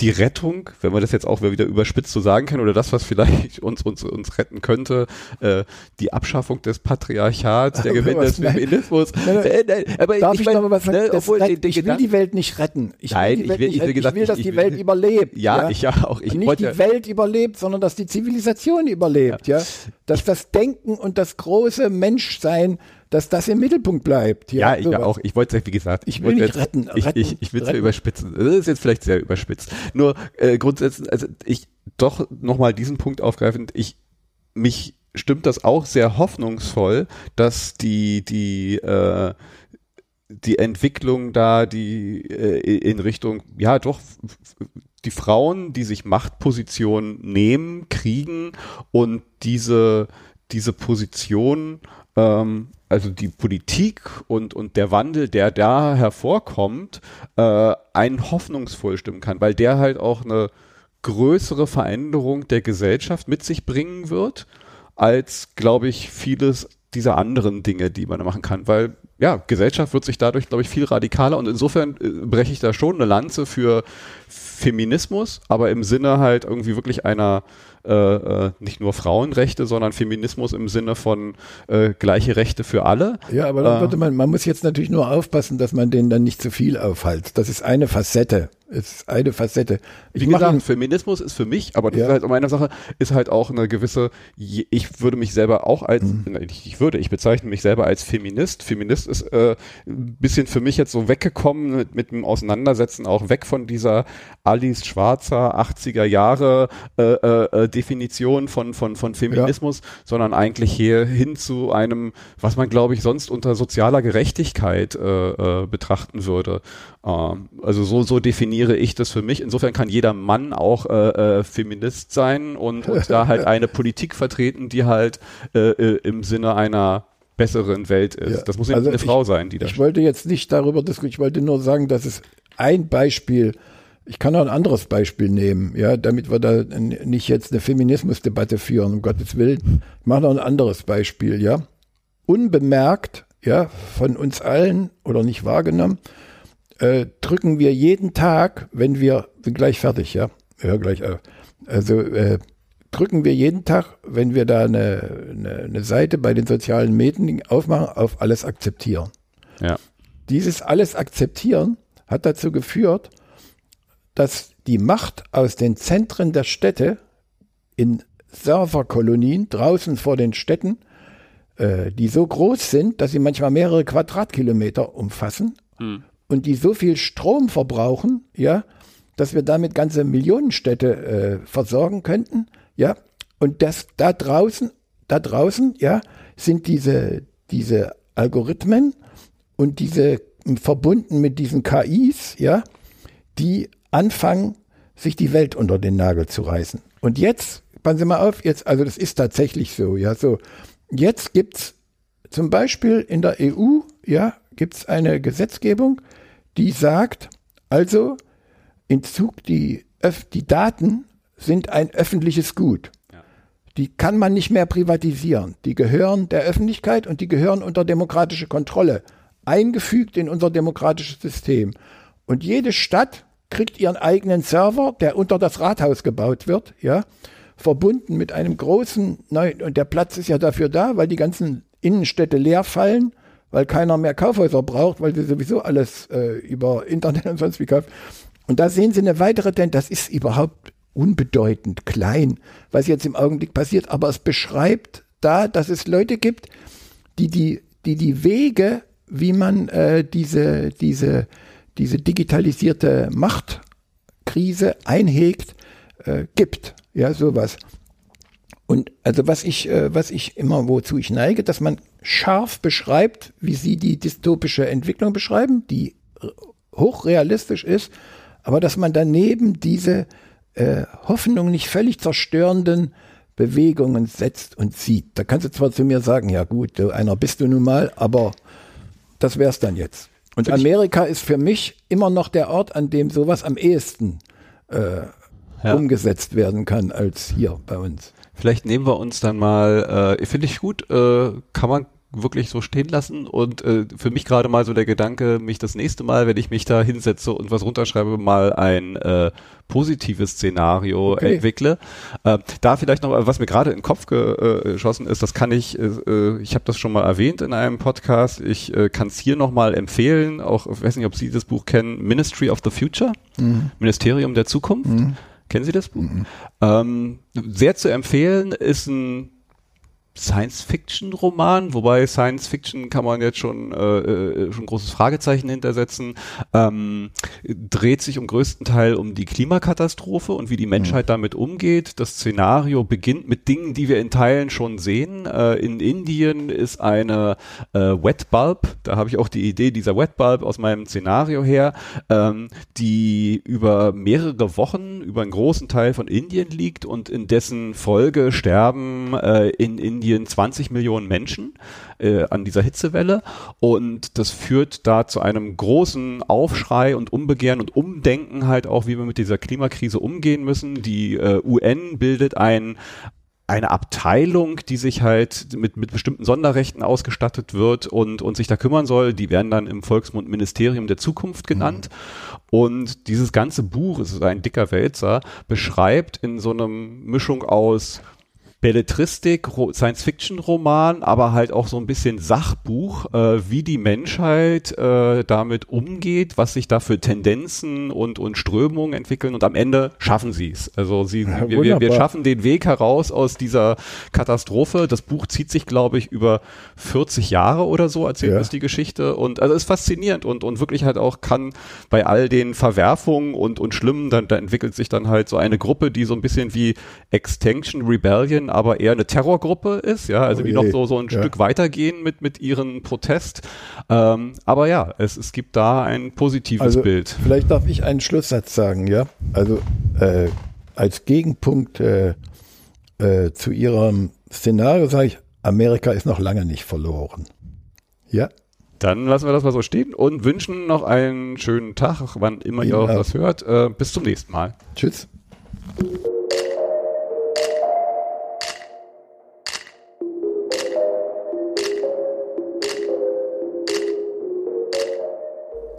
die Rettung, wenn man das jetzt auch wieder überspitzt so sagen kann, oder das, was vielleicht uns, uns, uns retten könnte, äh, die Abschaffung des Patriarchats, der Gewinn des Feminismus, Nein, nein, aber Darf ich, ich mein, noch was sagen? Ne, obwohl, ich will die Welt nicht retten. Ich nein, will, ich will, ich will, gesagt, ich will dass die Welt überlebt. Ja, ja, ich ja auch. Ich nicht wollte, die Welt überlebt, sondern dass die Zivilisation überlebt. Ja, ja? dass das Denken und das große Menschsein dass das im Mittelpunkt bleibt. Ja, ja ich sowas. auch. Ich wollte es, wie gesagt, ich, ich will nicht jetzt, retten. Ich, retten, ich, ich will es ja überspitzen. Das ist jetzt vielleicht sehr überspitzt. Nur äh, grundsätzlich, also ich doch nochmal diesen Punkt aufgreifend, ich mich stimmt das auch sehr hoffnungsvoll, dass die, die, äh, die Entwicklung da, die äh, in Richtung, ja doch, die Frauen, die sich Machtpositionen nehmen, kriegen und diese, diese Position ähm, also die Politik und, und der Wandel, der da hervorkommt, äh, einen hoffnungsvoll stimmen kann, weil der halt auch eine größere Veränderung der Gesellschaft mit sich bringen wird, als, glaube ich, vieles dieser anderen Dinge, die man machen kann, weil ja, Gesellschaft wird sich dadurch, glaube ich, viel radikaler. Und insofern äh, breche ich da schon eine Lanze für Feminismus, aber im Sinne halt irgendwie wirklich einer äh, äh, nicht nur Frauenrechte, sondern Feminismus im Sinne von äh, gleiche Rechte für alle. Ja, aber dann würde man, man muss jetzt natürlich nur aufpassen, dass man denen dann nicht zu viel aufhält. Das ist eine Facette es ist eine Facette. Ich Wie gesagt, Feminismus ist für mich, aber das ja. ist halt meine Sache, ist halt auch eine gewisse, ich würde mich selber auch als, mhm. ich würde, ich bezeichne mich selber als Feminist. Feminist ist äh, ein bisschen für mich jetzt so weggekommen mit, mit dem Auseinandersetzen, auch weg von dieser Alice Schwarzer 80er Jahre äh, äh, äh, Definition von, von, von Feminismus, ja. sondern eigentlich hier hin zu einem, was man glaube ich sonst unter sozialer Gerechtigkeit äh, äh, betrachten würde. Ähm, also so, so definiere ich das für mich. Insofern kann jeder Mann auch äh, äh, Feminist sein und, und da halt eine Politik vertreten, die halt äh, im Sinne einer besseren Welt ist. Ja. Das muss also eine Frau sein, die das. Ich wollte jetzt nicht darüber diskutieren, ich wollte nur sagen, dass es ein Beispiel, ich kann auch ein anderes Beispiel nehmen, ja, damit wir da nicht jetzt eine Feminismusdebatte führen, um Gottes Willen. Ich mache noch ein anderes Beispiel, ja. Unbemerkt, ja, von uns allen oder nicht wahrgenommen, äh, drücken wir jeden Tag, wenn wir, sind gleich fertig, ja, hör gleich auf. Also äh, drücken wir jeden Tag, wenn wir da eine, eine, eine Seite bei den sozialen Medien aufmachen, auf alles akzeptieren. Ja. Dieses alles akzeptieren hat dazu geführt, dass die Macht aus den Zentren der Städte in Serverkolonien draußen vor den Städten, äh, die so groß sind, dass sie manchmal mehrere Quadratkilometer umfassen, mhm und die so viel Strom verbrauchen, ja, dass wir damit ganze Millionenstädte äh, versorgen könnten, ja. Und das da draußen, da draußen, ja, sind diese, diese Algorithmen und diese verbunden mit diesen KIs, ja, die anfangen, sich die Welt unter den Nagel zu reißen. Und jetzt, passen Sie mal auf, jetzt, also das ist tatsächlich so, ja, so. Jetzt gibt's zum Beispiel in der EU, ja, gibt's eine Gesetzgebung, die sagt, also in Zug, die, die Daten sind ein öffentliches Gut. Die kann man nicht mehr privatisieren. Die gehören der Öffentlichkeit und die gehören unter demokratische Kontrolle, eingefügt in unser demokratisches System. Und jede Stadt kriegt ihren eigenen Server, der unter das Rathaus gebaut wird, ja, verbunden mit einem großen, und der Platz ist ja dafür da, weil die ganzen Innenstädte leer fallen weil keiner mehr Kaufhäuser braucht, weil sie sowieso alles äh, über Internet und sonst wie kaufen. Und da sehen Sie eine weitere denn das ist überhaupt unbedeutend klein, was jetzt im Augenblick passiert, aber es beschreibt da, dass es Leute gibt, die die, die, die Wege, wie man äh, diese, diese, diese digitalisierte Machtkrise einhegt, äh, gibt. Ja, sowas. Und also was ich, äh, was ich immer, wozu ich neige, dass man scharf beschreibt, wie Sie die dystopische Entwicklung beschreiben, die hochrealistisch ist, aber dass man daneben diese äh, Hoffnung nicht völlig zerstörenden Bewegungen setzt und sieht. Da kannst du zwar zu mir sagen, ja gut, einer bist du nun mal, aber das wär's dann jetzt. Und Amerika ist für mich immer noch der Ort, an dem sowas am ehesten äh, ja. umgesetzt werden kann als hier bei uns. Vielleicht nehmen wir uns dann mal, äh, finde ich gut, äh, kann man wirklich so stehen lassen und äh, für mich gerade mal so der Gedanke, mich das nächste Mal, wenn ich mich da hinsetze und was runterschreibe, mal ein äh, positives Szenario okay. entwickle. Äh, da vielleicht noch, was mir gerade in den Kopf äh, geschossen ist, das kann ich, äh, äh, ich habe das schon mal erwähnt in einem Podcast, ich äh, kann es hier nochmal empfehlen, auch, ich weiß nicht, ob Sie das Buch kennen, Ministry of the Future, mhm. Ministerium der Zukunft. Mhm. Kennen Sie das Buch? Mhm. Ähm, sehr zu empfehlen ist ein Science-Fiction-Roman, wobei Science-Fiction kann man jetzt schon, äh, äh, schon ein großes Fragezeichen hintersetzen, ähm, dreht sich im größten Teil um die Klimakatastrophe und wie die Menschheit mhm. damit umgeht. Das Szenario beginnt mit Dingen, die wir in Teilen schon sehen. Äh, in Indien ist eine äh, Wet Bulb, da habe ich auch die Idee dieser Wet Bulb aus meinem Szenario her, ähm, die über mehrere Wochen über einen großen Teil von Indien liegt und in dessen Folge sterben äh, in Indien Indien 20 Millionen Menschen äh, an dieser Hitzewelle und das führt da zu einem großen Aufschrei und Umbegehren und Umdenken halt auch, wie wir mit dieser Klimakrise umgehen müssen. Die äh, UN bildet ein eine Abteilung, die sich halt mit, mit bestimmten Sonderrechten ausgestattet wird und, und sich da kümmern soll. Die werden dann im Volksmund Ministerium der Zukunft genannt. Mhm. Und dieses ganze Buch, es ist ein dicker Wälzer, beschreibt in so einem Mischung aus Belletristik, Science-Fiction-Roman, aber halt auch so ein bisschen Sachbuch, äh, wie die Menschheit äh, damit umgeht, was sich da für Tendenzen und, und Strömungen entwickeln und am Ende schaffen sie es. Also sie, ja, wir, wir, wir schaffen den Weg heraus aus dieser Katastrophe. Das Buch zieht sich, glaube ich, über 40 Jahre oder so, erzählt ja. uns die Geschichte und also ist faszinierend und, und wirklich halt auch kann bei all den Verwerfungen und, und Schlimmen, dann da entwickelt sich dann halt so eine Gruppe, die so ein bisschen wie Extinction Rebellion aber eher eine Terrorgruppe ist, ja, also oh die noch so, so ein ja. Stück weitergehen mit, mit ihren Protest. Ähm, aber ja, es, es gibt da ein positives also, Bild. Vielleicht darf ich einen Schlusssatz sagen, ja. Also äh, als Gegenpunkt äh, äh, zu Ihrem Szenario sage ich, Amerika ist noch lange nicht verloren. Ja. Dann lassen wir das mal so stehen und wünschen noch einen schönen Tag, wann immer ihr auch das hört. Äh, bis zum nächsten Mal. Tschüss.